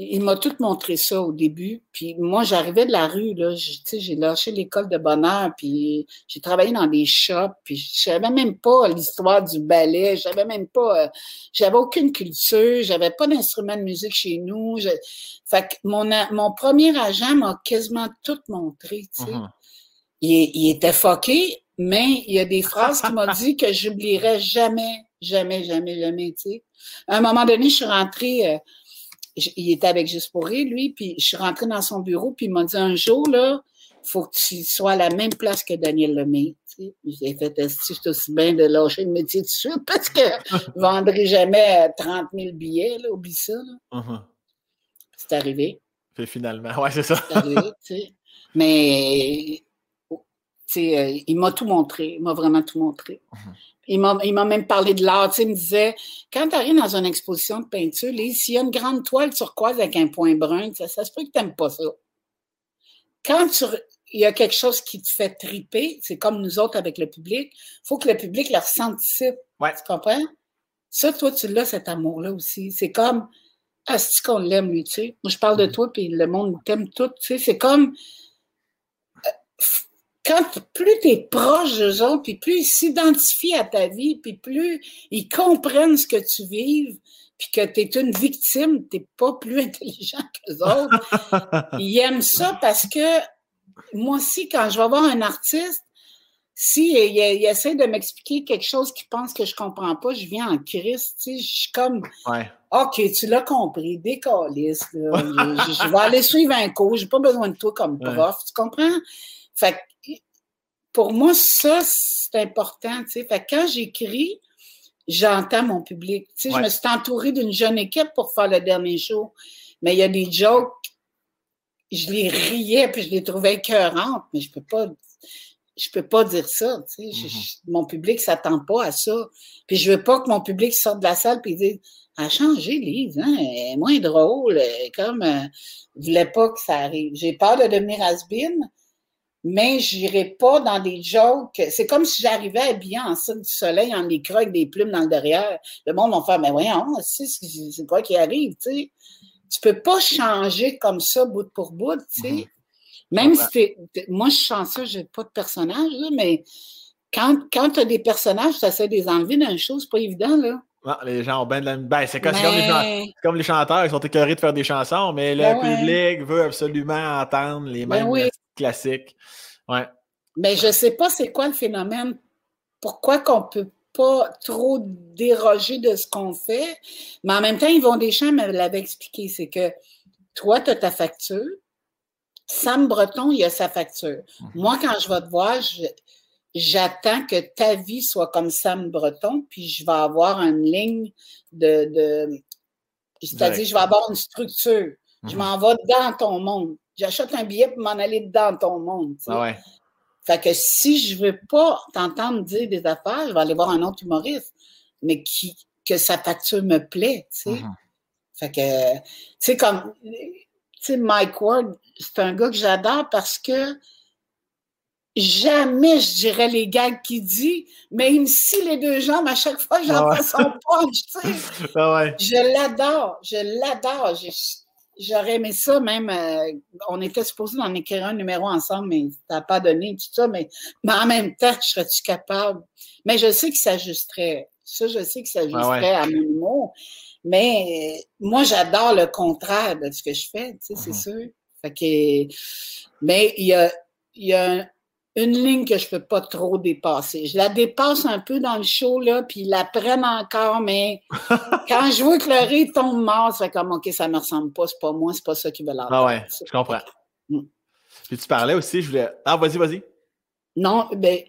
Speaker 2: il m'a tout montré ça au début. Puis moi, j'arrivais de la rue, là. j- Tu sais, j'ai lâché l'école de bonheur, puis j'ai travaillé dans des shops, puis je savais même pas l'histoire du ballet, je savais même pas, euh, j'avais aucune culture, j'avais pas d'instrument de musique chez nous. je- Fait que mon, mon premier agent m'a quasiment tout montré, tu sais.
Speaker 1: Mhm.
Speaker 2: Il, il était fucké, mais il y a des phrases qu'il m'a dit que j'oublierai jamais, jamais, jamais, jamais, tu sais. À un moment donné, je suis rentrée, euh, il était avec Juste pour rire, lui, puis je suis rentrée dans son bureau, puis il m'a dit un jour, là, faut que tu sois à la même place que Daniel Lemay. tu sais. J'ai fait, c'est aussi bien de lâcher le métier tout de suite? Parce que je vendrai jamais euh, 30 000 billets, là, oublie ça, là.
Speaker 1: Mhm.
Speaker 2: C'est arrivé.
Speaker 1: Puis finalement, ouais, c'est ça.
Speaker 2: C'est arrivé, tu sais. Mais euh, il m'a tout montré, il m'a vraiment tout montré.
Speaker 1: Mhm.
Speaker 2: Il m'a même parlé de l'art. Il me disait, quand tu arrives dans une exposition de peinture, s'il y a une grande toile turquoise avec un point brun, ça, ça se peut que tu n'aimes pas ça. Quand tu, il y a quelque chose qui te fait triper, c'est comme nous autres avec le public, il faut que le public le ressente ici.
Speaker 1: Ouais.
Speaker 2: Tu comprends? Ça, toi, tu l'as, cet amour-là aussi. C'est comme, ah, c'est qu'on l'aime, lui, tu sais? Moi, je parle de
Speaker 1: Mhm.
Speaker 2: toi, puis le monde t'aime tout, tu sais. C'est comme, euh, quand plus tu es proche d'eux autres, puis plus ils s'identifient à ta vie, puis plus ils comprennent ce que tu vives, puis que tu es une victime, tu pas plus intelligent qu'eux autres. Ils aiment ça parce que moi aussi, quand je vais voir un artiste, si il, il essaie de m'expliquer quelque chose qu'il pense que je comprends pas, je viens en crise, tu sais, je suis comme
Speaker 1: Ouais.
Speaker 2: OK, tu l'as compris, décaliste. Je, je- vais aller suivre un cours, j'ai pas besoin de toi comme
Speaker 1: Ouais.
Speaker 2: prof, tu comprends? Fait que, pour moi, ça, c'est important. Fait quand j'écris, j'entends mon public.
Speaker 1: Ouais.
Speaker 2: je me suis entourée d'une jeune équipe pour faire le dernier show. Mais il y a des jokes, je les riais puis je les trouvais écœurantes, mais je peux pas, je peux pas dire ça. Je-
Speaker 1: Mhm.
Speaker 2: je- mon public s'attend pas à ça. Puis je veux pas que mon public sorte de la salle puis dise, a changé, Lise, hein, elle est moins drôle, comme, euh, je voulais pas que ça arrive. J'ai peur de devenir has-been, mais j'irai pas dans des jokes. C'est comme si j'arrivais habillée en salle du soleil, en écran avec des plumes dans le derrière. Le monde va faire, mais voyons, c'est quoi qui arrive, tu sais. Tu peux pas changer comme ça, bout pour bout, tu sais. Mm-hmm. Même si t'es, moi, je suis chanceuse, j'ai pas de personnage, là, mais quand, quand tu as des personnages, tu essaies de les enlever d'un chose, c'est pas évident, là.
Speaker 1: Non, les gens ont bien de la. Ben, c'est comme, comme, les chanteurs, ils sont écœurés de faire des chansons, mais le ben public veut absolument entendre les ben mêmes classiques. Ouais.
Speaker 2: Mais je sais pas c'est quoi le phénomène. Pourquoi qu'on peut pas trop déroger de ce qu'on fait? Mais en même temps, Yvon Deschamps me l'avait expliqué. C'est que toi, tu as ta facture. Sam Breton, il a sa facture. Mhm. Moi, quand je vais te voir, j'attends que ta vie soit comme Sam Breton, puis je vais avoir une ligne de. de C'est-à-dire, je vais avoir une structure. Je mhm. m'en vais dans ton monde. J'achète un billet pour m'en aller dans ton monde.
Speaker 1: Ah ouais.
Speaker 2: Fait que si je veux pas t'entendre dire des affaires, je vais aller voir un autre humoriste, mais qui que sa facture me plaît, tu sais. Mhm. Fait que, tu sais, comme, tu sais, Mike Ward, c'est un gars que j'adore parce que jamais je dirais les gags qu'il dit, mais il me scie les deux jambes à chaque fois que j'entends ah son punch, tu sais.
Speaker 1: Ah
Speaker 2: je l'adore, je l'adore. J'aurais aimé ça, même, euh, on était supposé en écrire un numéro ensemble, mais n'a pas donné tout ça, mais, mais en même temps, serais-tu capable? Mais je sais qu'il s'ajusterait. Ça, je sais qu'il s'ajusterait à mon humour. Mais moi, j'adore le contraire de ce que je fais, tu sais, c'est mm-hmm. sûr. Fait que, mais il y a, il y a un, une ligne que je ne peux pas trop dépasser. Je la dépasse un peu dans le show, là, puis ils la prennent encore, mais quand je vois que le riz tombe mort, c'est comme, OK, ça ne me ressemble pas, c'est pas moi, c'est pas ça qui veut l'avoir.
Speaker 1: Ah ouais, je comprends. Mm. Puis tu parlais aussi, je voulais. Ah, vas-y, vas-y.
Speaker 2: Non, ben,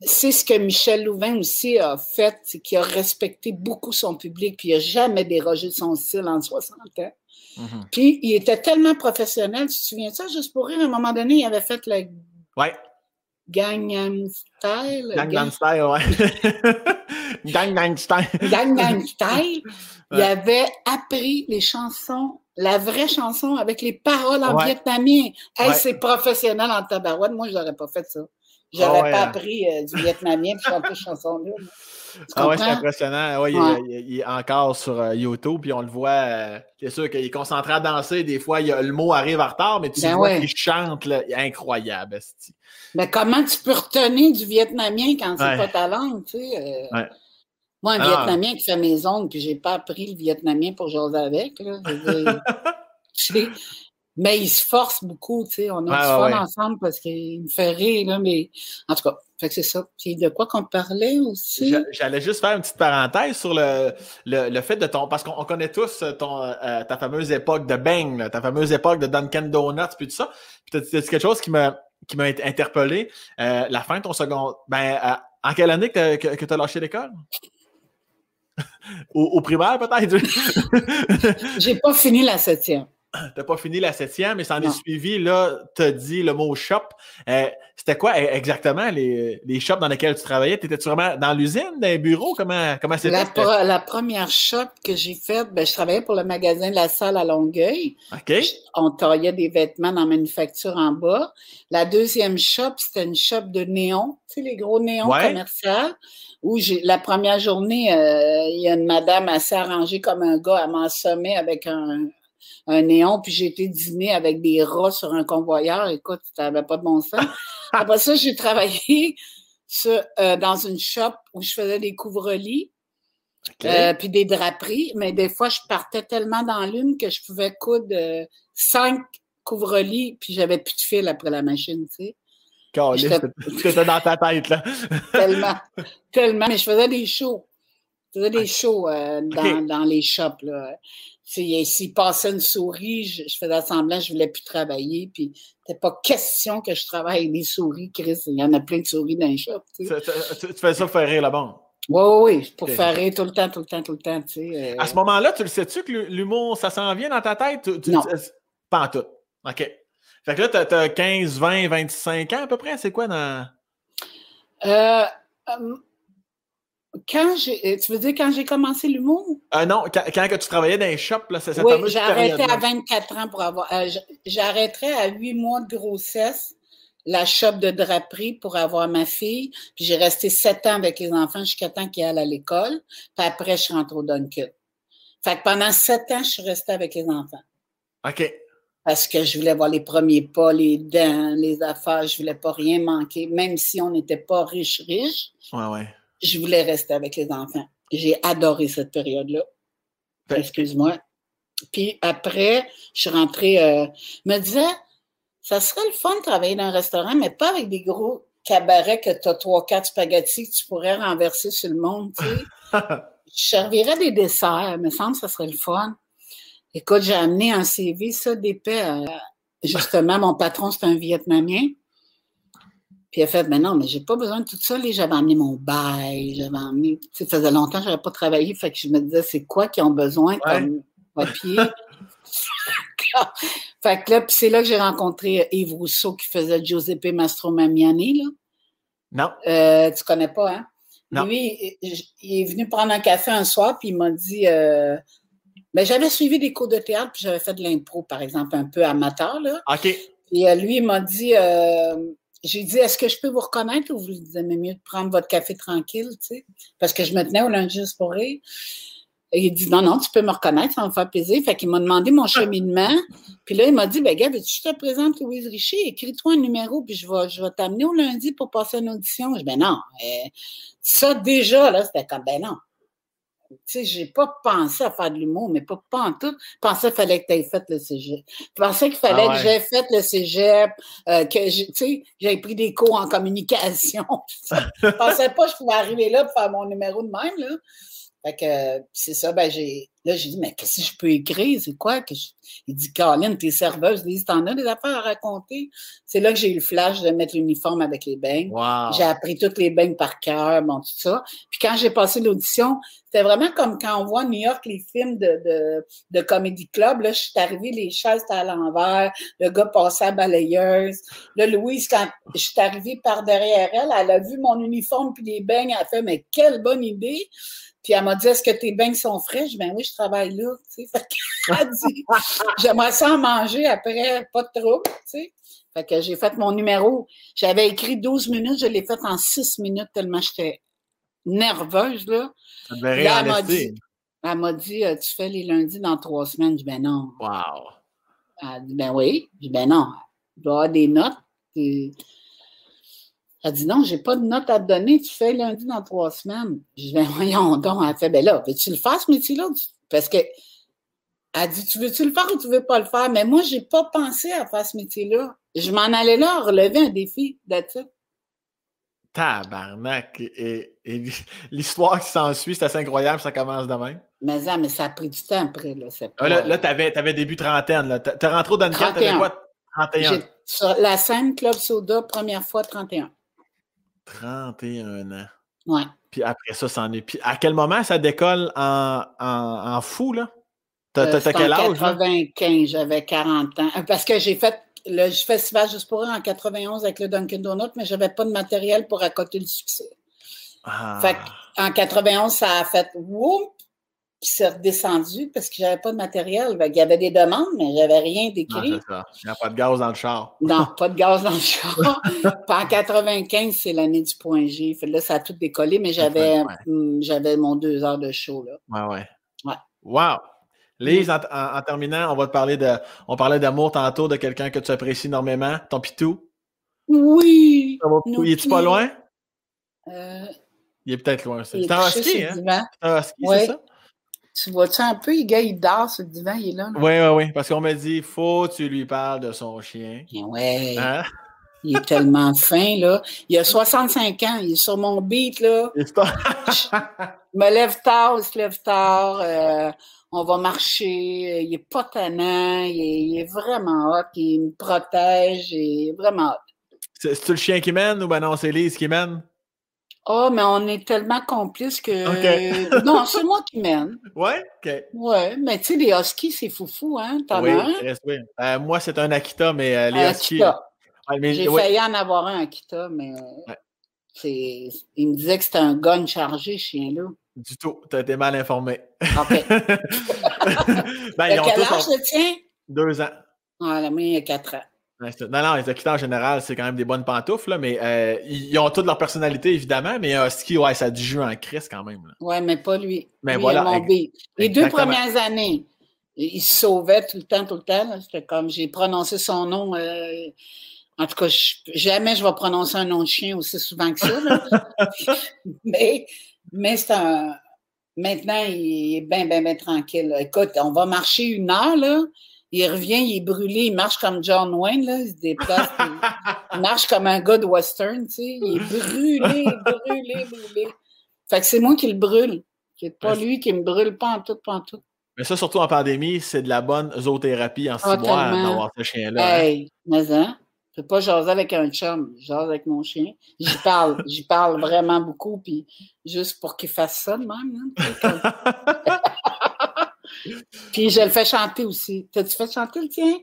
Speaker 2: c'est ce que Michel Louvain aussi a fait, c'est qu'il a respecté beaucoup son public, puis il n'a jamais dérogé de son style en 60 ans. Mm-hmm. Puis il était tellement professionnel, tu te souviens de ça, juste pour rire, à un moment donné, il avait fait le
Speaker 1: Ouais.
Speaker 2: Gangnam Style.
Speaker 1: Gangnam Style, ouais. Gangnam Style.
Speaker 2: Gangnam Style. Il avait appris les chansons, la vraie chanson avec les paroles en vietnamien. Hey, c'est professionnel en tabarouette. Moi, je n'aurais pas fait ça. J'aurais pas hein. appris euh, du vietnamien pour chanter cette chanson-là.
Speaker 1: Ah ouais, c'est impressionnant. Ouais, Il, est encore sur euh, YouTube, puis on le voit. Euh, c'est sûr qu'il est concentré à danser. Des fois, il le mot arrive en retard, mais tu ben vois qu'il chante. Là, incroyable.
Speaker 2: Mais comment tu peux retenir du vietnamien quand c'est pas ta langue, tu sais? Euh? Moi, un ah. vietnamien qui fait mes ongles, puis j'ai pas appris le vietnamien pour jouer avec. Là. mais il se force beaucoup, tu sais. On a du fun ensemble parce qu'il me fait rire, là, mais en tout cas, fait que c'est ça. Puis de quoi qu'on parlait aussi?
Speaker 1: J'allais juste faire une petite parenthèse sur le, le, fait de ton. Parce qu'on connaît tous ton, euh, ta fameuse époque de Bang, ta fameuse époque de Dunkin' Donuts, puis tout ça. Puis tu quelque chose qui m'a qui m'a interpellé? Euh, la fin de ton second. Ben, euh, en quelle année que, que, tu as lâché l'école? au, au, primaire, peut-être?
Speaker 2: J'ai pas fini la septième.
Speaker 1: T'as pas fini la septième, mais ça en est suivi, là, t'as dit le mot shop. Euh, c'était quoi e-, exactement les, les, shops dans lesquels tu travaillais? T'étais-tu vraiment dans l'usine, dans les bureaux? Comment, comment c'était?
Speaker 2: La, la, première shop que j'ai faite, ben, je travaillais pour le magasin de la salle à Longueuil.
Speaker 1: OK.
Speaker 2: on taillait des vêtements dans la manufacture en bas. La deuxième shop, c'était une shop de néons, tu sais, les gros néons commerciaux où j'ai la première journée, euh, il y a une madame assez arrangée comme un gars, elle m'a avec un, un néon, puis j'ai été dîner avec des rats sur un convoyeur. Écoute, ça n'avait pas de bon sens. Après ça, j'ai travaillé euh, dans une shop où je faisais des couvre-lits. Euh, puis des draperies, mais des fois, je partais tellement dans l'une que je pouvais coudre euh, cinq couvre-lits, puis j'avais plus de fil après la machine, tu sais.
Speaker 1: C'était dans ta tête, là.
Speaker 2: tellement, tellement. Mais je faisais des shows. Je faisais des shows dans, dans, les shops, là. S'il passait une souris, je, faisais semblant je ne voulais plus travailler. Puis, c'était pas question que je travaille avec des souris, Chris. Il y en a plein de souris dans les shops. Tu,
Speaker 1: fais ça pour faire rire là-bas?
Speaker 2: Oui, oui, oui, pour faire rire tout le temps, tout le temps, tout le temps. Tu sais,
Speaker 1: À ce moment-là, tu le sais-tu que l'humour, ça s'en vient dans ta tête?
Speaker 2: non.
Speaker 1: Pas en tout. OK. Fait que là, tu as, 15, 20, 25 ans à peu près. C'est quoi dans?
Speaker 2: Euh, euh quand j'ai, euh, tu veux dire quand j'ai commencé l'humour?
Speaker 1: Euh, non, quand, quand, tu travaillais dans les shops, là, c'est
Speaker 2: cette Oui, j'ai arrêté à 24 ans pour avoir. Euh, j'arrêterais à 8 mois de grossesse la shop de draperie pour avoir ma fille. Puis j'ai resté sept ans avec les enfants jusqu'à temps qu'ils aillent à l'école. Puis après, je suis rentrée au Dunkin'. Fait que pendant sept ans, je suis restée avec les enfants.
Speaker 1: OK.
Speaker 2: Parce que je voulais voir les premiers pas, les dents, les affaires. Je voulais pas rien manquer. Même si on n'était pas riche, riche.
Speaker 1: Ouais, ouais.
Speaker 2: Je voulais rester avec les enfants. J'ai adoré cette période-là.
Speaker 1: Ben-
Speaker 2: Excuse-moi. Puis après, je suis rentrée, euh, me disais, ça serait le fun de travailler dans un restaurant, mais pas avec des gros cabarets que tu as trois, quatre spaghettis que tu pourrais renverser sur le monde, tu sais. je servirais des desserts, me semble que ça serait le fun. Écoute, j'ai amené un CV, ça, d'épais. euh, justement, mon patron, c'est un Vietnamien. Puis il a fait, mais non, mais j'ai pas besoin de tout ça. là. J'avais amené mon bail, j'avais. Tu sais, ça faisait longtemps que j'avais pas travaillé, fait que je me disais, c'est quoi qu'ils ont besoin comme papier? fait que là, puis c'est là que j'ai rencontré Yves Rousseau qui faisait Giuseppe Mastromamiani, là.
Speaker 1: Non.
Speaker 2: Euh, tu connais pas, hein?
Speaker 1: Non.
Speaker 2: Lui, il il est venu prendre un café un soir, puis il m'a dit euh, ben, j'avais suivi des cours de théâtre, puis j'avais fait de l'impro, par exemple, un peu amateur, là.
Speaker 1: OK.
Speaker 2: Et euh, lui, il m'a dit euh, j'ai dit est-ce que je peux vous reconnaître ou vous aimez mieux de prendre votre café tranquille, tu sais? Parce que je me tenais au lundi juste pour rire. Il dit non, non, tu peux me reconnaître, ça me faire plaisir. Fait qu'il m'a demandé mon cheminement. Puis là, il m'a dit, ben, gars, je te présente Louise Richer? Écris-toi un numéro, puis je vais, je vais t'amener au lundi pour passer une audition. Je dis, ben non. euh, ça, déjà, là, c'était comme, ben non. Tu sais, j'ai pas pensé à faire de l'humour, mais pas, pas en tout. Je pensais qu'il fallait que tu aies fait le cégep. Je pensais qu'il fallait
Speaker 1: Ah ouais.
Speaker 2: que j'aie fait le cégep, euh, que j'ai- tu sais, j'avais pris des cours en communication. je pensais pas que je pouvais arriver là pour faire mon numéro de même, là. Fait que euh, c'est ça, ben j'ai. Là, j'ai dit, mais qu'est-ce que je peux écrire? C'est quoi? que je- Il dit, Caroline, t'es serveuse, il dit, t'en as des affaires à raconter. C'est là que j'ai eu le flash de mettre l'uniforme avec les beignes.
Speaker 1: Wow.
Speaker 2: J'ai appris toutes les beignes par cœur, bon, tout ça. Puis quand j'ai passé l'audition, c'était vraiment comme quand on voit New York les films de, de, de Comedy Club. Là, je suis arrivée, les chaises étaient à l'envers, le gars passait à balayeuse. Là, Louise, quand je suis arrivée par derrière elle, elle a vu mon uniforme puis les beignes, elle a fait, mais quelle bonne idée! Puis elle m'a dit, est-ce que tes beignes sont frais? Je dis, ben oui, je travaille là, tu sais. Fait qu'elle a dit, j'aimerais ça en manger après, pas de trouble, tu sais. Fait que j'ai fait mon numéro. J'avais écrit 12 minutes, je l'ai fait en 6 minutes tellement j'étais nerveuse, là.
Speaker 1: Ça
Speaker 2: elle m'a dit, elle m'a dit, euh, tu fais les lundis dans trois semaines? Je dis, ben non.
Speaker 1: Wow.
Speaker 2: Elle a dit, ben oui. Je dis, ben non. Il doit y avoir des notes. Elle dit, non, j'ai pas de notes à te donner. Tu fais lundi dans trois semaines. Je dis, ben voyons donc. Elle fait, ben là, veux-tu le faire, ce métier-là? Parce que, elle dit, tu veux-tu le faire ou tu veux pas le faire? Mais moi, j'ai pas pensé à faire ce métier-là. Je m'en allais là relever un défi là-dessus.
Speaker 1: Tabarnak. Et, et l'histoire qui s'ensuit, c'est assez incroyable, ça commence de même.
Speaker 2: Mais, ça, mais ça a pris du temps après. Là,
Speaker 1: Ah, Là, là t'avais, t'avais début trentaine. T'as rentré au Duncan, t'avais
Speaker 2: 31.
Speaker 1: quoi? 31.
Speaker 2: J'ai- sur la scène Club Soda, première fois, 31.
Speaker 1: 31 ans.
Speaker 2: Ouais.
Speaker 1: Puis après ça, c'en est. Puis à quel moment ça décolle en, en, en fou, là? T'as,
Speaker 2: Euh,
Speaker 1: quel
Speaker 2: en
Speaker 1: âge? là?
Speaker 2: 95, j'avais 40 ans. Euh, Parce que j'ai fait le festival Juste pour rire en 91 avec le Dunkin' Donuts, mais j'avais pas de matériel pour accoter le succès.
Speaker 1: Ah.
Speaker 2: Fait En 91, ça a fait whoop, puis c'est redescendu parce que j'avais pas de matériel. Qu'il y avait des demandes, mais j'avais rien
Speaker 1: Non,
Speaker 2: d'écrit.
Speaker 1: Il n'y a pas de gaz dans le char.
Speaker 2: Non, pas de gaz dans le char. Puis en 95, c'est l'année du point G. Fait là, ça a tout décollé, mais j'avais
Speaker 1: Ouais.
Speaker 2: hum, j'avais mon deux heures de show. Là.
Speaker 1: Ouais, ouais.
Speaker 2: Ouais.
Speaker 1: Wow. Lise, en, terminant, on va te parler de. On parlait d'amour tantôt de quelqu'un que tu apprécies énormément, ton pitou.
Speaker 2: Oui!
Speaker 1: Il est-tu pas loin?
Speaker 2: Euh,
Speaker 1: Il est peut-être loin. C'est
Speaker 2: il est
Speaker 1: c'est un husky, hein? C'est un husky, c'est ça?
Speaker 2: Tu vois-tu un peu, le gars, il dort sur le divan, il est là.
Speaker 1: Oui, oui, oui. Parce qu'on m'a dit, faut que tu lui parles de son chien.
Speaker 2: Eh Ouais,
Speaker 1: Hein?
Speaker 2: il est tellement fin, là. Il a 65 ans, il est sur mon beat, là. Il me lève tard, il se lève tard. euh, on va marcher. Il est pas tannant. Il est, il est vraiment hot. Il me protège. Il est vraiment hot.
Speaker 1: C'est- C'est-tu le chien qui mène ou ben non, c'est Lise qui mène?
Speaker 2: Oh, mais on est tellement complices que. Non, c'est moi qui mène.
Speaker 1: Ouais? OK.
Speaker 2: Ouais, mais tu sais, les huskies, c'est foufou, hein? T'en
Speaker 1: Oui, oui. Euh, moi, c'est un Akita, mais euh, les huskies. Ouais,
Speaker 2: J'ai
Speaker 1: ouais.
Speaker 2: failli en avoir un Akita, mais
Speaker 1: Ouais.
Speaker 2: c'est. Il me disait que c'était un gun chargé, chien-là.
Speaker 1: Du tout. T'as été mal informé.
Speaker 2: OK.
Speaker 1: ben,
Speaker 2: Il
Speaker 1: ils ont
Speaker 2: quel
Speaker 1: tous
Speaker 2: âge le tien?
Speaker 1: deux ans.
Speaker 2: Ah, la mienne, il a 4 ans.
Speaker 1: Non, non, les Akita en général, c'est quand même des bonnes pantoufles, là, mais euh, ils ont toute leur personnalité, évidemment, mais un ski, ouais, ça a du jeu en crise quand même.
Speaker 2: Oui, mais pas lui. Mais voilà. Les deux premières années, il se sauvait tout le temps, tout le temps. C'était comme j'ai prononcé son nom. Euh, en tout cas, jamais je vais prononcer un nom de chien aussi souvent que ça. mais mais c'est un. Maintenant, il est bien, bien, bien tranquille. Écoute, on va marcher une heure, là. Il revient, il est brûlé, il marche comme John Wayne, là, il se déplace, il, marche comme un gars de western, tu sais. Il est brûlé, brûlé, brûlé. Fait que c'est moi qui le brûle. C'est pas lui qui me brûle pas en tout, pas en tout.
Speaker 1: Mais ça, surtout en pandémie, c'est de la bonne zoothérapie en six
Speaker 2: ah,
Speaker 1: mois d'avoir ce chien-là.
Speaker 2: Hein. Hey, mais hein? Je peux pas jaser avec un chum, je jase avec mon chien. J'y parle, j'y parle vraiment beaucoup, puis juste pour qu'il fasse ça de même. Hein, puis je le fais chanter aussi. T'as-tu fait chanter le tien?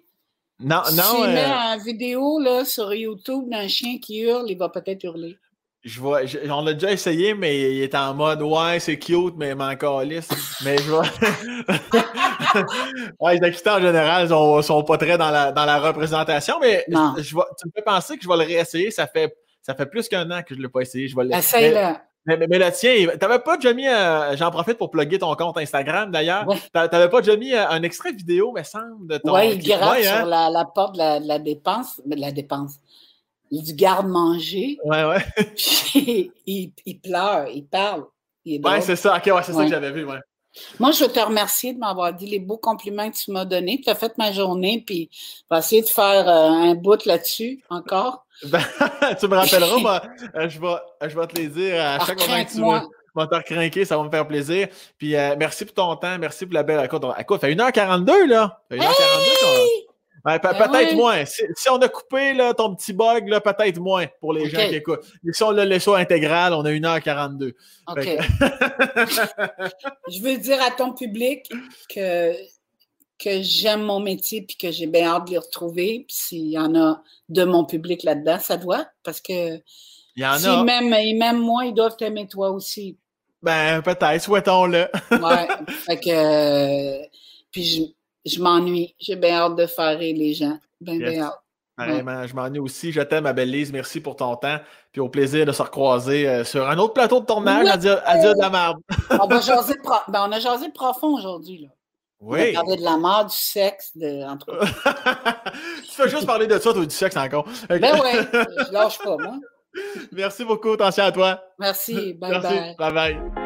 Speaker 1: Non, non.
Speaker 2: Si mets une vidéo là, sur YouTube d'un chien qui hurle, il va peut-être hurler.
Speaker 1: Je vois, on l'a déjà essayé, mais il est en mode ouais, c'est cute, mais encore lisse. mais je vois. ouais, les acquittés en général sont, sont pas très dans la, dans la représentation, mais je, tu me fais penser que je vais le réessayer. Ça fait, ça fait plus qu'un an que je ne l'ai pas essayé. Je vais
Speaker 2: Essaye-le.
Speaker 1: Mais, mais, le tien, t'avais pas déjà mis, euh, j'en profite pour plugger ton compte Instagram d'ailleurs, t'avais pas déjà mis euh, un extrait vidéo, me semble, de ton...
Speaker 2: Oui, il gratte sur hein? la, la, porte de la, la dépense, de la dépense, du garde-manger.
Speaker 1: Ouais, ouais.
Speaker 2: Puis il, il, pleure, il parle.
Speaker 1: Oui, c'est ça. OK, ouais, c'est ça que j'avais vu, ouais.
Speaker 2: Moi, je veux te remercier de m'avoir dit les beaux compliments que tu m'as donnés. Tu as fait ma journée, puis je vais essayer de faire euh, un bout là-dessus encore.
Speaker 1: Ben, tu me rappelleras, euh, je, vais, je vais te les dire à chaque moment que tu vas te recrinquer, ça va me faire plaisir. Puis euh, merci pour ton temps, merci pour la belle. Écoute, écoute fait 1h42, là? Fait 1h42 ben, peut-être moins. Si, on a coupé là, ton petit bug, peut-être moins pour les gens qui écoutent. Mais si on l'a laissé intégral, on a 1h42.
Speaker 2: OK. Je veux dire à ton public que, que j'aime mon métier puis que j'ai bien hâte de le retrouver. Puis s'il y en a de mon public là-dedans, ça doit. Parce que
Speaker 1: il y en si a.
Speaker 2: Même, même moi, ils doivent t'aimer toi aussi.
Speaker 1: Ben, peut-être, souhaitons-le.
Speaker 2: ouais. Fait que. Euh, puis je je m'ennuie. J'ai bien hâte de faire les gens. Bien, bien hâte.
Speaker 1: Vraiment, je m'ennuie aussi. Je t'aime, ma belle Lise. Merci pour ton temps. Puis au plaisir de se recroiser euh, sur un autre plateau de tournage à, dire, à dire de la merde.
Speaker 2: on, va jaser ben, on a jasé profond aujourd'hui. Là. Oui. A parlé de la mort, du sexe, de, entre
Speaker 1: Tu fais juste parler de ça, toi, du sexe encore.
Speaker 2: Ben oui, je lâche pas, moi.
Speaker 1: Merci beaucoup. Attention à toi.
Speaker 2: Merci. Bye Merci. bye.
Speaker 1: Bye bye.